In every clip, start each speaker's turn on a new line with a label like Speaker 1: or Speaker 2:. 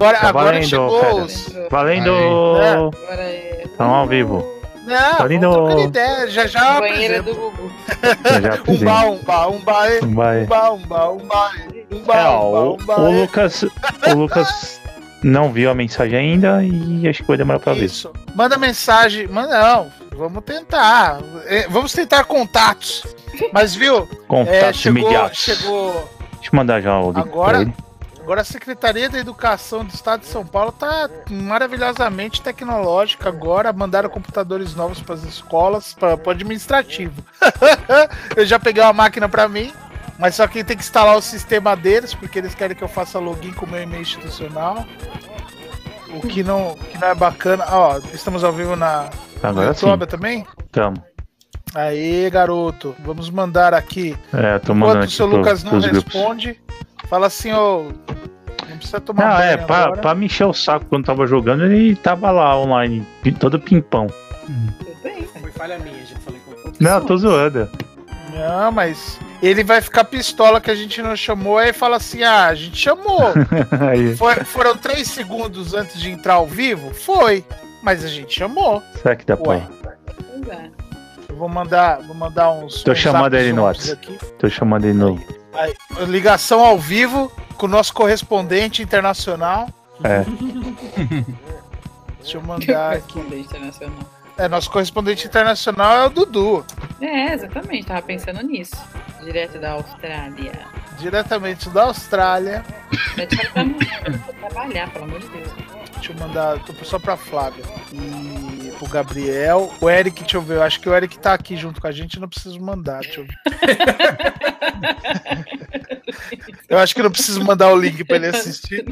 Speaker 1: Agora,
Speaker 2: Tá
Speaker 1: agora
Speaker 2: valendo,
Speaker 1: chegou
Speaker 2: Fera.
Speaker 1: os...
Speaker 2: Valendo!
Speaker 1: É.
Speaker 3: Agora é.
Speaker 2: Estamos ao vivo.
Speaker 1: Não,
Speaker 2: Tá
Speaker 1: vamos ideia. Já já
Speaker 3: Banheira
Speaker 1: apresento.
Speaker 3: do Gugu.
Speaker 1: Umba, umba, umba, umba, umba, umba, umba,
Speaker 2: É, ó,
Speaker 1: umba,
Speaker 2: o,
Speaker 1: umba,
Speaker 2: o Lucas, o Lucas não viu a mensagem ainda e acho que vai demorar pra ver.
Speaker 1: Isso. Manda mensagem. Manda, não, vamos tentar. É, Vamos tentar contatos. Mas viu? É,
Speaker 2: Contatos
Speaker 1: chegou,
Speaker 2: imediatos.
Speaker 1: chegou.
Speaker 2: Deixa eu mandar já o link
Speaker 1: Agora-
Speaker 2: pra ele.
Speaker 1: Agora a Secretaria da Educação do Estado de São Paulo tá maravilhosamente tecnológica agora. Mandaram computadores novos para as escolas, para o administrativo. eu já peguei uma máquina para mim, mas só que tem que instalar o sistema deles, porque eles querem que eu faça login com o meu e-mail institucional. O que não, que não é bacana. Ó, estamos ao vivo na
Speaker 2: Agora
Speaker 1: também?
Speaker 2: Tamo.
Speaker 1: Aí, garoto, vamos mandar aqui.
Speaker 2: É, tô mandando
Speaker 1: Enquanto o seu Lucas não
Speaker 2: pros grupos.
Speaker 1: Fala assim, ô. Não precisa tomar
Speaker 2: Não,
Speaker 1: banho
Speaker 2: é, pra,
Speaker 1: agora.
Speaker 2: pra me encher o saco quando tava jogando, ele tava lá online, todo pimpão.
Speaker 3: Tudo bem.
Speaker 4: Foi falha minha, já falei com
Speaker 2: Não, eu tô zoando.
Speaker 1: Não, mas ele vai ficar pistola que a gente não chamou, aí fala assim: ah, a gente chamou. Foi- foram três segundos antes de entrar ao vivo? Foi. Mas a gente chamou.
Speaker 2: será que dá
Speaker 1: Ué.
Speaker 2: pra.
Speaker 3: É.
Speaker 1: Eu vou mandar, vou mandar uns.
Speaker 2: Tô
Speaker 1: uns
Speaker 2: chamando ele no WhatsApp.
Speaker 1: aqui.
Speaker 2: Tô chamando ele no.
Speaker 1: Aí, ligação ao vivo com o nosso correspondente internacional.
Speaker 2: É.
Speaker 1: Deixa eu mandar.
Speaker 3: Correspondente internacional.
Speaker 1: É, nosso correspondente internacional é o Dudu.
Speaker 3: É, exatamente. Tava pensando nisso. Direto da Austrália.
Speaker 1: Diretamente da Austrália.
Speaker 3: Trabalhar, pelo amor de Deus.
Speaker 1: Deixa eu mandar tô só pra Flávia. E pro Gabriel. O Eric, deixa eu ver. Eu acho que o Eric tá aqui junto com a gente. Eu não preciso mandar. Deixa eu ver. Eu acho que não preciso mandar o link pra ele assistir.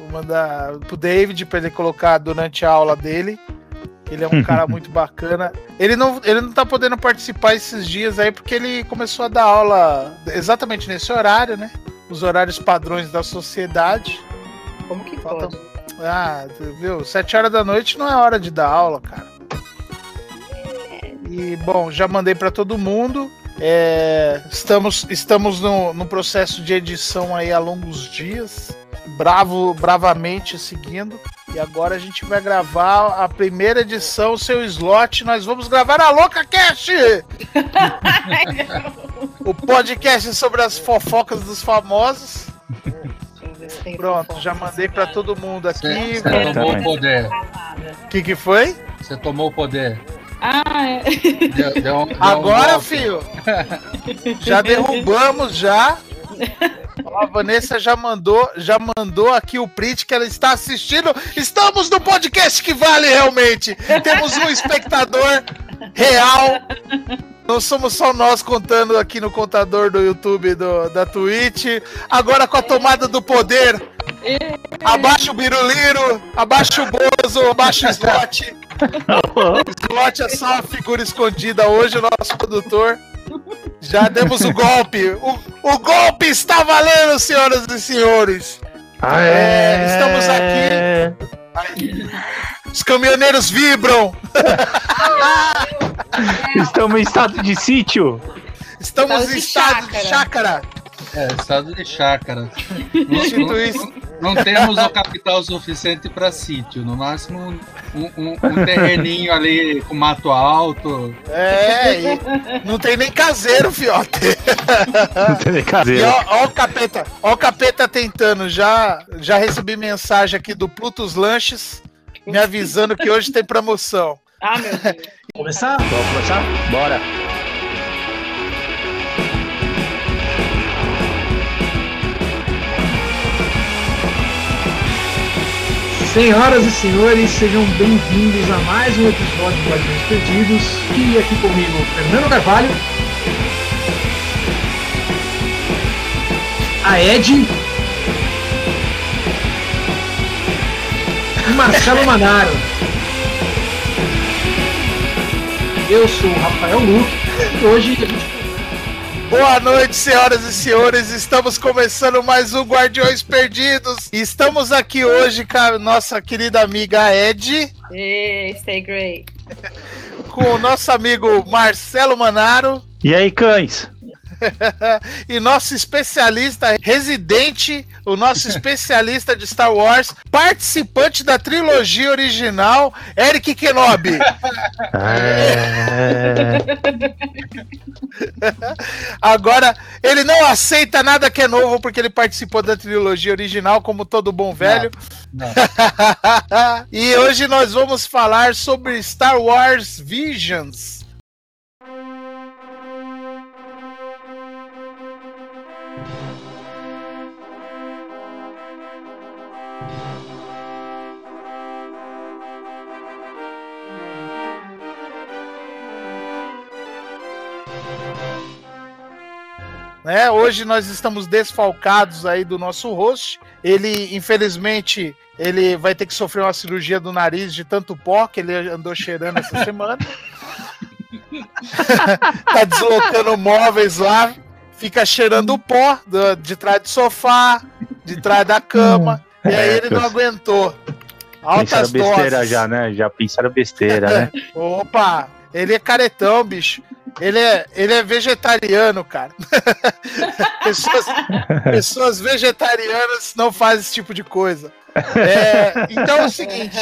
Speaker 1: Vou mandar pro David pra ele colocar durante a aula dele. Ele é um cara muito bacana. Ele não, ele não tá podendo participar esses dias aí porque ele começou a dar aula exatamente nesse horário, né? Os horários padrões da sociedade.
Speaker 3: Como que
Speaker 1: Falta-
Speaker 3: pode?
Speaker 1: Ah, viu? Sete horas da noite não é hora de dar aula, cara. E, bom, já mandei pra todo mundo. É, estamos estamos no, no processo de edição aí há longos dias. Bravo, bravamente seguindo. E agora a gente vai gravar a primeira edição, seu slot. Nós vamos gravar a Louca Cast! o podcast sobre as fofocas dos famosos.
Speaker 3: tem
Speaker 1: Pronto, já mandei pra todo mundo aqui.
Speaker 5: Você tomou
Speaker 2: também.
Speaker 5: o poder.
Speaker 1: O que, que foi?
Speaker 5: Você tomou o poder.
Speaker 3: Ah, é.
Speaker 5: Deu, deu um- deu um
Speaker 1: Agora,
Speaker 5: golpe.
Speaker 1: filho, já derrubamos já. Ó, A Vanessa já mandou, já mandou aqui o print que ela está assistindo. Estamos no podcast que vale realmente. Temos um espectador real. Não somos só nós contando aqui no contador do YouTube do, da Twitch. Agora com a tomada do poder. Abaixa o Biruliro, abaixa o Bozo, abaixa o Slot. Slot é só uma figura escondida hoje, o nosso produtor. Já demos o golpe. O, o golpe está valendo, senhoras e senhores.
Speaker 2: Ah,
Speaker 1: É, estamos aqui. Os caminhoneiros vibram.
Speaker 2: Estamos em estado de sítio.
Speaker 1: Estamos
Speaker 3: Estado
Speaker 1: em
Speaker 3: de
Speaker 1: estado de chácara.
Speaker 5: É, estado de chácara. Não, não- não temos o capital suficiente para sítio. No máximo, um, um- um terreninho ali com mato alto.
Speaker 1: é, e não tem nem caseiro, fiote.
Speaker 2: Não tem nem
Speaker 1: E
Speaker 2: caseiro.
Speaker 1: ó, ó o capeta, ó o capeta tentando. Já, já recebi mensagem aqui do Plutos Lanches me avisando que hoje tem promoção.
Speaker 3: Ah, meu Deus.
Speaker 4: Começar?
Speaker 2: Vamos começar? Bora.
Speaker 4: Senhoras e senhores, sejam bem-vindos a mais um episódio do Guardiões Perdidos. E aqui comigo, Fernando Carvalho. A Ed. Marcelo Manaro. Eu sou o Rafael Luque. E hoje a gente
Speaker 1: Boa noite, senhoras e senhores. Estamos começando mais um Guardiões Perdidos. E estamos aqui hoje com a nossa querida amiga Ed,
Speaker 3: Ei, stay great.
Speaker 1: com o nosso amigo Marcelo Manaro
Speaker 2: E aí, cães?
Speaker 1: e nosso especialista residente, o nosso especialista de Star Wars, participante da trilogia original, Eric Kenobi. Agora, ele não aceita nada que é novo porque ele participou da trilogia original, como todo bom velho.
Speaker 5: Não.
Speaker 1: e hoje nós vamos falar sobre Star Wars Visions. Né? Hoje nós estamos desfalcados aí do nosso host. Ele, infelizmente, ele vai ter que sofrer uma cirurgia do nariz de tanto pó que ele andou cheirando essa semana. tá deslocando móveis lá, fica cheirando o pó do- de trás do sofá, de trás da cama. E aí ele não aguentou.
Speaker 2: Pensaram
Speaker 1: Altas
Speaker 2: besteira
Speaker 1: doses.
Speaker 2: já, né? Já pensaram besteira, né?
Speaker 1: Opa, ele é caretão, bicho. Ele é, ele é vegetariano, cara. pessoas, pessoas vegetarianas não fazem esse tipo de coisa. É, então é o seguinte,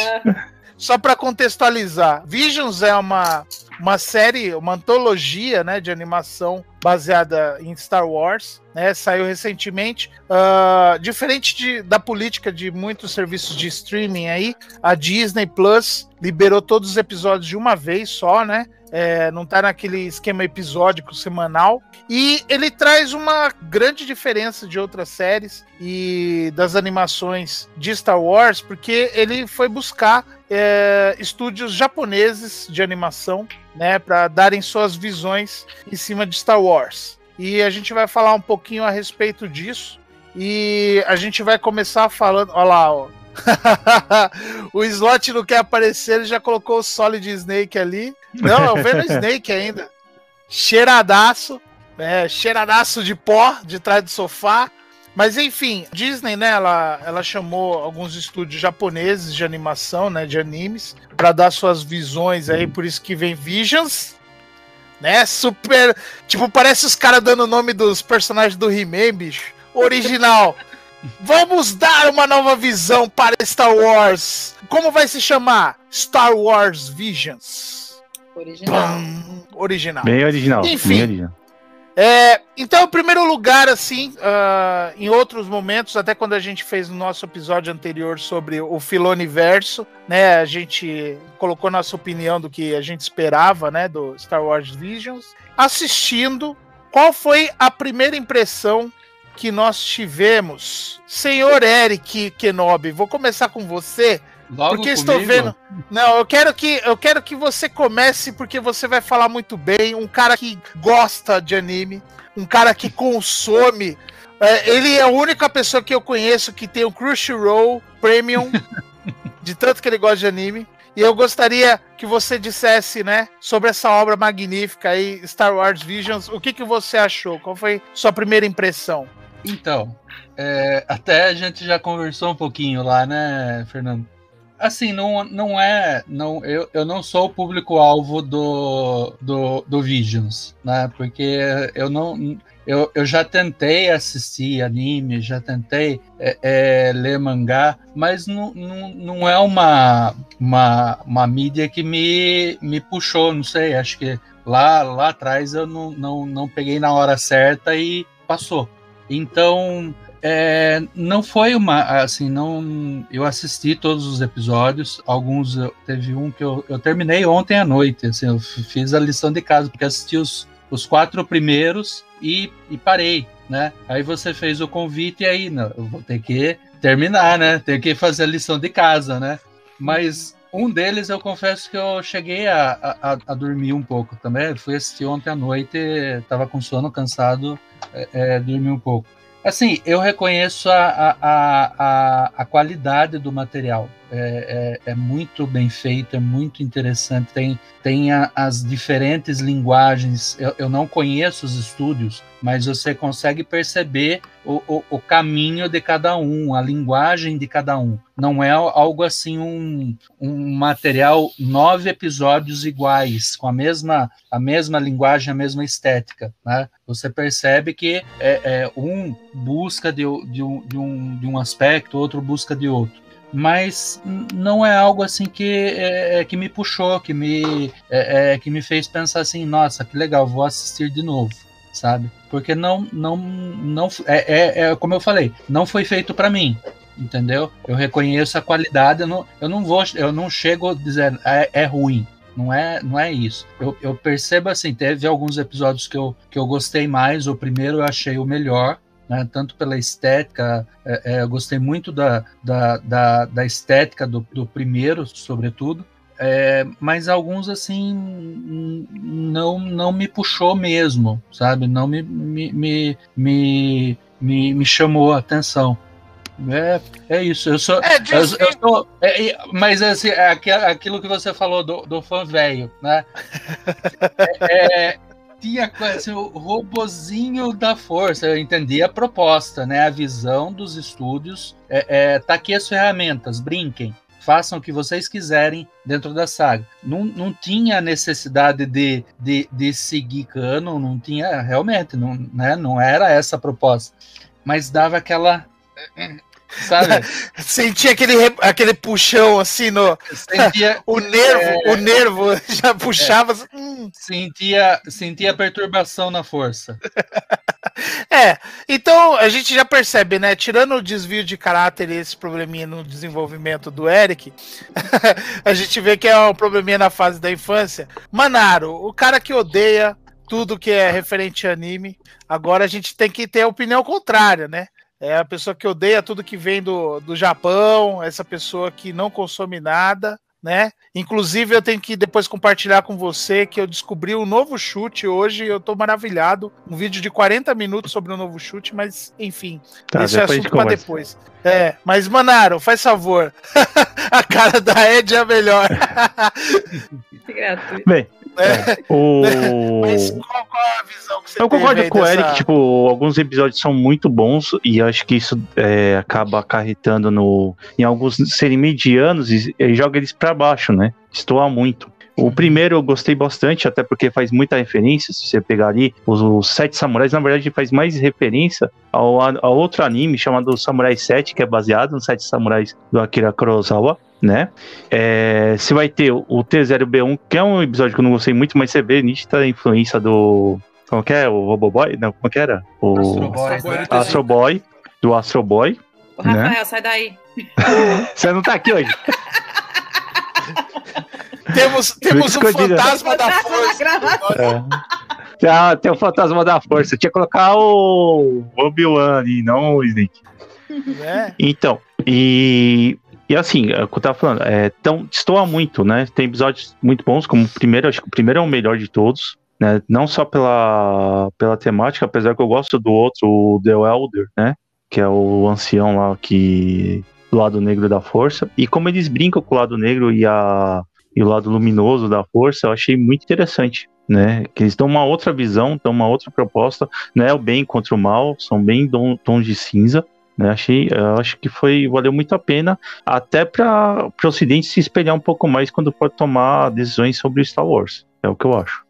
Speaker 1: só para contextualizar, Visions é uma, uma série, uma antologia né, de animação baseada em Star Wars, né, saiu recentemente. Ah, diferente de- da política de muitos serviços de streaming aí, a Disney Plus liberou todos os episódios de uma vez só, né? É, não tá naquele esquema episódico semanal. E ele traz uma grande diferença de outras séries e das animações de Star Wars, porque ele foi buscar é, estúdios japoneses de animação, né, para darem suas visões em cima de Star Wars. E a gente vai falar um pouquinho a respeito disso. E a gente vai começar falando. Olha lá, ó. o slot não quer aparecer, ele já colocou o Solid Snake ali. Não, é o Venom Snake ainda. Cheiradaço, é, cheiradaço de pó de trás do sofá. Mas enfim, Disney, né, ela, ela chamou alguns estúdios japoneses de animação, né, de animes, para dar suas visões aí, por isso que vem Visions, né, super, tipo, parece os caras dando o nome dos personagens do He-Man, bicho, original. Vamos dar uma nova visão para Star Wars. Como vai se chamar? Star Wars Visions.
Speaker 3: Original.
Speaker 1: Original.
Speaker 2: Bem original.
Speaker 1: Enfim.
Speaker 2: Bem original.
Speaker 1: É, então, em primeiro lugar, assim, ah, em outros momentos, até quando a gente fez no nosso episódio anterior sobre o Filoniverso, né, a gente colocou nossa opinião do que a gente esperava, né, do Star Wars Visions. Assistindo, qual foi a primeira impressão que nós tivemos? Senhor Eric Kenobi, vou começar com você,
Speaker 5: Logo
Speaker 1: porque estou
Speaker 5: comigo?
Speaker 1: vendo. Não, eu quero que eu quero que você comece porque você vai falar muito bem. Um cara que gosta de anime, um cara que consome. É, ele é a única pessoa que eu conheço que tem o Crunchyroll Premium, de tanto que ele gosta de anime. E eu gostaria que você dissesse, né, sobre essa obra magnífica aí, Star Wars Visions. O que, que você achou? Qual foi sua primeira impressão?
Speaker 5: Então, é, até a gente já conversou um pouquinho lá, né, Fernando? Assim, não, não é. Não, eu, eu não sou o público-alvo do, do, do Visions, né? Porque eu não. Eu, eu já tentei assistir anime, já tentei é, é, ler mangá, mas não, não, não é uma, uma, uma mídia que me, me puxou, não sei. Acho que lá, lá atrás eu não, não, não peguei na hora certa e passou. Então, é, não foi uma assim, não. Eu assisti todos os episódios. Alguns teve um que eu, eu terminei ontem à noite. Assim, eu fiz a lição de casa porque assisti os, os quatro primeiros e, e parei, né? Aí você fez o convite e aí não, eu vou ter que terminar, né? Ter que fazer a lição de casa, né? Mas um deles eu confesso que eu cheguei a, a, a dormir um pouco também. Fui assistir ontem à noite, tava com sono, cansado, é, é, dormi um pouco. Assim, eu reconheço a, a, a, a, qualidade do material. é, é, é muito bem feito, é muito interessante. Tem, tem a, as diferentes linguagens. Eu, eu não conheço os estúdios, mas você consegue perceber o, o, o, caminho de cada um, a linguagem de cada um. Não é algo assim, um, um material, nove episódios iguais, com a mesma, a mesma linguagem, a mesma estética. Né? Você percebe que é, é um busca de, de, um, de, um, de um aspecto, outro busca de outro mas não é algo assim que, é, é que me puxou, que me, é, é, que me fez pensar assim, nossa, que legal, vou assistir de novo sabe? Porque não, não, não é, é, é como eu falei, não foi feito para mim, entendeu? Eu reconheço a qualidade, eu não, eu não vou, eu não chego dizer é, é ruim. Não é, não é isso. Eu, eu percebo assim, teve alguns episódios que eu, que eu gostei mais. O primeiro eu achei o melhor, né, tanto pela estética, é, é, eu gostei muito da, da, da, da estética do, do, primeiro, sobretudo, é, mas alguns assim não não me puxou mesmo, sabe? Não me me, me, me, me, me chamou a atenção. É, é isso. Eu sou. É, eu, eu sou é, mas assim, é aquilo que você falou do, do fã velho, né? é, é tinha assim, o robozinho da força. Eu entendi a proposta, né? A visão dos estúdios. É, é, tá aqui as ferramentas, brinquem façam o que vocês quiserem dentro da saga. Não, não tinha necessidade de, de, de seguir cano, não tinha, realmente, não, né, não era essa a proposta. Mas dava aquela. Sabe?
Speaker 1: Sentia aquele, aquele puxão assim no. Sentia, o nervo, é, o nervo já puxava. É,
Speaker 5: hum. sentia, sentia perturbação na força.
Speaker 1: É, então a gente já percebe, né? Tirando o desvio de caráter e esse probleminha no desenvolvimento do Eric, a gente vê que é um probleminha na fase da infância. Manaro, o cara que odeia tudo que é referente a anime, agora a gente tem que ter a opinião contrária, né? É a pessoa que odeia tudo que vem do, do Japão, essa pessoa que não consome nada né? Inclusive, eu tenho que depois compartilhar com você que eu descobri um novo chute hoje e eu tô maravilhado. Um vídeo de 40 minutos sobre o um novo chute, mas enfim, tá, esse é assunto para depois. É, mas Manaro, faz favor. a cara da Ed é a melhor.
Speaker 2: Bem, é. O... Mas qual, qual, é a visão que você Eu concordo com o Eric, tipo, alguns episódios são muito bons e acho que isso é, acaba acarretando no, em alguns serem medianos e, e joga eles para baixo, né? Estoa muito. O primeiro eu gostei bastante, até porque faz muita referência. Se você pegar ali, os, os Sete Samurais, na verdade, faz mais referência ao, a outro anime chamado Samurai 7, que é baseado nos Sete Samurais do Akira Kurosawa né? É, você vai ter o T0B1, que é um episódio que eu não gostei muito, mas você vê nítida a influência do. Como que é? O Roboboy? Não, como que era? O Astro Boy, Astro Boy do Astro Boy.
Speaker 3: Ô, Rafael, né? sai daí.
Speaker 2: Você não tá aqui hoje.
Speaker 1: temos temos um fantasma da força.
Speaker 2: É. Ah, tem o fantasma da força. Tinha que colocar o Obi-Wan ali, não o Snake. É. Então, e e assim, é o que eu tava falando, é, tão, destoa muito, né? Tem episódios muito bons, como o primeiro, acho que o primeiro é o melhor de todos, né? Não só pela, pela temática, apesar que eu gosto do outro, o The Elder, né? Que é o ancião lá que. do lado negro da força. E como eles brincam com o lado negro e, a, e o lado luminoso da força, eu achei muito interessante. Né, que eles dão uma outra visão, dão uma outra proposta, não é o bem contra o mal, são bem tons de cinza, né? Achei, acho que foi valeu muito a pena, até para o Ocidente se espelhar um pouco mais quando for tomar decisões sobre Star Wars. É o que eu acho.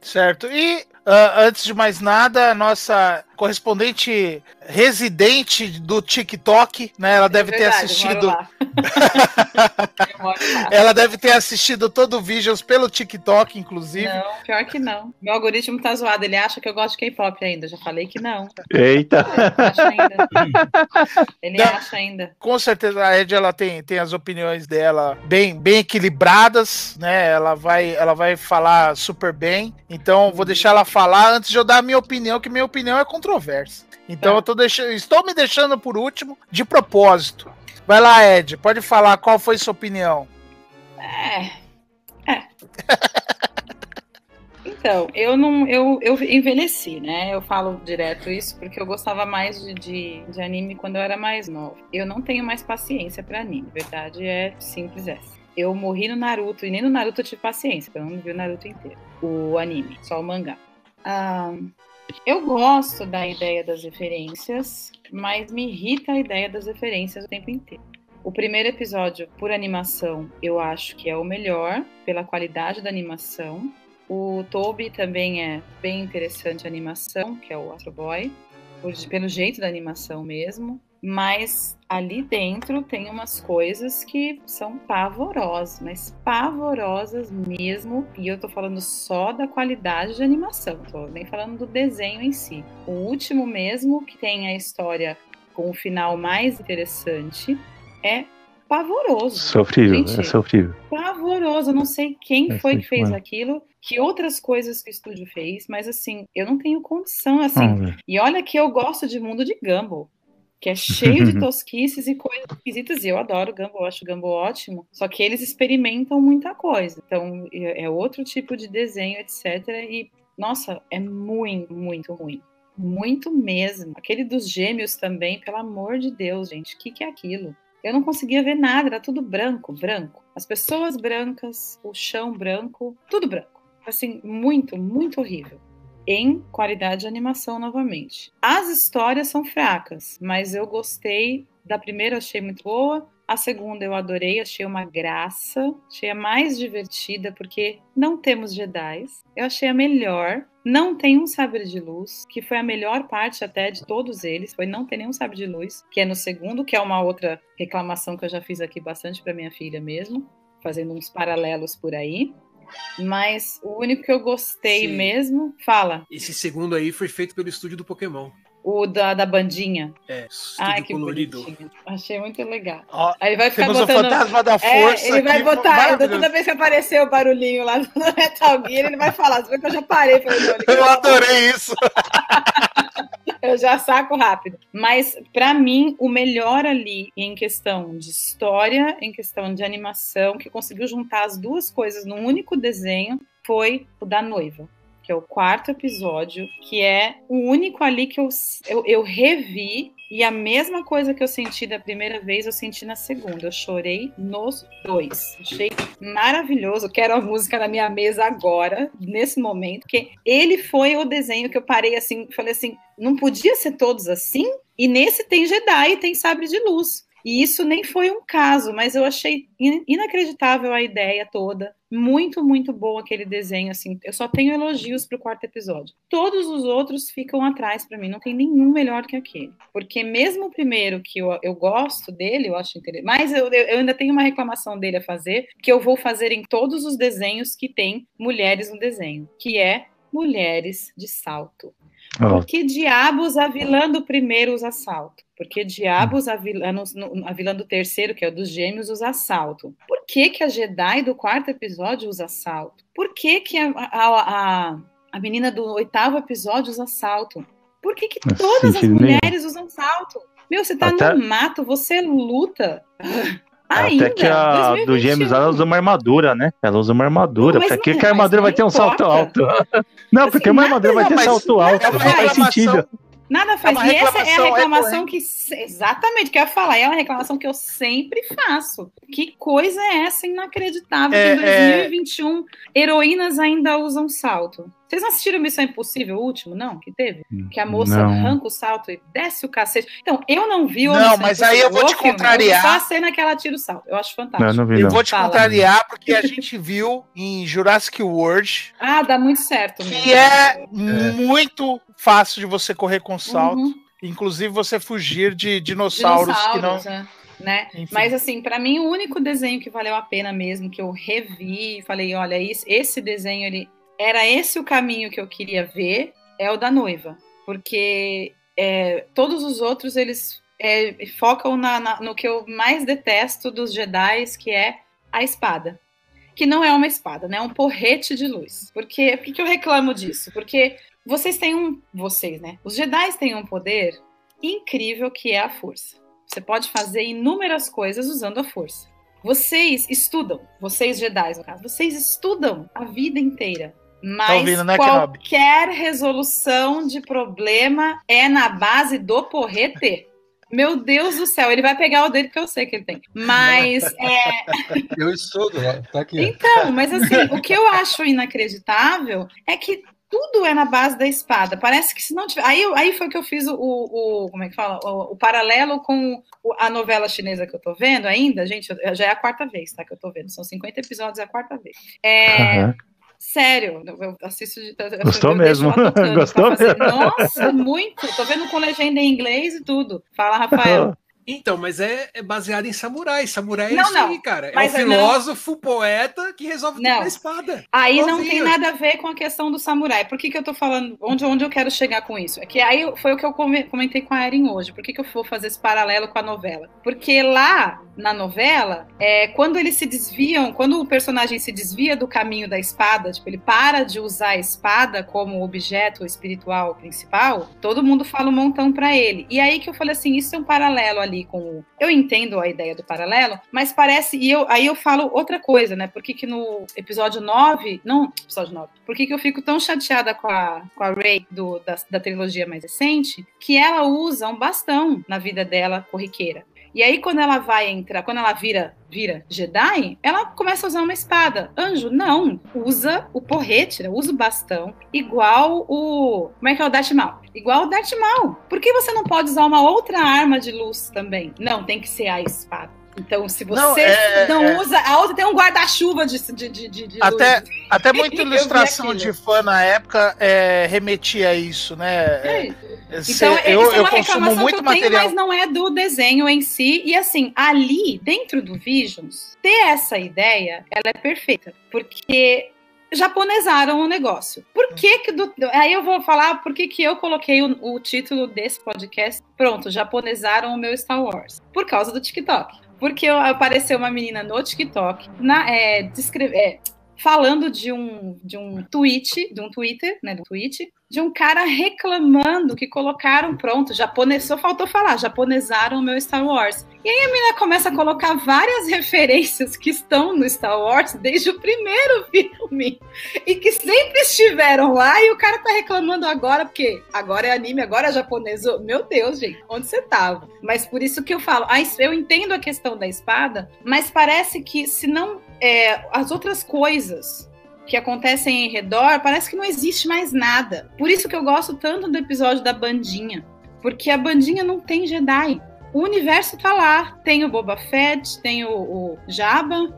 Speaker 1: Certo. E uh, antes de mais nada, nossa correspondente residente do TikTok, né? Ela deve é verdade, ter assistido. ela deve ter assistido todo o Visions pelo TikTok, inclusive.
Speaker 3: Não, pior que não. Meu algoritmo tá zoado, ele acha que eu gosto de K-pop ainda. Já falei que não.
Speaker 2: Eita!
Speaker 3: Ele acha ainda. Ele não, acha ainda.
Speaker 1: Com certeza a Ed ela tem, tem as opiniões dela bem, bem equilibradas, né? Ela vai, ela vai falar super bem. Então vou deixar ela falar antes de eu dar a minha opinião, que minha opinião é controversa. Então é. eu tô deixando, estou me deixando por último de propósito. Vai lá, Ed, pode falar qual foi sua opinião.
Speaker 3: É. É. Então, eu não. Eu, eu envelheci, né? Eu falo direto isso porque eu gostava mais de, de, de anime quando eu era mais nova. Eu não tenho mais paciência para anime. Verdade é simples essa. Eu morri no Naruto e nem no Naruto eu tive paciência, porque eu não vi o Naruto inteiro. O anime, só o mangá. Ah, eu gosto da ideia das referências, mas me irrita a ideia das referências o tempo inteiro. O primeiro episódio, por animação, eu acho que é o melhor, pela qualidade da animação. O Toby também é bem interessante a animação, que é o Astro Boy, pelo jeito da animação mesmo. Mas ali dentro tem umas coisas que são pavorosas, mas pavorosas mesmo. E eu tô falando só da qualidade de animação, tô nem falando do desenho em si. O último mesmo, que tem a história com o final mais interessante, é pavoroso.
Speaker 2: Sofrível, Gente, é sofrível.
Speaker 3: Pavoroso. Eu não sei quem é foi que fez aquilo, que outras coisas que o estúdio fez, mas assim, eu não tenho condição assim. e olha que eu gosto de mundo de Gumball. Que é cheio de tosquices e coisas esquisitas, e eu adoro Gumball, acho o Gumball ótimo. Só que eles experimentam muita coisa. Então, é, é outro tipo de desenho, etc. E, nossa, é muito, muito ruim. Muito mesmo. Aquele dos gêmeos também, pelo amor de Deus, gente. O que, que é aquilo? Eu não conseguia ver nada, era tudo branco, branco. As pessoas brancas, o chão branco, tudo branco. Assim, muito, muito horrível. Em qualidade de animação novamente. As histórias são fracas, mas eu gostei da primeira, achei muito boa. A segunda eu adorei, achei uma graça, achei a mais divertida, porque não temos Jedi. Eu achei a melhor. Não tem um sabre de luz, que foi a melhor parte até de todos eles, foi não ter nenhum sabre de luz, que é no segundo, que é uma outra reclamação que eu já fiz aqui bastante para minha filha mesmo, fazendo uns paralelos por aí. Mas o único que eu gostei Sim. mesmo, fala.
Speaker 6: Esse segundo aí foi feito pelo estúdio do Pokémon.
Speaker 3: O da, da bandinha.
Speaker 6: É, Ai, que colorido.
Speaker 3: Bonitinho. Achei muito legal.
Speaker 1: Ó, Aí ele vai ficar botando... o fantasma da força.
Speaker 3: É, ele vai botar. Toda vez que aparecer o barulhinho lá no Metal Gear, ele vai falar. Você vê que eu já parei. Falei,
Speaker 1: eu adorei isso.
Speaker 3: eu já saco rápido. Mas, para mim, o melhor ali em questão de história, em questão de animação, que conseguiu juntar as duas coisas num único desenho, foi o da noiva que é o quarto episódio, que é o único ali que eu, eu, eu revi e a mesma coisa que eu senti da primeira vez, eu senti na segunda. Eu chorei nos dois. Achei maravilhoso. Quero a música na minha mesa agora, nesse momento, porque ele foi o desenho que eu parei assim, falei assim, não podia ser todos assim? E nesse tem Jedi e tem Sabre de Luz. E isso nem foi um caso, mas eu achei inacreditável a ideia toda. Muito, muito bom aquele desenho, assim. Eu só tenho elogios pro quarto episódio. Todos os outros ficam atrás para mim, não tem nenhum melhor que aquele. Porque mesmo o primeiro, que eu, eu gosto dele, eu acho interessante, mas eu, eu ainda tenho uma reclamação dele a fazer, que eu vou fazer em todos os desenhos que tem mulheres no desenho, que é mulheres de salto. Por que diabos a vilã do primeiro usa salto? Porque diabos a vilã, a vilã do terceiro, que é o dos gêmeos, usa salto. Por que, que a Jedi do quarto episódio usa salto? Por que, que a, a, a, a menina do oitavo episódio usa salto? Por que, que todas as mulheres usam salto? Meu, você tá Até... no mato, você luta.
Speaker 2: Ainda, Até que a 2021. do Gêmeos ela usa uma armadura, né? Ela usa uma armadura. Por que, que a armadura vai ter um salto alto? não, assim, porque uma armadura vai ter salto alto. Não faz sentido.
Speaker 3: Nada é faz. É e essa é a reclamação que. Exatamente, que eu ia falar. É uma reclamação que eu sempre faço. Que coisa é essa inacreditável? É, em 2021, é... heroínas ainda usam salto. Vocês não assistiram Missão Impossível, o último, não? Que teve? Que a moça não. arranca o salto e desce o cacete. Então, eu não vi o
Speaker 1: Não, mas aí eu vou te filme, contrariar.
Speaker 3: Só a cena que ela tira o salto. Eu acho fantástico.
Speaker 1: Não, não vi, eu vou te Fala. contrariar porque a gente viu em Jurassic World.
Speaker 3: Ah, dá muito certo. Mesmo.
Speaker 1: Que é, é, muito fácil de você correr com salto. Uhum. Inclusive você fugir de dinossauros, dinossauros que não. É
Speaker 3: né? Mas assim, para mim o único desenho que valeu a pena mesmo que eu revi, falei, olha, esse desenho ele era esse o caminho que eu queria ver, é o da noiva. Porque é, todos os outros, eles é, focam na, na, no que eu mais detesto dos Jedi, que é a espada. Que não é uma espada, né? É um porrete de luz. Porque, por que eu reclamo disso? Porque vocês têm um... Vocês, né? Os Jedi têm um poder incrível que é a força. Você pode fazer inúmeras coisas usando a força. Vocês estudam, vocês Jedi no caso, vocês estudam a vida inteira Mas tá ouvindo, né, qualquer resolução de problema é na base do porrete. Meu Deus do céu, ele vai pegar o dele que eu sei que ele tem. Mas é...
Speaker 5: eu estudo, tá aqui.
Speaker 3: Então, mas assim, o que eu acho inacreditável é que tudo é na base da espada. Parece que se não tiver. Aí, aí foi que eu fiz o, o, como é que fala? O, o, paralelo com a novela chinesa que eu tô vendo ainda. Gente, já é a quarta vez, tá? Que eu tô vendo. São 50 episódios, é a quarta vez. É. Uhum. Sério, eu assisto de.
Speaker 2: Gostou eu mesmo? Gostou
Speaker 3: mesmo? Nossa, muito. Tô vendo com legenda em inglês e tudo. Fala, Rafael.
Speaker 6: Então, mas é, é, baseado em samurai. Samurai é não, isso aí, cara. É um filósofo, não. poeta que resolve tudo a espada.
Speaker 3: Aí não tem nada a ver com a questão do samurai. Por que, que eu tô falando? Onde, onde eu quero chegar com isso? É que aí foi o que eu comentei com a Erin hoje. Por que, que eu vou fazer esse paralelo com a novela? Porque lá na novela, é, quando eles se desviam, quando o personagem se desvia do caminho da espada, tipo, ele para de usar a espada como objeto espiritual principal, todo mundo fala um montão pra ele. E aí que eu falei assim: isso é um paralelo ali ali com. Eu entendo a ideia do paralelo, mas parece. E eu, aí eu falo outra coisa, né? Por que, que no episódio 9. Não, episódio 9. Por que, que eu fico tão chateada com a, com a Ray do, da, da trilogia mais recente? Que ela usa um bastão na vida dela corriqueira. E aí, quando ela vai entrar, quando ela vira, vira Jedi, ela começa a usar uma espada. Anjo, não. Usa o porrete, né? usa o bastão, igual o. Como é que é o Darth Maul? Igual o Darth Maul. Por que você não pode usar uma outra arma de luz também? Não, tem que ser a espada. Então, se você não, é, não é... usa. A outra tem um guarda-chuva de, de, de, de,
Speaker 1: Até, até muita ilustração de fã na época é, remetia a isso, né? É.
Speaker 3: Então, eu, isso é uma eu consumo muito que eu material. Tenho, mas não é do desenho em si. E assim, ali, dentro do Visions, ter essa ideia, ela é perfeita. Porque japonesaram o negócio. Por que que do, aí eu vou falar por que que eu coloquei o, o, título desse podcast. Pronto, japonesaram o meu Star Wars. Por causa do TikTok. Porque apareceu uma menina no TikTok na, é, descreve, é, falando de um, de um tweet, de um Twitter, né, do tweet, de um cara reclamando que colocaram, pronto, japonês, só faltou falar, japonesaram o meu Star Wars. E aí a menina começa a colocar várias referências que estão no Star Wars desde o primeiro filme e que sempre estiveram lá e o cara tá reclamando agora porque agora é anime, agora é japonês. Meu Deus, gente, onde você tava? Mas por isso que eu falo, eu entendo a questão da espada, mas parece que se não é, as outras coisas que acontecem em redor, parece que não existe mais nada. Por isso que eu gosto tanto do episódio da bandinha, porque a bandinha não tem Jedi. O universo tá lá, tem o Boba Fett, tem o, o Jabba,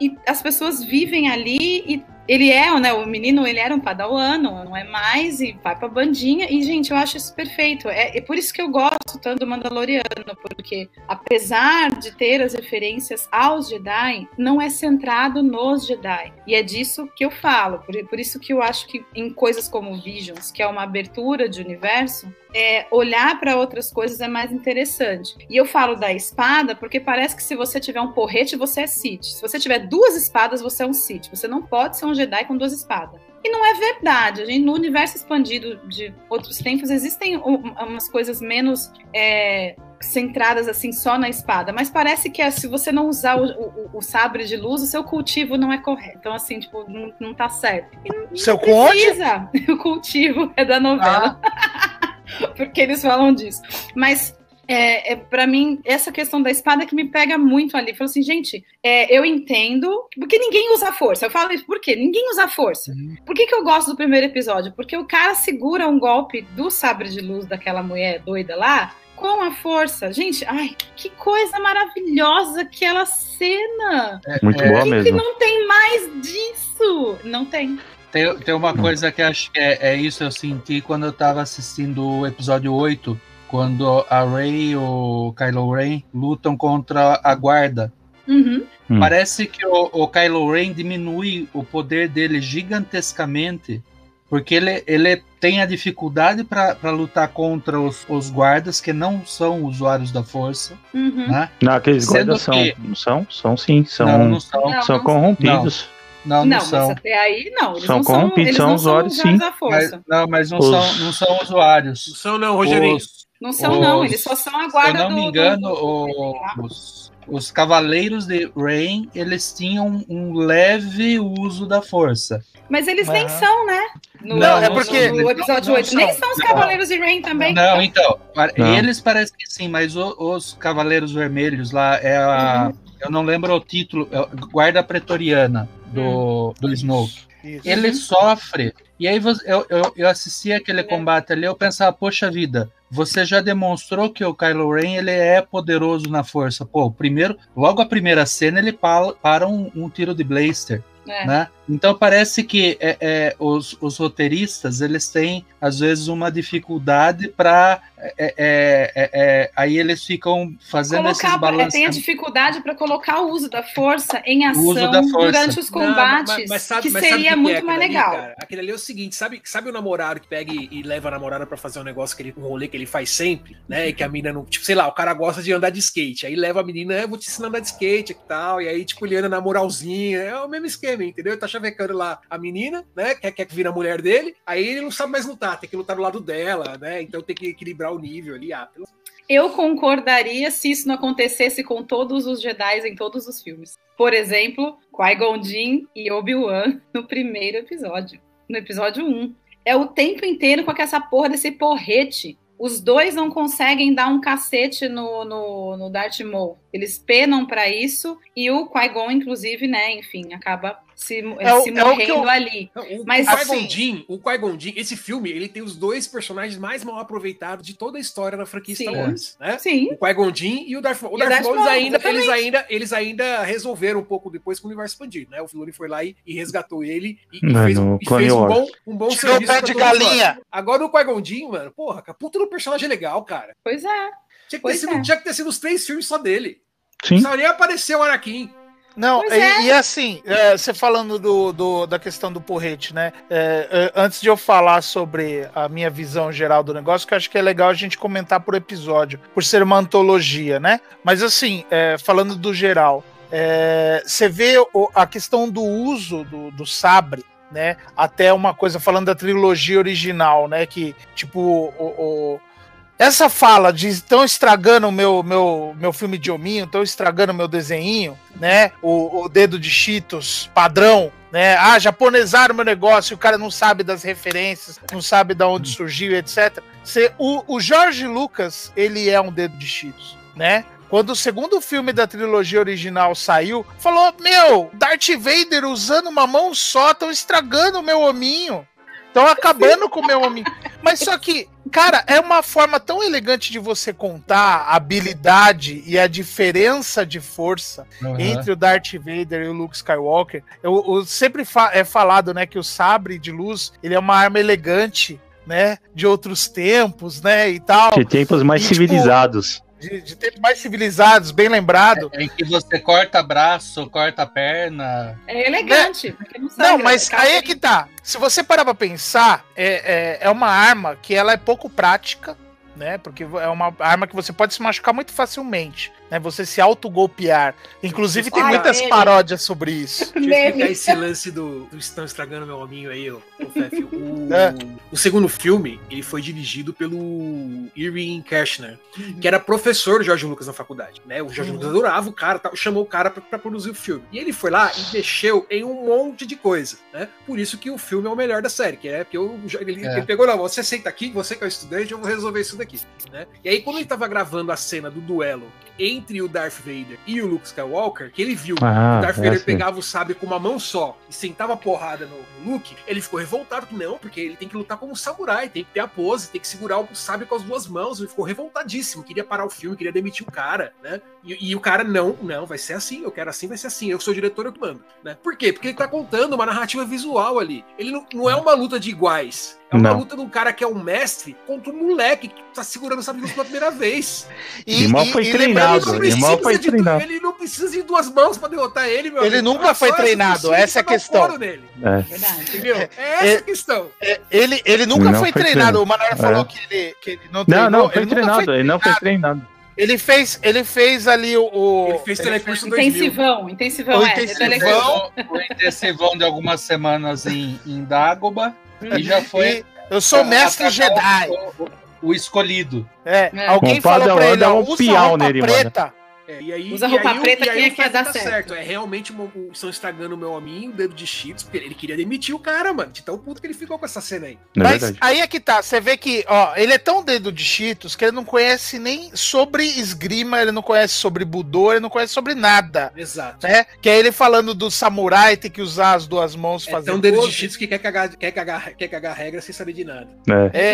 Speaker 3: e as pessoas vivem ali e ele é, né, o menino, ele era um padawano, não é mais, e vai pra bandinha, e, gente, eu acho isso perfeito. É, é por isso que eu gosto tanto do Mandaloriano, porque apesar de ter as referências aos Jedi, não é centrado nos Jedi. E é disso que eu falo, por, por isso que eu acho que em coisas como Visions, que é uma abertura de universo, é, olhar para outras coisas é mais interessante. E eu falo da espada porque parece que se você tiver um porrete, você é Sith. Se você tiver duas espadas, você é um Sith. Você não pode ser um Jedi com duas espadas. E não é verdade. A gente, no universo expandido de outros tempos, existem umas coisas menos é, centradas assim só na espada. Mas parece que é, se você não usar o, o, o, sabre de luz, o seu cultivo não é correto. Então, assim, tipo, não, não tá certo.
Speaker 1: Não, seu não precisa.
Speaker 3: O cultivo é da novela. Ah. porque eles falam disso. Mas é, é para mim, essa questão da espada que me pega muito ali. Falou assim, gente, é, eu entendo, porque ninguém usa força. Eu falo isso, por quê? Ninguém usa força. Uhum. Por que, que eu gosto do primeiro episódio? Porque o cara segura um golpe do sabre de luz daquela mulher doida lá com a força. Gente, ai, que coisa maravilhosa aquela cena.
Speaker 2: É, muito boa
Speaker 3: que,
Speaker 2: mesmo.
Speaker 3: Que não tem mais disso. Não tem.
Speaker 5: Tem, tem uma coisa que acho que é, é isso eu senti quando eu tava assistindo o episódio 8, quando a Rey e o Kylo Ren lutam contra a guarda.
Speaker 3: Uhum.
Speaker 5: Hum. Parece que o, o Kylo Ren diminui o poder dele gigantescamente, porque ele, ele tem a dificuldade para lutar contra os, os, guardas que não são usuários da força.
Speaker 3: Uhum.
Speaker 2: Né? Não, aqueles Sendo guardas são, que... são, são sim, são, não, não são, não, são corrompidos.
Speaker 5: Não. Não, não, não
Speaker 3: são. Mas até aí, não. Eles
Speaker 2: são
Speaker 3: não
Speaker 2: são, eles são usuários, sim.
Speaker 5: Mas, não, mas não, Os... são, não são usuários.
Speaker 6: Não são, não, Rogerinho.
Speaker 3: Os... Não são, os... não. Eles só são a guarda
Speaker 5: Se eu não
Speaker 3: do,
Speaker 5: me engano, do... os, os Cavaleiros de Rain, eles tinham um leve uso da força.
Speaker 3: Mas eles nem são, né?
Speaker 1: No, não, é porque.
Speaker 3: No episódio não, 8. Nem são os Cavaleiros de Rain também.
Speaker 5: Não, então. Não. Eles parecem que sim, mas o, os Cavaleiros Vermelhos lá é a. Uhum. Eu não lembro o título. É Guarda Pretoriana do, hum. do Snoke. Isso. Ele sofre. E aí eu, eu, eu assisti aquele combate ali, eu pensava, poxa vida, você já demonstrou que o Kylo Ren ele é poderoso na força. Pô, primeiro, logo a primeira cena ele para, para um, um tiro de blaster. É. Né? Então parece que é, é, os, os, roteiristas eles têm às vezes uma dificuldade para é, é, é, é, aí eles ficam fazendo colocar, esses balanços.
Speaker 3: Tem a dificuldade para colocar o uso da força em ação durante os combates, Não, mas, mas sabe, que seria que muito mais legal.
Speaker 6: Cara? Aquele ali é o seguinte, sabe, sabe o namorado que pega e, e leva a namorada para fazer um negócio que ele, um rolê que ele faz sempre, né? E que a menina não, tipo, sei lá, o cara gosta de andar de skate, aí leva a menina, eu vou te ensinar a andar de skate e tal, e aí tipo ele anda na moralzinha, é o mesmo esquema, entendeu? Ele tá chavecando lá a menina, né? Quer, quer vir a mulher dele, aí ele não sabe mais lutar, tem que lutar do lado dela, né? Então tem que equilibrar o nível ali. Ah, pelo...
Speaker 3: Eu concordaria se isso não acontecesse com todos os Jedi em todos os filmes. Por exemplo, Qui-Gon Jinn e Obi-Wan no primeiro episódio, no episódio 1. É o tempo inteiro com essa porra desse porrete. Os dois não conseguem dar um cacete no, no, no Darth Maul. Eles penam para isso e o Qui-Gon, inclusive, né, enfim, acaba se, é se é morrendo eu... ali.
Speaker 6: o, Mas, o assim... o esse filme, ele tem os dois personagens mais mal aproveitados de toda a história da franquia Sim. Star Wars, né?
Speaker 3: Sim.
Speaker 6: O Qui-Gon e o Darth Maul. O Darth, Maul, eles ainda, eles ainda, eles ainda resolveram um pouco depois com o universo expandido, né? O Filoni foi lá e, e resgatou ele e, e fez, e fez um bom, um bom
Speaker 1: Tirou serviço. pé de galinha.
Speaker 6: Agora o Qui-Gon mano, porra, a puta do personagem é legal, cara.
Speaker 3: Pois é.
Speaker 6: Tinha que, ter sido, é. tinha que ter sido os três filmes só dele.
Speaker 2: Sim.
Speaker 6: Só nem apareceu o Anakin.
Speaker 1: Não, e, é. e, assim, é, você falando do, do, da questão do porrete, né? É, é, antes de eu falar sobre a minha visão geral do negócio, que eu acho que é legal a gente comentar por episódio, por ser uma antologia, né? Mas assim, é, falando do geral, é, você vê o, a questão do uso do, do sabre, né? Até uma coisa falando da trilogia original, né? Que, tipo, o, o essa fala de estão estragando o meu, meu, meu filme de hominho, estão estragando o meu desenho, né? O, o dedo de Cheetos padrão, né? Ah, japonesaram meu negócio, o cara não sabe das referências, não sabe de onde surgiu, etc. Cê, o, o Jorge Lucas, ele é um dedo de Cheetos, né? Quando o segundo filme da trilogia original saiu, falou: Meu, Darth Vader usando uma mão só, estão estragando o meu hominho. Estão acabando com o meu hominho. Mas só que Cara, é uma forma tão elegante de você contar a habilidade e a diferença de força uhum. entre o Darth Vader e o Luke Skywalker. Eu, eu sempre fa é falado, né, que o sabre de luz ele é uma arma elegante, né, de outros tempos, né, e tal.
Speaker 2: De tempos mais e, tipo, civilizados. Tipo,
Speaker 1: de, de tempos mais civilizados, bem lembrado.
Speaker 5: É, em que você corta braço, corta perna.
Speaker 3: É elegante.
Speaker 1: Né? Não, não, mas aí é que tá. Se você parar pra pensar, é, é, é uma arma que ela é pouco prática, né? Porque é uma arma que você pode se machucar muito facilmente né? Você se auto-golpear. Inclusive, tem muitas ele. paródias sobre isso.
Speaker 6: Deixa eu explicar esse lance do, do Estão Estragando Meu Hominho aí, o, o, é. o segundo filme, ele foi dirigido pelo Irving Kershner, que era professor do George Lucas na faculdade, né? O George uhum. Lucas adorava o cara, chamou o cara para produzir o filme. E ele foi lá e mexeu em um monte de coisa, né? Por isso que o filme é o melhor da série, que é porque eu, ele, é. ele pegou, não, você senta aqui, você que é o estudante, eu vou resolver isso daqui, né? E aí, quando ele tava gravando a cena do duelo entre o Darth Vader e o Luke Skywalker, que ele viu ah, o Darth Vader sim. pegava o sabre com uma mão só e sentava porrada no, no, Luke, ele ficou revoltado. Não, porque ele tem que lutar como um samurai, tem que ter a pose, tem que segurar o sabre com as duas mãos. Ele ficou revoltadíssimo, queria parar o filme, queria demitir o cara, né? E, e o cara, não, não, vai ser assim, eu quero assim, vai ser assim. Eu sou o diretor, eu mando, né? Por quê? Porque ele tá contando uma narrativa visual ali. Ele não, não é uma luta de iguais. É uma não. luta de um cara que é um mestre contra um moleque que tá segurando sabre pela primeira vez.
Speaker 2: E, mal foi e, treinado. Ele, mal foi
Speaker 6: de, treinado. ele não precisa de duas mãos pra derrotar ele, meu
Speaker 1: Ele amigo. nunca foi treinado, essa é a questão.
Speaker 6: Nele. É. Verdade. Entendeu? É essa é, a questão.
Speaker 1: É, ele, ele nunca foi, foi, treinado. treinado. O Manoel falou é. que, ele, que ele não treinou.
Speaker 2: Não, não, foi ele treinado. Foi ele não foi treinado.
Speaker 1: Ele fez, ele fez ali o. o
Speaker 3: ele fez telecurso Intensivão, intensivão, o é.
Speaker 5: Intensivão, o intensivão de algumas semanas em, em Dagoba. E já foi. E
Speaker 1: eu sou mestre Jedi.
Speaker 5: O, o, escolhido.
Speaker 1: É, é. alguém falou pra ele, ó, um usa roupa nele, preta. Mano.
Speaker 6: É, e aí,
Speaker 3: Usa roupa
Speaker 6: aí,
Speaker 3: preta
Speaker 6: e aí,
Speaker 3: quem é que ia
Speaker 6: Fred
Speaker 3: dar
Speaker 6: tá
Speaker 3: certo.
Speaker 6: É realmente uma- um- estão estragando o meu amigo, o dedo de Cheetos, porque ele queria demitir o cara, mano. De tão puto que ele ficou com essa cena aí.
Speaker 2: É
Speaker 1: Mas
Speaker 2: verdade.
Speaker 1: aí é que tá, você vê que, ó, ele é tão dedo de Cheetos que ele não conhece nem sobre esgrima, ele não conhece sobre budô, ele não conhece sobre nada,
Speaker 6: Exato.
Speaker 1: né? Que é ele falando do samurai ter que usar as duas mãos
Speaker 6: É
Speaker 1: fazer
Speaker 6: tão dedo de. Cheetos que quer cagar, quer, cagar, quer cagar regra sem saber de nada.
Speaker 2: É.
Speaker 1: É,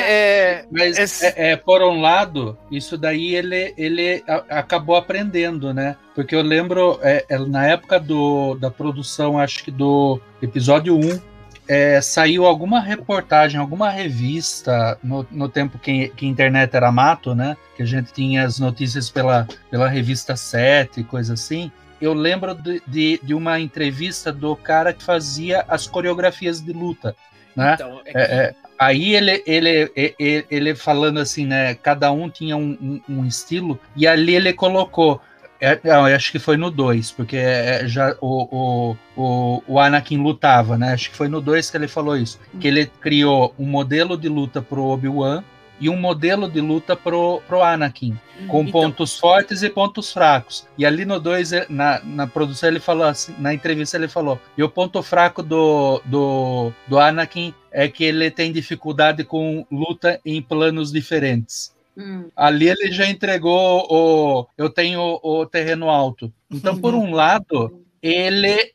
Speaker 1: é,
Speaker 5: Mas,
Speaker 1: Esse-
Speaker 5: é, é, por um lado, isso daí ele, ele acabou aprendendo, né? Porque eu lembro, é, é, na época do, da produção, acho que do episódio 1, é, saiu alguma reportagem, alguma revista, no, no tempo que, que a internet era mato, né? Que a gente tinha as notícias pela, pela revista 7 e coisa assim. Eu lembro de, de, de uma entrevista do cara que fazia as coreografias de luta, né?
Speaker 6: Então, é que-
Speaker 5: É, é, aí ele, ele, ele, ele falando assim, né? Cada um tinha um, um- um estilo, e ali ele colocou. é, não, acho que foi no 2, porque é, já o, o, o, o Anakin lutava, né? Acho que foi no 2 que ele falou isso. Que ele criou um modelo de luta pro Obi-Wan e um modelo de luta pro, pro Anakin, com
Speaker 6: Então-
Speaker 5: pontos fortes e pontos fracos. E ali no 2, na, na produção, ele falou assim, na entrevista ele falou, e o ponto fraco do, do, do Anakin é que ele tem dificuldade com luta em planos diferentes.
Speaker 3: Hum.
Speaker 5: Ali ele já entregou o eu tenho o terreno alto. Então, por um lado, ele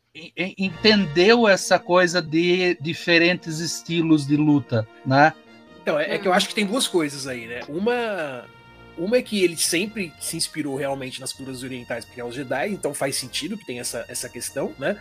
Speaker 5: entendeu essa coisa de diferentes estilos de luta, né?
Speaker 6: Então, é, é que eu acho que tem duas coisas aí, né? Uma. Uma é que ele sempre se inspirou realmente nas culturas orientais, porque é os Jedi, então faz sentido que tem essa, essa questão, né?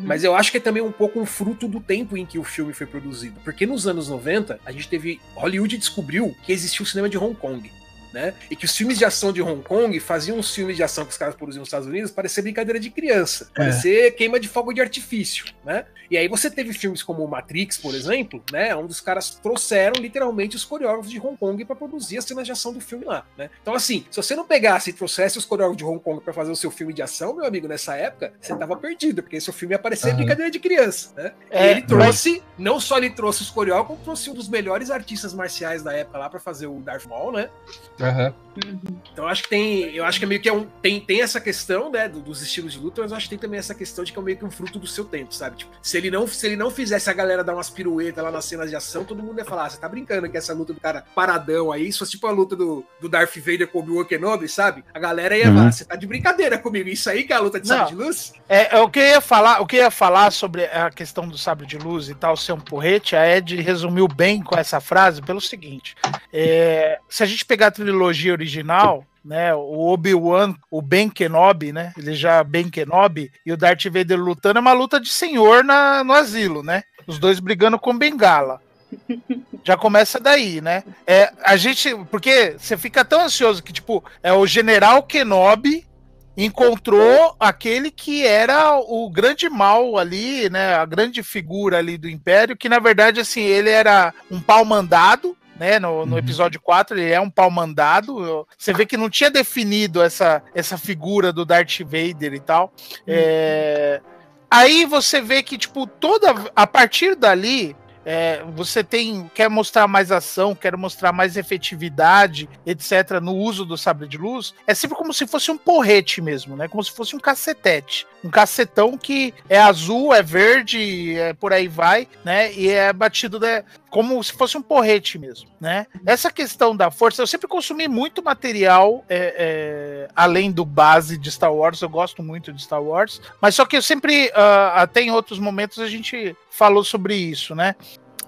Speaker 6: Mas eu acho que é também um pouco um fruto do tempo em que o filme foi produzido. Porque nos anos 90, a gente teve. Hollywood descobriu que existia o cinema de Hong Kong. Né? E que os filmes de ação de Hong Kong faziam os filmes de ação que os caras produziam nos Estados Unidos parecer brincadeira de criança, parecer queima de fogo de artifício, né? E aí você teve filmes como o Matrix, por exemplo, né? Onde os caras trouxeram literalmente os coreógrafos de Hong Kong para produzir as cenas de ação do filme lá, né? Então, assim, se você não pegasse e trouxesse os coreógrafos de Hong Kong para fazer o seu filme de ação, meu amigo, nessa época, você tava perdido, porque seu filme ia parecer
Speaker 5: Aham.
Speaker 6: brincadeira de criança, né?
Speaker 1: É,
Speaker 6: e ele trouxe, não só ele trouxe os coreógrafos, como trouxe um dos melhores artistas marciais da época lá para fazer o Darth Maul, né?
Speaker 5: Aham.
Speaker 6: Então eu acho que tem, eu acho que é meio que é um, tem, tem essa questão, né, do- dos estilos de luta, mas eu acho que tem também essa questão de que é meio que um fruto do seu tempo, sabe? Tipo, se ele não, se ele não fizesse a galera dar umas piruetas lá nas cenas de ação, todo mundo ia falar, ah, você tá brincando que essa luta do cara paradão aí, se fosse tipo a luta do, do Darth Vader com o Obi-Wan Kenobi, sabe? A galera ia
Speaker 2: Uhum.
Speaker 6: falar, você tá de brincadeira comigo, isso aí que é a luta de
Speaker 1: Não.
Speaker 6: sabre de luz?
Speaker 1: É, é, o que eu ia falar, o que eu ia falar sobre a questão do sabre de luz e tal ser um porrete, a Ed resumiu bem com essa frase pelo seguinte: é, se a gente pegar a trilogia original, né, o Obi-Wan, o Ben Kenobi, né, ele já Ben Kenobi e o Darth Vader lutando é uma luta de senhor na, no asilo, né? Os dois brigando com bengala. Já começa daí, né? É, a gente, porque você fica tão ansioso que tipo é o General Kenobi encontrou aquele que era o grande mal ali, né? A grande figura ali do Império, que na verdade, assim, ele era um pau mandado. Né, no, no
Speaker 5: Uhum.
Speaker 1: episódio 4 ele é um pau mandado. Você vê que não tinha definido essa, essa figura do Darth Vader e tal. É, Aí você vê que, tipo, toda. A partir dali, é, você tem. Quer mostrar mais ação, quer mostrar mais efetividade, etc., no uso do sabre de luz. É sempre como se fosse um porrete mesmo, né? Como se fosse um cacetete. Um cacetão que é azul, é verde, é por aí vai, né? E é batido né, como se fosse um porrete mesmo, né? Essa questão da força, eu sempre consumi muito material é, é, além do base de Star Wars, eu gosto muito de Star Wars, mas só que eu sempre, ah, até em outros momentos, a gente falou sobre isso, né?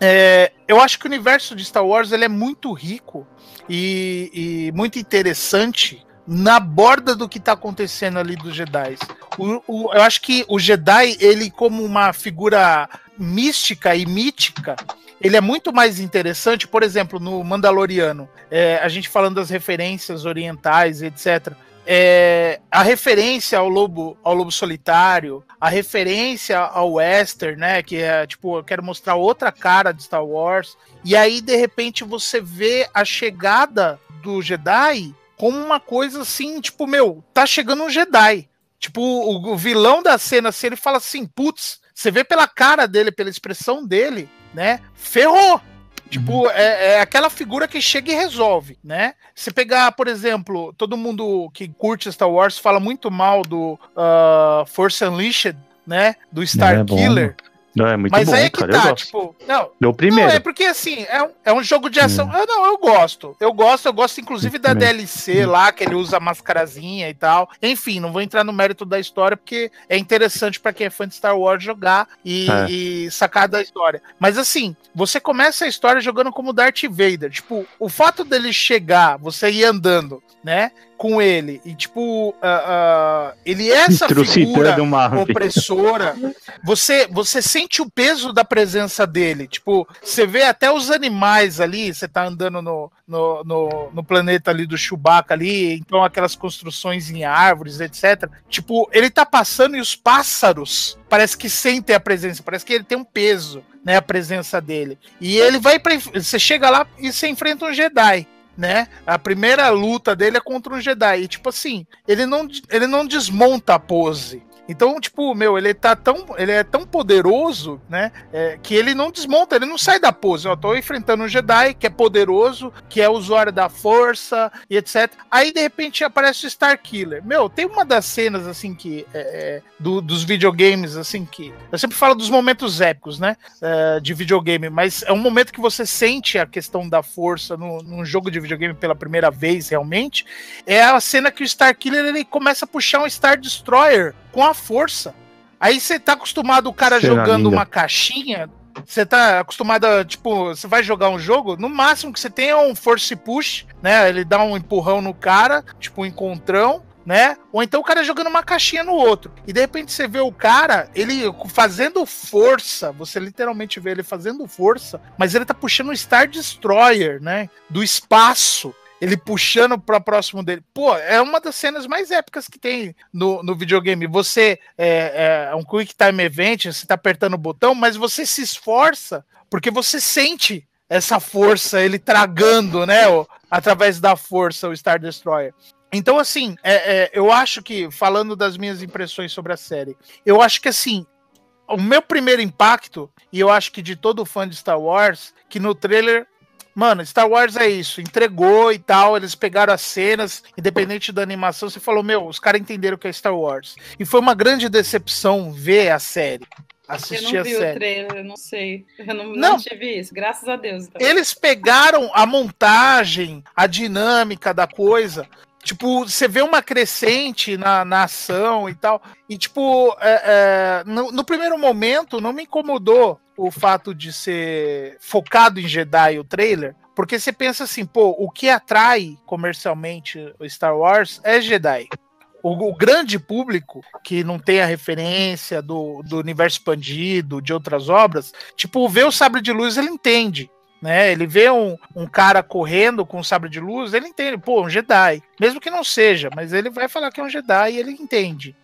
Speaker 1: É, eu acho que o universo de Star Wars ele é muito rico e, e muito interessante na borda do que está acontecendo ali dos Jedi. O, o- eu acho que o Jedi, ele como uma figura mística e mítica, ele é muito mais interessante, por exemplo, no Mandaloriano, é, a gente falando das referências orientais, etc. É, a referência ao lobo, ao lobo solitário, a referência ao western, né? Que é tipo, eu quero mostrar outra cara de Star Wars. E aí, de repente, você vê a chegada do Jedi como uma coisa assim, tipo, meu, tá chegando um Jedi. Tipo, o, o vilão da cena, assim, ele fala assim, putz, você vê pela cara dele, pela expressão dele, né? Ferrou! Tipo, uhum. é, é, aquela figura que chega e resolve, né? Se pegar, por exemplo, todo mundo que curte Star Wars fala muito mal do uh, Force Unleashed, né? Do Star é Killer. Bom.
Speaker 2: Não, é muito Mas bom, aí é que cara, tá, tipo.
Speaker 1: Não,
Speaker 2: Deu primeiro.
Speaker 1: Não, é porque assim, é um, é um jogo de ação. Hum. Eu, não, eu gosto. Eu gosto, eu gosto, inclusive, da DLC hum. lá, que ele usa a mascarazinha e tal. Enfim, não vou entrar no mérito da história, porque é interessante para quem é fã de Star Wars jogar e, é. e, sacar da história. Mas assim, você começa a história jogando como Darth Vader. Tipo, o fato dele chegar, você ir andando, né? Com ele. E, tipo, uh, uh, ele é essa figura opressora. Você, você sente o peso da presença dele. Tipo, você vê até os animais ali, você tá andando no, no, no, no planeta ali do Chewbacca ali, então aquelas construções em árvores, etc. Tipo, ele tá passando e os pássaros parece que sentem a presença, parece que ele tem um peso, né, a presença dele. E ele vai para você chega lá e você enfrenta um Jedi né? A primeira luta dele é contra um Jedi. E, tipo assim, ele não, ele não desmonta a pose. Então, tipo, meu, ele tá tão. Ele é tão poderoso, né? É, que ele não desmonta, ele não sai da pose. Eu tô enfrentando um Jedi que é poderoso, que é usuário da força e etc. Aí, de repente, aparece o Star Killer. Meu, tem uma das cenas, assim, que. É, é, do, dos videogames, assim, que. Eu sempre falo dos momentos épicos, né? É, de videogame, mas é um momento que você sente a questão da força no, num jogo de videogame pela primeira vez, realmente. É a cena que o Star Killer ele começa a puxar um Star Destroyer com a força. Aí você tá acostumado o cara Será jogando linda. uma caixinha. Você tá acostumado a, tipo, você vai jogar um jogo, no máximo que você tem é um force push, né? Ele dá um empurrão no cara, tipo um encontrão, né? Ou então o cara jogando uma caixinha no outro. E de repente você vê o cara, ele fazendo força, você literalmente vê ele fazendo força, mas ele tá puxando o Star Destroyer, né? Do espaço ele puxando para próximo dele. Pô, é uma das cenas mais épicas que tem no, no videogame. Você é, é um quick time event, você tá apertando o botão, mas você se esforça porque você sente essa força, ele tragando, né, através da força, o Star Destroyer. Então, assim, é, é, eu acho que, falando das minhas impressões sobre a série, eu acho que, assim, o meu primeiro impacto, e eu acho que de todo fã de Star Wars, que no trailer Mano, Star Wars é isso, entregou e tal, eles pegaram as cenas, independente da animação, você falou, meu, os caras entenderam o que é Star Wars. E foi uma grande decepção ver a série. Assistir
Speaker 3: eu não vi o trailer, eu não sei. Eu não, não. não tive isso, graças a Deus.
Speaker 1: Então. Eles pegaram a montagem, a dinâmica da coisa, Tipo, você vê uma crescente na, na ação e tal. E, tipo, é, é, no, no, primeiro momento não me incomodou o fato de ser focado em Jedi o trailer. Porque você pensa assim, pô, o que atrai comercialmente o Star Wars é Jedi. O, o, grande público que não tem a referência do, do universo expandido, de outras obras, tipo, vê o sabre de luz, ele entende né? Ele vê um, um cara correndo com um sabre de luz, ele entende, pô, um Jedi. Mesmo que não seja, mas ele vai falar que é um Jedi e ele entende.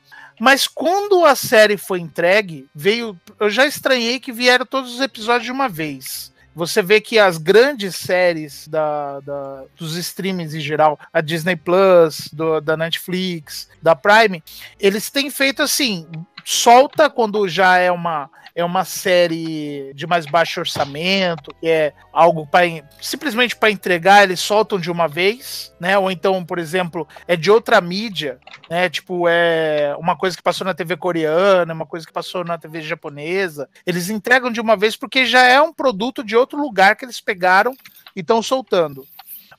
Speaker 1: Mas quando a série foi entregue, veio. Eu já estranhei que vieram todos os episódios de uma vez. Você vê que as grandes séries da, da dos streamings em geral, a Disney Plus, do, da Netflix, da Prime, eles têm feito assim: solta quando já é uma é uma série de mais baixo orçamento, que é algo para simplesmente para entregar, eles soltam de uma vez, né? Ou então, por exemplo, é de outra mídia, né? Tipo, é uma coisa que passou na TV coreana, uma coisa que passou na TV japonesa. Eles entregam de uma vez porque já é um produto de outro lugar que eles pegaram e estão soltando.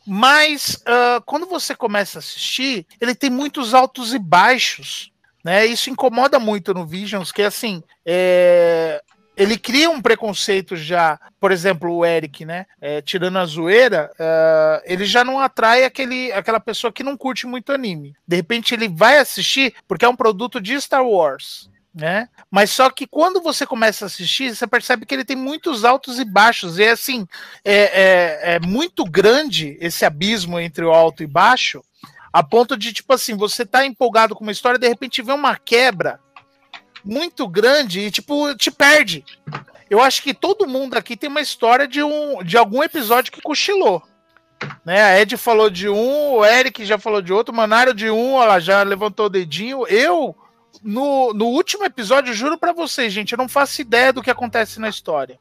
Speaker 1: Mas uh, quando você começa a assistir, ele tem muitos altos e baixos. Né? Isso incomoda muito no Visions, que assim, é, ele cria um preconceito já, por exemplo, o Eric, né? É, tirando a zoeira, uh, ele já não atrai aquele, aquela pessoa que não curte muito anime. De repente ele vai assistir porque é um produto de Star Wars. Né? Mas só que quando você começa a assistir, você percebe que ele tem muitos altos e baixos. E é assim, é, é, é muito grande esse abismo entre o alto e baixo, a ponto de, tipo assim, você tá empolgado com uma história, de repente vê uma quebra muito grande e, tipo, te perde. Eu acho que todo mundo aqui tem uma história de, um, de algum episódio que cochilou. Né? A Ed falou de um, o Eric já falou de outro, o Manário de um, ela já levantou o dedinho. Eu, no, no último episódio, juro para vocês, gente, eu não faço ideia do que acontece na história.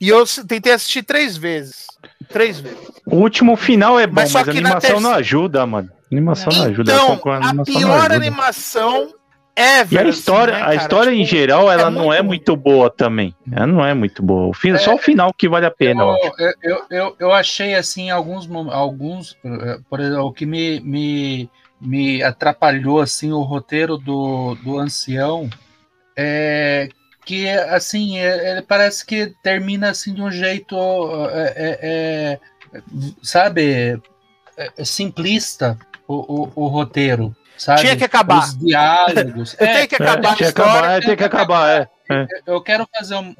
Speaker 1: E eu tentei assistir três vezes. Três vezes.
Speaker 2: O último final é bom, mas, mas a animação não ajuda, mano. Animação não ajuda.
Speaker 1: Então, a, a pior animação é,
Speaker 2: e a história, né, a história tipo, em geral, ela é não é muito boa também. Ela não é muito boa. O fim, é, só o final que vale a pena.
Speaker 5: Eu, eu, eu, eu, achei assim alguns alguns eh, por exemplo, o que me, me, me atrapalhou assim o roteiro do, do ancião é que assim é, ele parece que termina assim de um jeito é, é, é sabe é, simplista o, o, o roteiro Sabe?
Speaker 1: Tinha que acabar.
Speaker 5: Os diálogos.
Speaker 1: é, tem que acabar. É,
Speaker 2: tinha que acabar, tem que acabar, é.
Speaker 5: Eu quero fazer um,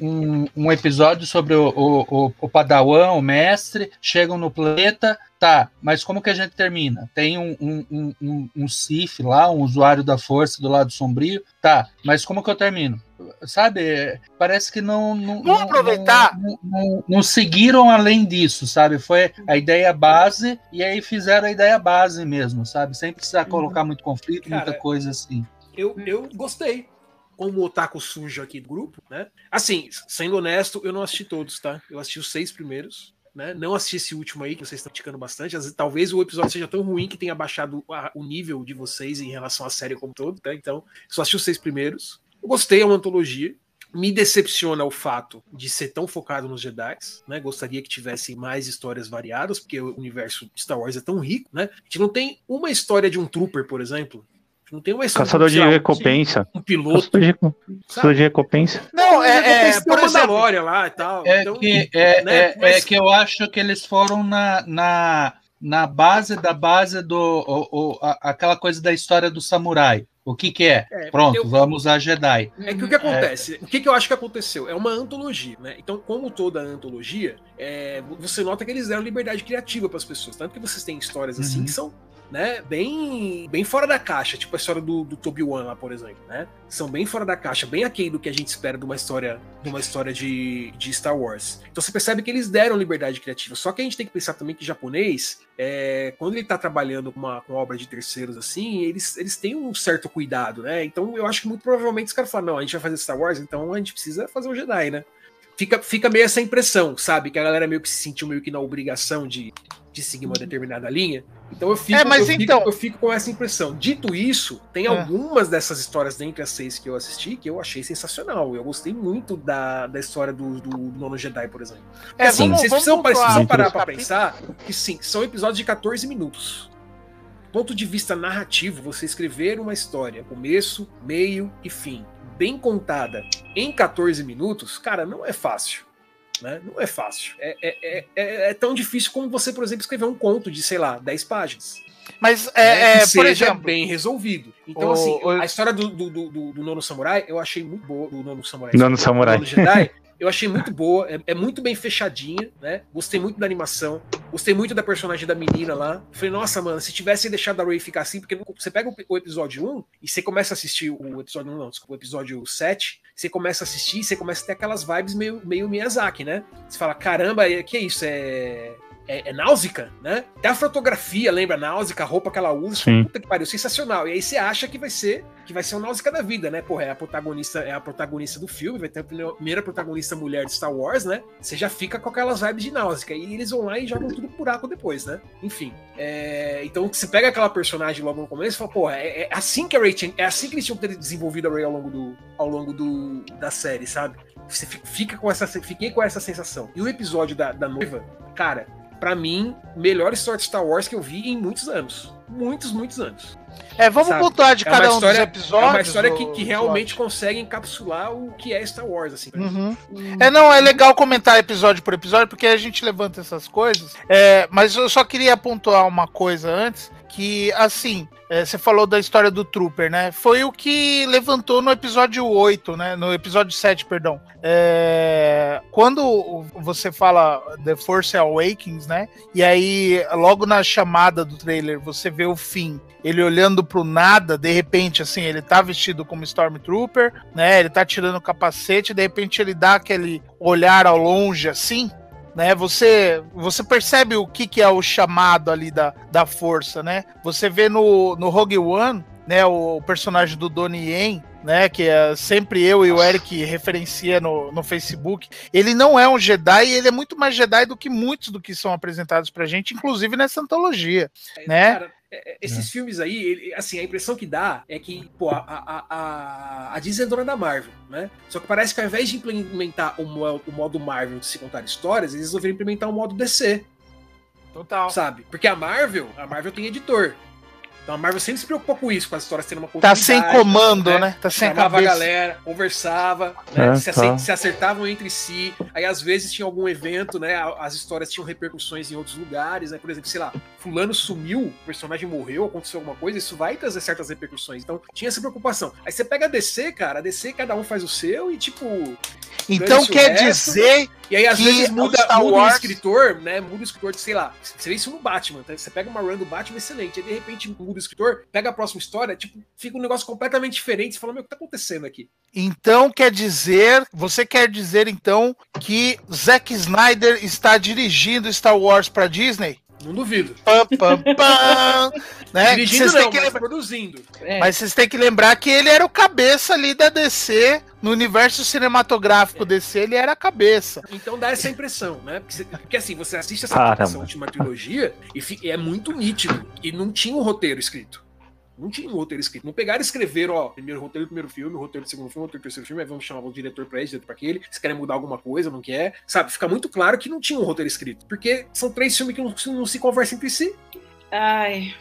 Speaker 5: um, um episódio sobre o, o, o, Padawan, o mestre, chegam no planeta, tá, mas como que a gente termina? Tem um, um, um, um Sif lá, um usuário da força do lado sombrio, tá, mas como que eu termino? Sabe, parece que não. Não,
Speaker 1: Vamos aproveitar.
Speaker 5: Não, não, não, seguiram além disso, sabe? Foi a ideia base e aí fizeram a ideia base mesmo, sabe? Sem precisar colocar uhum. muito conflito, Cara, muita coisa assim.
Speaker 6: Eu, eu gostei como otaku sujo aqui do grupo, né? Assim, sendo honesto, eu não assisti todos, tá? Eu assisti os seis primeiros. Né? Não assisti esse último aí, que vocês estão criticando bastante. Vezes, talvez o episódio seja tão ruim que tenha baixado a, o nível de vocês em relação à série como todo, tá? Então, só assisti os seis primeiros. Eu gostei, é uma antologia. Me decepciona o fato de ser tão focado nos Jedi, né? Gostaria que tivesse mais histórias variadas, porque o universo de Star Wars é tão rico, né? A gente não tem uma história de um trooper, por exemplo, não tem uma
Speaker 2: Caçador de recompensa.
Speaker 6: Um piloto.
Speaker 2: Caçador de, recompensa.
Speaker 6: Não, é, é por exemplo, lá e tal.
Speaker 5: É, então, que, é, né, é, mas... é, que eu acho que eles foram na, na, na base da base do. O, o, a, aquela coisa da história do samurai. O que, que é? é Pronto, eu, vamos a Jedi.
Speaker 6: É que o que acontece? É. O que, que eu acho que aconteceu? É uma antologia, né? Então, como toda antologia, é, você nota que eles deram liberdade criativa para as pessoas. Tanto que vocês têm histórias assim uhum. que são né, bem, bem fora da caixa, tipo a história do, do Toby One lá, por exemplo, né? São bem fora da caixa, bem aquém do que a gente espera de uma história, de uma história de, de Star Wars. Então você percebe que eles deram liberdade criativa. Só que a gente tem que pensar também que japonês, é, quando ele tá trabalhando com uma, com obra de terceiros assim, eles, eles têm um certo cuidado, né? Então eu acho que muito provavelmente os caras falam, não, a gente vai fazer Star Wars, então a gente precisa fazer um Jedi, né? Fica, fica meio essa impressão, sabe? Que a galera meio que se sentiu meio que na obrigação de, de seguir uma determinada linha. Então eu fico,
Speaker 1: é, mas
Speaker 6: eu,
Speaker 1: então...
Speaker 6: fico, eu fico com essa impressão. Dito isso, tem é. algumas dessas histórias dentre as seis que eu assisti que eu achei sensacional. Eu gostei muito da, da história do, do Nono Jedi, por exemplo. É, assim, vamos, vocês precisam, precisam parar pra pensar que sim, são episódios de 14 minutos. Ponto de vista narrativo, você escrever uma história, começo, meio e fim, bem contada em 14 minutos, cara, não é fácil. Né? Não é fácil. É, é, é, é, tão difícil como você, por exemplo, escrever um conto de, sei lá, 10 páginas.
Speaker 1: Mas, é,
Speaker 6: né? por exemplo, bem resolvido. Então, o, assim, o... a história do, do, do, do, Nono Samurai eu achei muito boa. Do Nono Samurai.
Speaker 2: Nono Samurai.
Speaker 6: Nono Jedi, eu achei muito boa, é, é, muito bem fechadinha, né? Gostei muito da animação, gostei muito da personagem da menina lá. Falei, nossa, mano, se tivesse deixado a Ray ficar assim, porque você pega o, o, episódio 1 e você começa a assistir o episódio 1, não, desculpa, o episódio 7, você começa a assistir você começa a ter aquelas vibes meio, meio Miyazaki, né? Você fala, caramba, que é isso? É é, é náusica, né? Até a fotografia lembra náusica, a roupa que ela usa, Sim. puta que pariu, sensacional. E aí você acha que vai ser que vai ser o náusica da vida, né? Porra, é a protagonista, é a protagonista do filme, vai ter a primeira protagonista mulher de Star Wars, né? Você já fica com aquelas vibes de náusica. E eles vão lá e jogam tudo buraco depois, né? Enfim. É, então você pega aquela personagem logo no começo e fala, porra, é, é, assim que a Ray é assim que eles tinham que ter desenvolvido a Ray ao longo do, ao longo do, da série, sabe? Você fica com essa, fiquei com essa sensação. E o episódio da, da noiva, cara, para mim, melhor história de Star Wars que eu vi em muitos anos. Muitos, muitos anos.
Speaker 1: É, vamos Sabe? voltar de é cada um
Speaker 6: história,
Speaker 1: dos episódios. É
Speaker 6: uma história que, que realmente consegue encapsular o que é Star Wars, assim.
Speaker 1: Uhum. É, não, é legal comentar episódio por episódio, porque a gente levanta essas coisas. É, mas eu só queria pontuar uma coisa antes, que, assim, é, você falou da história do Trooper, né? Foi o que levantou no episódio 8, né? No episódio 7, perdão. É, quando você fala The Force Awakens, né? E aí, logo na chamada do trailer, você vê o fim. Ele olhando pro nada, de repente, assim, ele tá vestido como Stormtrooper, né? Ele tá tirando o capacete, de repente ele dá aquele olhar ao longe, assim, né? Você você percebe o que, que é o chamado ali da, da força, né? Você vê no, no Rogue One né, o personagem do Donnie Yen, né, que é sempre eu e o Eric referencia no, no Facebook, ele não é um Jedi, ele é muito mais Jedi do que muitos do que são apresentados pra gente, inclusive nessa antologia, é, né? Cara,
Speaker 6: esses é. filmes aí, ele, assim, a impressão que dá é que, pô, a, a, a, a Disney é dona da Marvel, né? Só que parece que ao invés de implementar o, o modo Marvel de se contar histórias, eles resolveram implementar o modo DC. Total. Sabe? Porque a Marvel, a Marvel tem editor. Então a Marvel sempre se preocupou com isso, com as histórias tendo uma
Speaker 1: Tá sem comando, né? né? Tá sem
Speaker 6: Chamava cabeça. a galera, conversava, né? é, se, tá. se, acertavam entre si. Aí às vezes tinha algum evento, né? As histórias tinham repercussões em outros lugares, né? Por exemplo, sei lá, fulano sumiu, o personagem morreu, aconteceu alguma coisa, isso vai trazer certas repercussões. Então tinha essa preocupação. Aí você pega a DC, cara, a DC cada um faz o seu e tipo.
Speaker 1: Então quer dizer.
Speaker 6: E aí às vezes muda, muda o escritor, né? Muda o escritor de, sei lá, você vê isso no Batman, tá? Você pega uma run do Batman excelente, aí de repente muda o escritor, pega a próxima história, tipo, fica um negócio completamente diferente. Você fala, meu, o que tá acontecendo aqui?
Speaker 1: Então quer dizer, você quer dizer então que Zack Snyder está dirigindo Star Wars para Disney?
Speaker 6: Não duvido.
Speaker 1: Pam, pam, pam, né?
Speaker 6: Dirigindo não, que mas lembra... produzindo.
Speaker 1: É. Mas vocês têm que lembrar que ele era o cabeça ali da DC, no universo cinematográfico é. DC, ele era a cabeça.
Speaker 6: Então dá essa impressão, né? Porque, porque assim, você assiste essa, essa última trilogia e é muito nítido. E não tinha um roteiro escrito. Não tinha um roteiro escrito. Não pegaram e escreveram, ó, primeiro roteiro do primeiro filme, roteiro do segundo filme, roteiro do terceiro filme, aí vamos chamar o diretor pra esse, diretor pra aquele, se querem mudar alguma coisa, não quer. Sabe, fica muito claro que não tinha um roteiro escrito. Porque são três filmes que não, não se conversam entre si.
Speaker 3: Ai.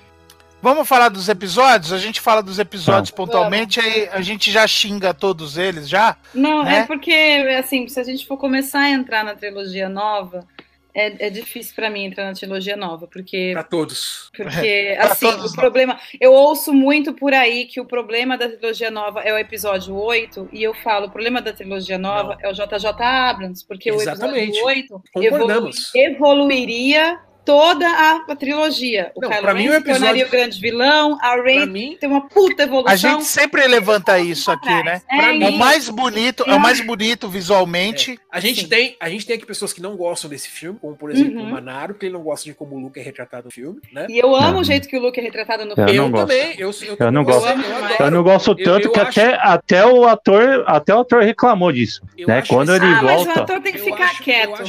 Speaker 1: Vamos falar dos episódios? A gente fala dos episódios pontualmente, aí a gente já xinga todos eles já?
Speaker 3: Não, né? é porque, assim, se a gente for começar a entrar na trilogia nova, é, é difícil para mim entrar na trilogia nova, porque.
Speaker 6: Para todos.
Speaker 3: Porque, assim, todos o problema. Eu ouço muito por aí que o problema da trilogia nova é o episódio 8, e eu falo, o problema da trilogia nova Não. é o JJ Abrams, porque Exatamente. o episódio 8 evolu evoluiria toda a, a trilogia. O não, Kylo Ren se episódio... tornaria o grande vilão, a Rey mim... tem uma puta evolução.
Speaker 1: A gente sempre levanta isso aqui, né? É, é o mais bonito, é o mais bonito visualmente.
Speaker 6: É. A gente tem, a gente tem aqui pessoas que não gostam desse filme, como por exemplo uhum. o Manaro, que ele não gosta de como o Luke é retratado no filme, né?
Speaker 3: E eu amo não. o jeito que o Luke é retratado no filme.
Speaker 2: Eu, também, eu, eu, eu não gosto. Eu, eu, não gosto tanto que acho... até, até o ator, até o ator reclamou disso, né? Quando ele ah, volta. Mas o
Speaker 3: ator tem que ficar quieto.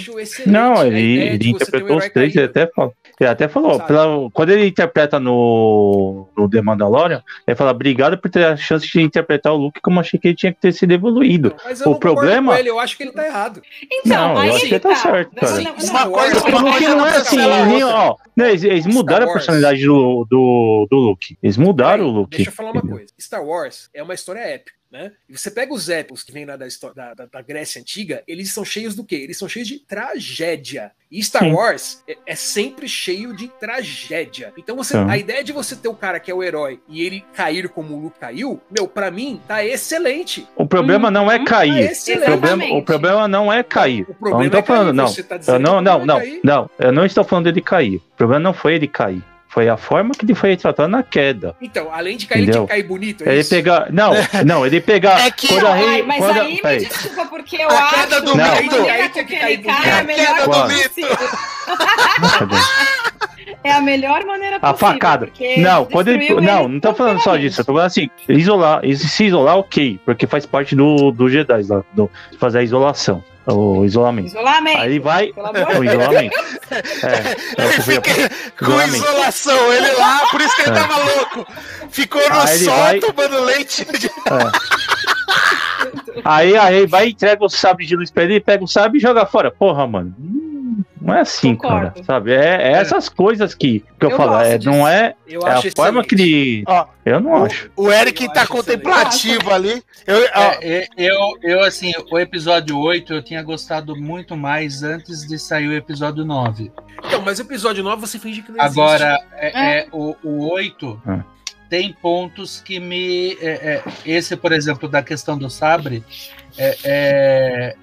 Speaker 2: Não, ele, ele interpretou os três, ele até falou. Ele até falou, pela, quando ele interpreta no, no The Mandalorian, ele fala, obrigado por ter a chance de interpretar o Luke como achei que ele tinha que ter sido evoluído. Mas eu o problema.
Speaker 6: Ele, eu acho que ele tá errado.
Speaker 3: Então,
Speaker 2: não, eu acho que ele tá, tá certo, cara. Não, não, uma coisa, uma coisa não é assim, ó, né, eles, eles mudaram a personalidade do, do, do Luke. Eles mudaram Aí, o Luke.
Speaker 6: Deixa eu falar uma coisa. Star Wars é uma história épica. Né? E você pega os épicos que vêm lá da, da, da, Grécia Antiga, eles são cheios do quê? Eles são cheios de tragédia. E Star Sim. Wars é, é, sempre cheio de tragédia. Então você, a ideia de você ter o cara que é o herói e ele cair como o Luke caiu, meu, para mim tá excelente.
Speaker 2: O problema hum, não é uhum. cair. Tá o, problema, o problema não é cair. O problema eu não tô é falando, não. Tá eu não, não, não, não. Eu não estou falando dele cair. O problema não foi ele cair. Foi a forma que ele foi retratado na queda.
Speaker 6: Então, além de cair, Entendeu? ele tinha que cair bonito.
Speaker 2: É ele isso? pegar. Não, não, ele pegar.
Speaker 3: É que, quando a rei, mas quando aí a... me desculpa, porque eu
Speaker 1: a
Speaker 3: acho
Speaker 1: queda do não. mito.
Speaker 3: que, que ele cai é a melhor possível. É a melhor maneira possível.
Speaker 2: A facada. Não, quando ele, não, não tô falando só disso. Eu tô falando assim, isolar, se isolar, ok, porque faz parte do, do Jedi lá, do, fazer a isolação. O isolamento.
Speaker 3: Isolamento.
Speaker 2: Aí vai. O isolamento.
Speaker 1: É, é ele fica com isolamento. isolação, ele lá, por isso que ele é. tava louco. Ficou no aí sol vai... tomando leite. De...
Speaker 2: É. Aí, aí vai, entrega o sabre de luz pra ele, pega o sabre e joga fora. Porra, mano. Não é assim, Concordo. cara, sabe? É, é, essas coisas que, que eu, eu falo, é, não é, eu é a forma que ele... Ó, eu não
Speaker 1: o,
Speaker 2: acho.
Speaker 1: O Eric eu tá contemplativo ali.
Speaker 5: Eu, é, eu, eu, assim, o episódio 8 eu tinha gostado muito mais antes de sair o episódio 9.
Speaker 6: Então, mas o episódio 9 você finge que não
Speaker 5: existe. Agora, é, é. o, o 8 é. tem pontos que me... É, esse, por exemplo, da questão do sabre, é,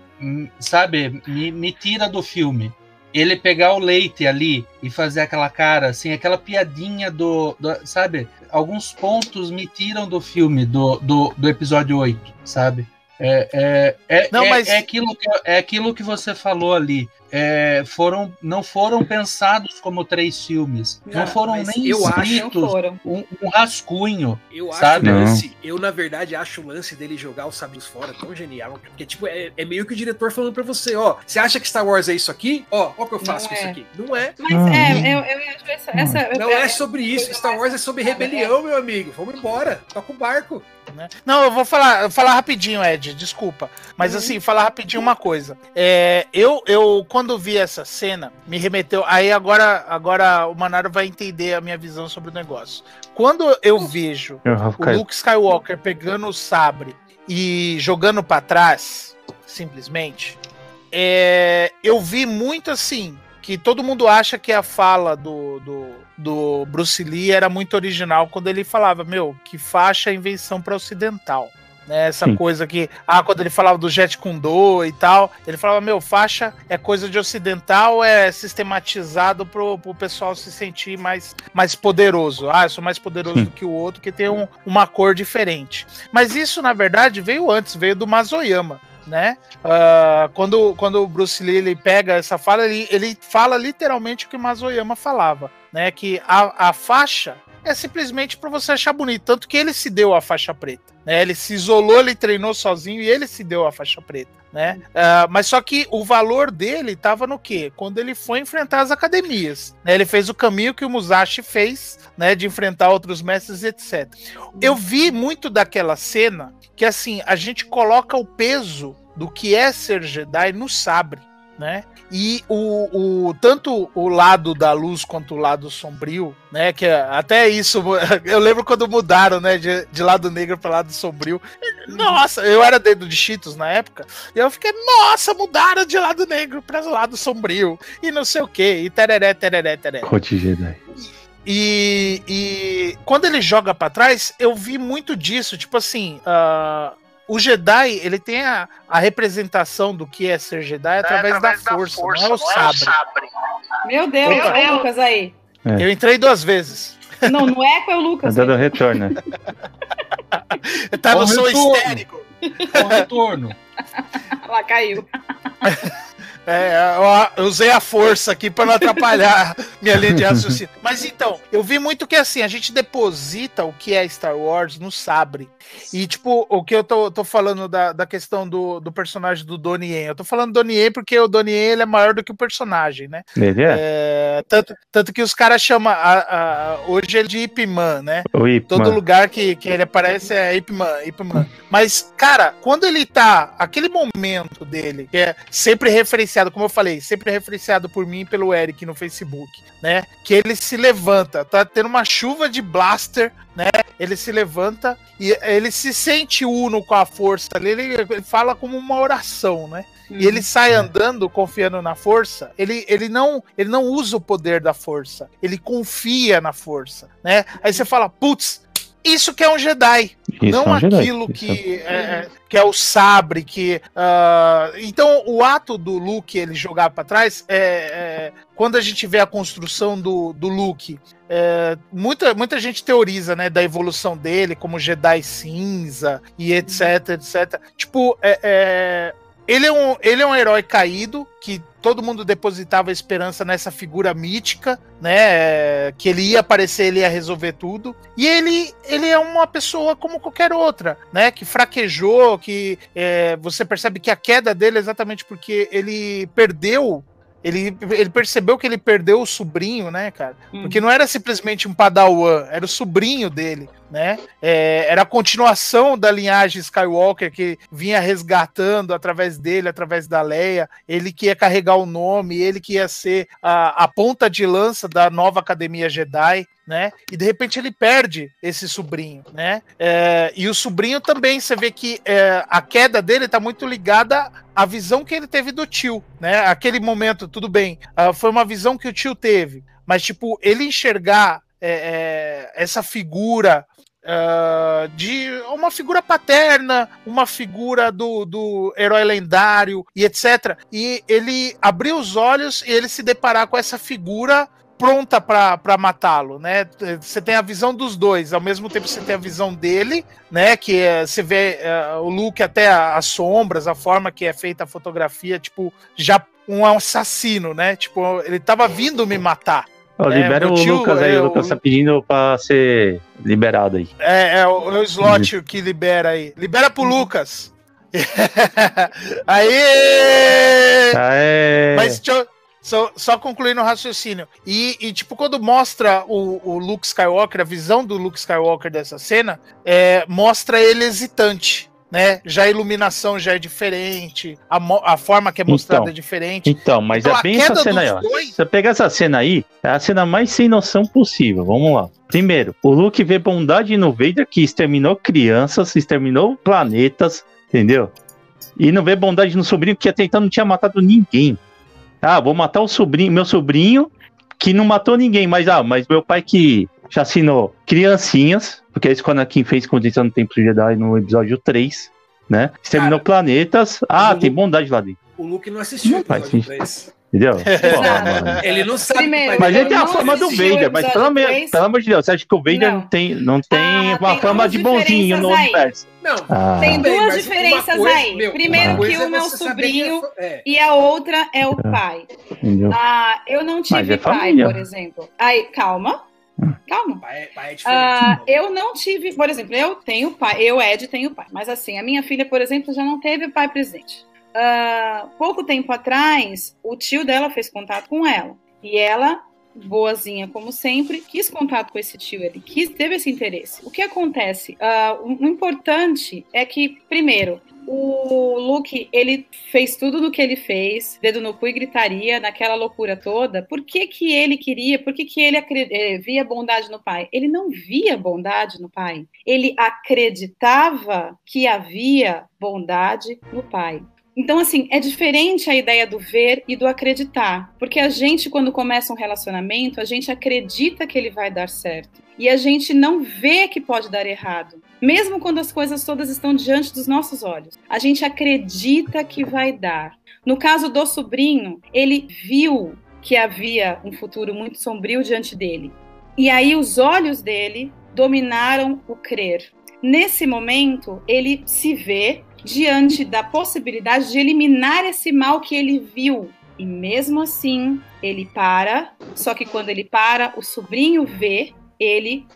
Speaker 5: sabe, me, me tira do filme ele pegar o leite ali e fazer aquela cara, assim, aquela piadinha do, do, Sabe? Alguns pontos me tiram do filme, do, do, do episódio 8, sabe? É, é, é, Não, é, mas... é, aquilo que, é aquilo que você falou ali é, foram, não foram pensados como três filmes. Não, não foram nem eu escritos foram. Um, um, rascunho.
Speaker 6: Eu
Speaker 5: sabe?
Speaker 6: acho lance, eu, na verdade, acho o lance dele jogar os sabios fora tão genial. Porque, tipo, é, é, meio que o diretor falando pra você, ó, você acha que Star Wars é isso aqui? Ó, ó o que eu faço não com é. isso aqui. Não é.
Speaker 3: Mas hum. é, eu, eu acho essa. essa
Speaker 6: não é sobre isso. Star Wars é sobre rebelião, meu amigo. Vamos embora. Toca o barco.
Speaker 1: Né? Não, eu vou falar, falar rapidinho, Ed, desculpa. Mas uhum. assim, falar rapidinho uma coisa. É, eu, eu, quando vi essa cena, me remeteu. Aí agora, agora o Manaro vai entender a minha visão sobre o negócio. Quando eu vejo o Luke Skywalker pegando o sabre e jogando para trás, simplesmente, é, eu vi muito assim que todo mundo acha que a fala do, do, do Bruce Lee era muito original quando ele falava, meu, que faixa é invenção para ocidental. Né, essa Sim. coisa que, ah, quando ele falava do Jet Kundo e tal, ele falava, meu, faixa é coisa de ocidental, é sistematizado pro, pro pessoal se sentir mais, mais poderoso. Ah, eu sou mais poderoso Sim. do que o outro, que tem um, uma cor diferente. Mas isso, na verdade, veio antes, veio do Mazoyama né? Uh, quando, quando o Bruce Lee ele pega essa fala, ele, ele fala literalmente o que Mazoyama falava, né? Que a, a faixa é simplesmente para você achar bonito, tanto que ele se deu a faixa preta, né? Ele se isolou, ele treinou sozinho e ele se deu a faixa preta, né? Uh, mas só que o valor dele estava no quê? Quando ele foi enfrentar as academias, né? Ele fez o caminho que o Musashi fez, né? De enfrentar outros mestres, etc. Eu vi muito daquela cena que assim a gente coloca o peso do que é ser Jedi no sabre, né? E o, o tanto o lado da luz quanto o lado sombrio, né? Que até isso eu lembro quando mudaram, né? De, de lado negro para lado sombrio. Nossa, eu era dedo de Cheetos na época e eu fiquei, nossa, mudaram de lado negro para lado sombrio e não sei o que e tereré, tereré, tereré.
Speaker 2: Cote Jedi.
Speaker 1: E, e quando ele joga para trás, eu vi muito disso, tipo assim, uh, o Jedi, ele tem a, a representação do que é ser Jedi é através, através da, força, da, força, não é o, não sabre. É o sabre.
Speaker 3: Meu Deus, é o Lucas aí.
Speaker 1: É. Eu entrei duas vezes.
Speaker 3: Não, não é com o Lucas.
Speaker 2: Tá dando retorno.
Speaker 1: tá no som histérico.
Speaker 5: Com retorno.
Speaker 3: Lá caiu.
Speaker 1: É, eu usei a força aqui para não atrapalhar minha linha de raciocínio. Mas então, eu vi muito que assim, a gente deposita o que é Star Wars no sabre. E, tipo, o que eu tô, tô falando da, da questão do, do personagem do Donnie Yen. Eu tô falando Donnie Yen porque o Donnie Yen ele é maior do que o personagem, né?
Speaker 2: Ele é? é
Speaker 1: tanto, tanto que os caras chamam. A, a, hoje ele é de Ip Man, né?
Speaker 2: O Ip
Speaker 1: Todo lugar que, que ele aparece é Ip Man, Ip Man. Mas, cara, quando ele tá. Aquele momento dele, que é sempre referenciado, como eu falei, sempre referenciado por mim e pelo Eric no Facebook, né? Que ele se levanta, tá tendo uma chuva de blaster né? Ele se levanta e ele se sente uno com a força ali, ele, ele fala como uma oração, né? E ele uhum. sai andando confiando na força. Ele, ele, não, ele não usa o poder da força. Ele confia na força, né? Aí você fala, putz, isso que é um Jedi. Isso não é um aquilo Jedi. que é, é, que é o sabre, que. Uh, então, o ato do Luke ele jogar para trás é, é, Quando a gente vê a construção do, do Luke, é, muita, muita gente teoriza, né, da evolução dele como Jedi cinza e etc, etc. Tipo, é, é ele é, um, ele é um herói caído que todo mundo depositava esperança nessa figura mítica, né? Que ele ia aparecer, ele ia resolver tudo. E ele, ele é uma pessoa como qualquer outra, né? Que fraquejou, que é, você percebe que a queda dele é exatamente porque ele perdeu ele, ele percebeu que ele perdeu o sobrinho, né, cara? Porque não era simplesmente um padawan, era o sobrinho dele né? É, era a continuação da linhagem Skywalker que vinha resgatando através dele, através da Leia, ele que ia carregar o nome, ele que ia ser a, a ponta de lança da nova Academia Jedi. Né? E de repente ele perde esse sobrinho, né? É, e o sobrinho também, você vê que é, a queda dele está muito ligada à visão que ele teve do tio, né? Aquele momento, tudo bem, uh, foi uma visão que o tio teve, mas tipo ele enxergar é, é essa figura Uh, de uma figura paterna, uma figura do, do herói lendário e etc. E ele abrir os olhos e ele se deparar com essa figura pronta para matá-lo, né? Você tem a visão dos dois, ao mesmo tempo você tem a visão dele, né? Que é, você vê é, o Luke até as sombras, a forma que é feita a fotografia, tipo, já um assassino, né? Tipo, ele tava vindo me matar.
Speaker 2: Oh, libera o tio, Lucas aí, é, o Lucas tá pedindo pra ser liberado aí.
Speaker 1: É, é o, é o slot uhum. que libera aí. Libera pro. Lucas. Aê! Aê! Mas só, só concluindo o raciocínio. E, e, tipo, quando mostra o, o, Luke Skywalker, a visão do Luke Skywalker dessa cena, é, mostra ele hesitante né? Já a iluminação já é diferente, a, a forma que é mostrada então, é diferente.
Speaker 2: Então, mas então, é bem essa cena aí, ó. Dois... Você pega essa cena aí, é a cena mais sem noção possível. Vamos lá. Primeiro, o Luke vê bondade no Vader que exterminou crianças, exterminou planetas, entendeu? E não vê bondade no sobrinho que até então não tinha matado ninguém. Ah, vou matar o sobrinho, meu sobrinho que não matou ninguém, mas ah, mas meu pai que já assinou criancinhas, porque é isso que o Anakin fez com o no Templo Jedi no episódio 3, né? Exterminou Cara, planetas. Ah, tem bondade lá dentro.
Speaker 6: O Luke não assistiu o episódio 3.
Speaker 2: Entendeu?
Speaker 6: ele não sabe.
Speaker 2: Primeiro, mas ele tem a fama do Vader, mas pelo, pelo, amor de Deus, você acha que o Vader não, não tem, não tem ah, uma tem fama de bonzinho no universo?
Speaker 3: Não, ah. tem duas diferenças coisa, aí. Meu, Primeiro que um é o sobrinho é, é. e a outra é o ah. pai. Ah, eu não tive é pai, por exemplo. Aí, calma. Calma. Pai, pai é uh, eu não tive, por exemplo, eu tenho pai, eu, Ed, tenho pai. Mas assim, a minha filha, por exemplo, já não teve pai presente. Uh, pouco tempo atrás, o tio dela fez contato com ela. E ela, boazinha como sempre, quis contato com esse tio, ele quis, teve esse interesse. O que acontece? Uh, o importante é que, primeiro, o Luke, ele fez tudo no que ele fez, dedo no cu e gritaria, naquela loucura toda. Por que que ele queria, por que que ele eh, via bondade no pai? Ele não via bondade no pai. Ele acreditava que havia bondade no pai. Então, assim, é diferente a ideia do ver e do acreditar. Porque a gente, quando começa um relacionamento, a gente acredita que ele vai dar certo. E a gente não vê que pode dar errado. Mesmo quando as coisas todas estão diante dos nossos olhos. A gente acredita que vai dar. No caso do sobrinho, ele viu que havia um futuro muito sombrio diante dele. E aí os olhos dele dominaram o crer. Nesse momento, ele se vê diante da possibilidade de eliminar esse mal que ele viu. E mesmo assim, ele para. Só que quando ele para, o sobrinho vê ele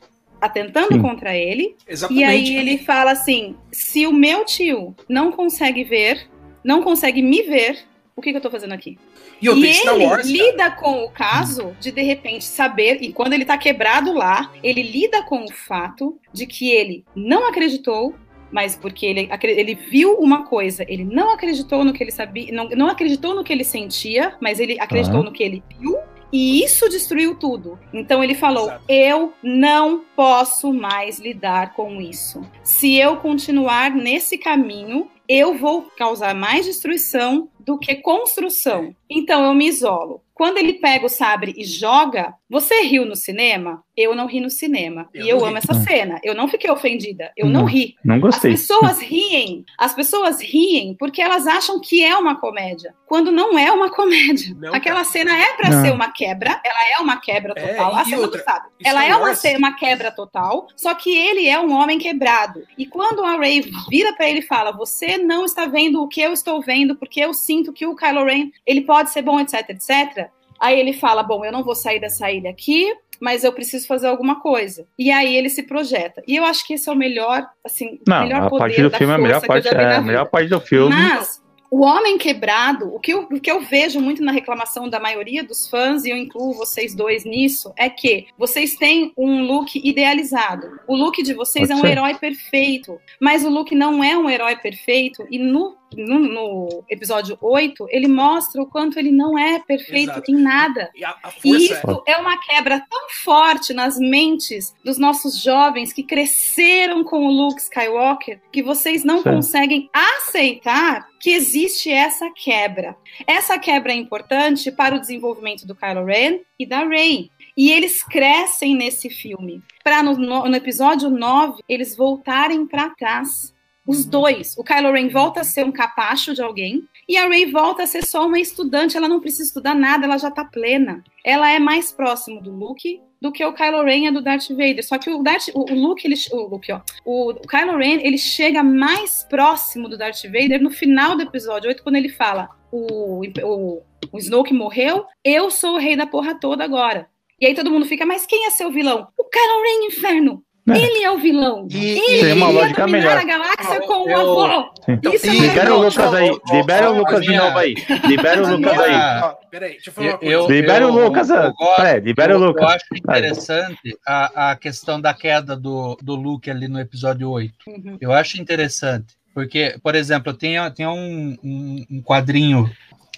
Speaker 3: atentando Sim. contra ele. Exatamente. E aí ele fala assim: se o meu tio não consegue ver, não consegue me ver, o que, que eu tô fazendo aqui? E, e ele Wars, lida com o caso de de repente saber, e quando ele tá quebrado lá, ele lida com o fato de que ele não acreditou mas porque ele, ele viu uma coisa, ele não acreditou no que ele sabia, não, não acreditou no que ele sentia, mas ele acreditou no que ele viu. E isso destruiu tudo. Então ele falou: Exato. Eu não posso mais lidar com isso. Se eu continuar nesse caminho, eu vou causar mais destruição do que construção. Então eu me isolo. Quando ele pega o sabre e joga, você riu no cinema? Eu não ri no cinema. Eu e eu amo ri. essa cena. Eu não fiquei ofendida. Eu não, não ri.
Speaker 2: Não gostei.
Speaker 3: As pessoas riem. As pessoas riem porque elas acham que é uma comédia. Quando não é uma comédia. Não, Aquela cara. cena é para ser uma quebra. Ela é uma quebra é, total. É, a cena outra, sabe. Ela é uma, uma quebra total. Só que ele é um homem quebrado. E quando a Ray vira para ele e fala: Você não está vendo o que eu estou vendo, porque eu sinto que o Kylo Ren ele pode ser bom, etc, etc. Aí ele fala: Bom, eu não vou sair dessa ilha aqui, mas eu preciso fazer alguma coisa. E aí ele se projeta. E eu acho que esse é o melhor, assim,
Speaker 2: não,
Speaker 3: melhor
Speaker 2: a parte do filme é a melhor parte, é a melhor parte do filme.
Speaker 3: Mas o homem quebrado, o que, eu, o que eu vejo muito na reclamação da maioria dos fãs, e eu incluo vocês dois nisso, é que vocês têm um look idealizado. O look de vocês Pode é um ser. herói perfeito, mas o look não é um herói perfeito, e no no, no, episódio 8, ele mostra o quanto ele não é perfeito Exato. em nada. E, a, a e isso é... é uma quebra tão forte nas mentes dos nossos jovens que cresceram com o Luke Skywalker que vocês não Sim. conseguem aceitar que existe essa quebra. Essa quebra é importante para o desenvolvimento do Kylo Ren e da Rey. E eles crescem nesse filme. Para no, no, episódio 9, eles voltarem para trás Os dois. O Kylo Ren volta a ser um capacho de alguém e a Rey volta a ser só uma estudante. Ela não precisa estudar nada, ela já tá plena. Ela é mais próximo do Luke do que o Kylo Ren é do Darth Vader. Só que o, Darth, o, o Luke, ele, o, Luke ó, o, o Kylo Ren, ele chega mais próximo do Darth Vader no final do episódio 8, quando ele fala: o, o, o Snoke morreu, eu sou o rei da porra toda agora. E aí todo mundo fica, mas quem é seu vilão? O Kylo Ren, inferno! É. Ele é o vilão. E, ele
Speaker 2: tem uma lógica melhor.
Speaker 3: a galáxia com o avô.
Speaker 2: Isso é libera o Lucas aí. Libera o Lucas de novo aí. Libera o Lucas aí.
Speaker 6: Peraí, deixa eu falar uma coisa.
Speaker 2: Libera o Lucas.
Speaker 5: É, libera o Lucas. Eu acho interessante a, a questão da queda do, do Luke ali no episódio 8. Uhum. Eu acho interessante. Porque, por exemplo, tem, tem um, um, um quadrinho,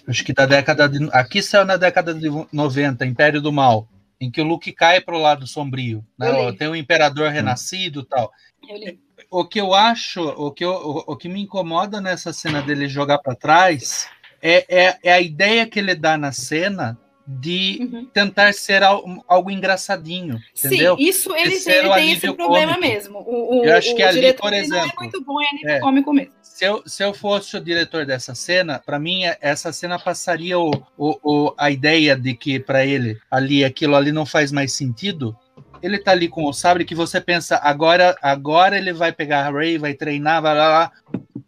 Speaker 5: acho que da década de. Aqui saiu na década de 90, Império do Mal em que o Luke cai para o lado sombrio, né? Tem o imperador renascido, tal. O que eu acho, o que, eu, o, o que me incomoda nessa cena dele jogar para trás é, é, é, a ideia que ele dá na cena de uhum. tentar ser algo, algo, engraçadinho, entendeu?
Speaker 3: Sim, isso ele, ele tem esse problema cômico. mesmo. O, o,
Speaker 5: eu acho que ali, por exemplo, não
Speaker 3: é muito bom, é nível é, cômico mesmo.
Speaker 5: Se eu, se eu fosse o diretor dessa cena, para mim essa cena passaria o, o, o a ideia de que para ele ali aquilo ali não faz mais sentido. Ele tá ali com o sabre que você pensa agora agora ele vai pegar a Ray, vai treinar, vai lá, lá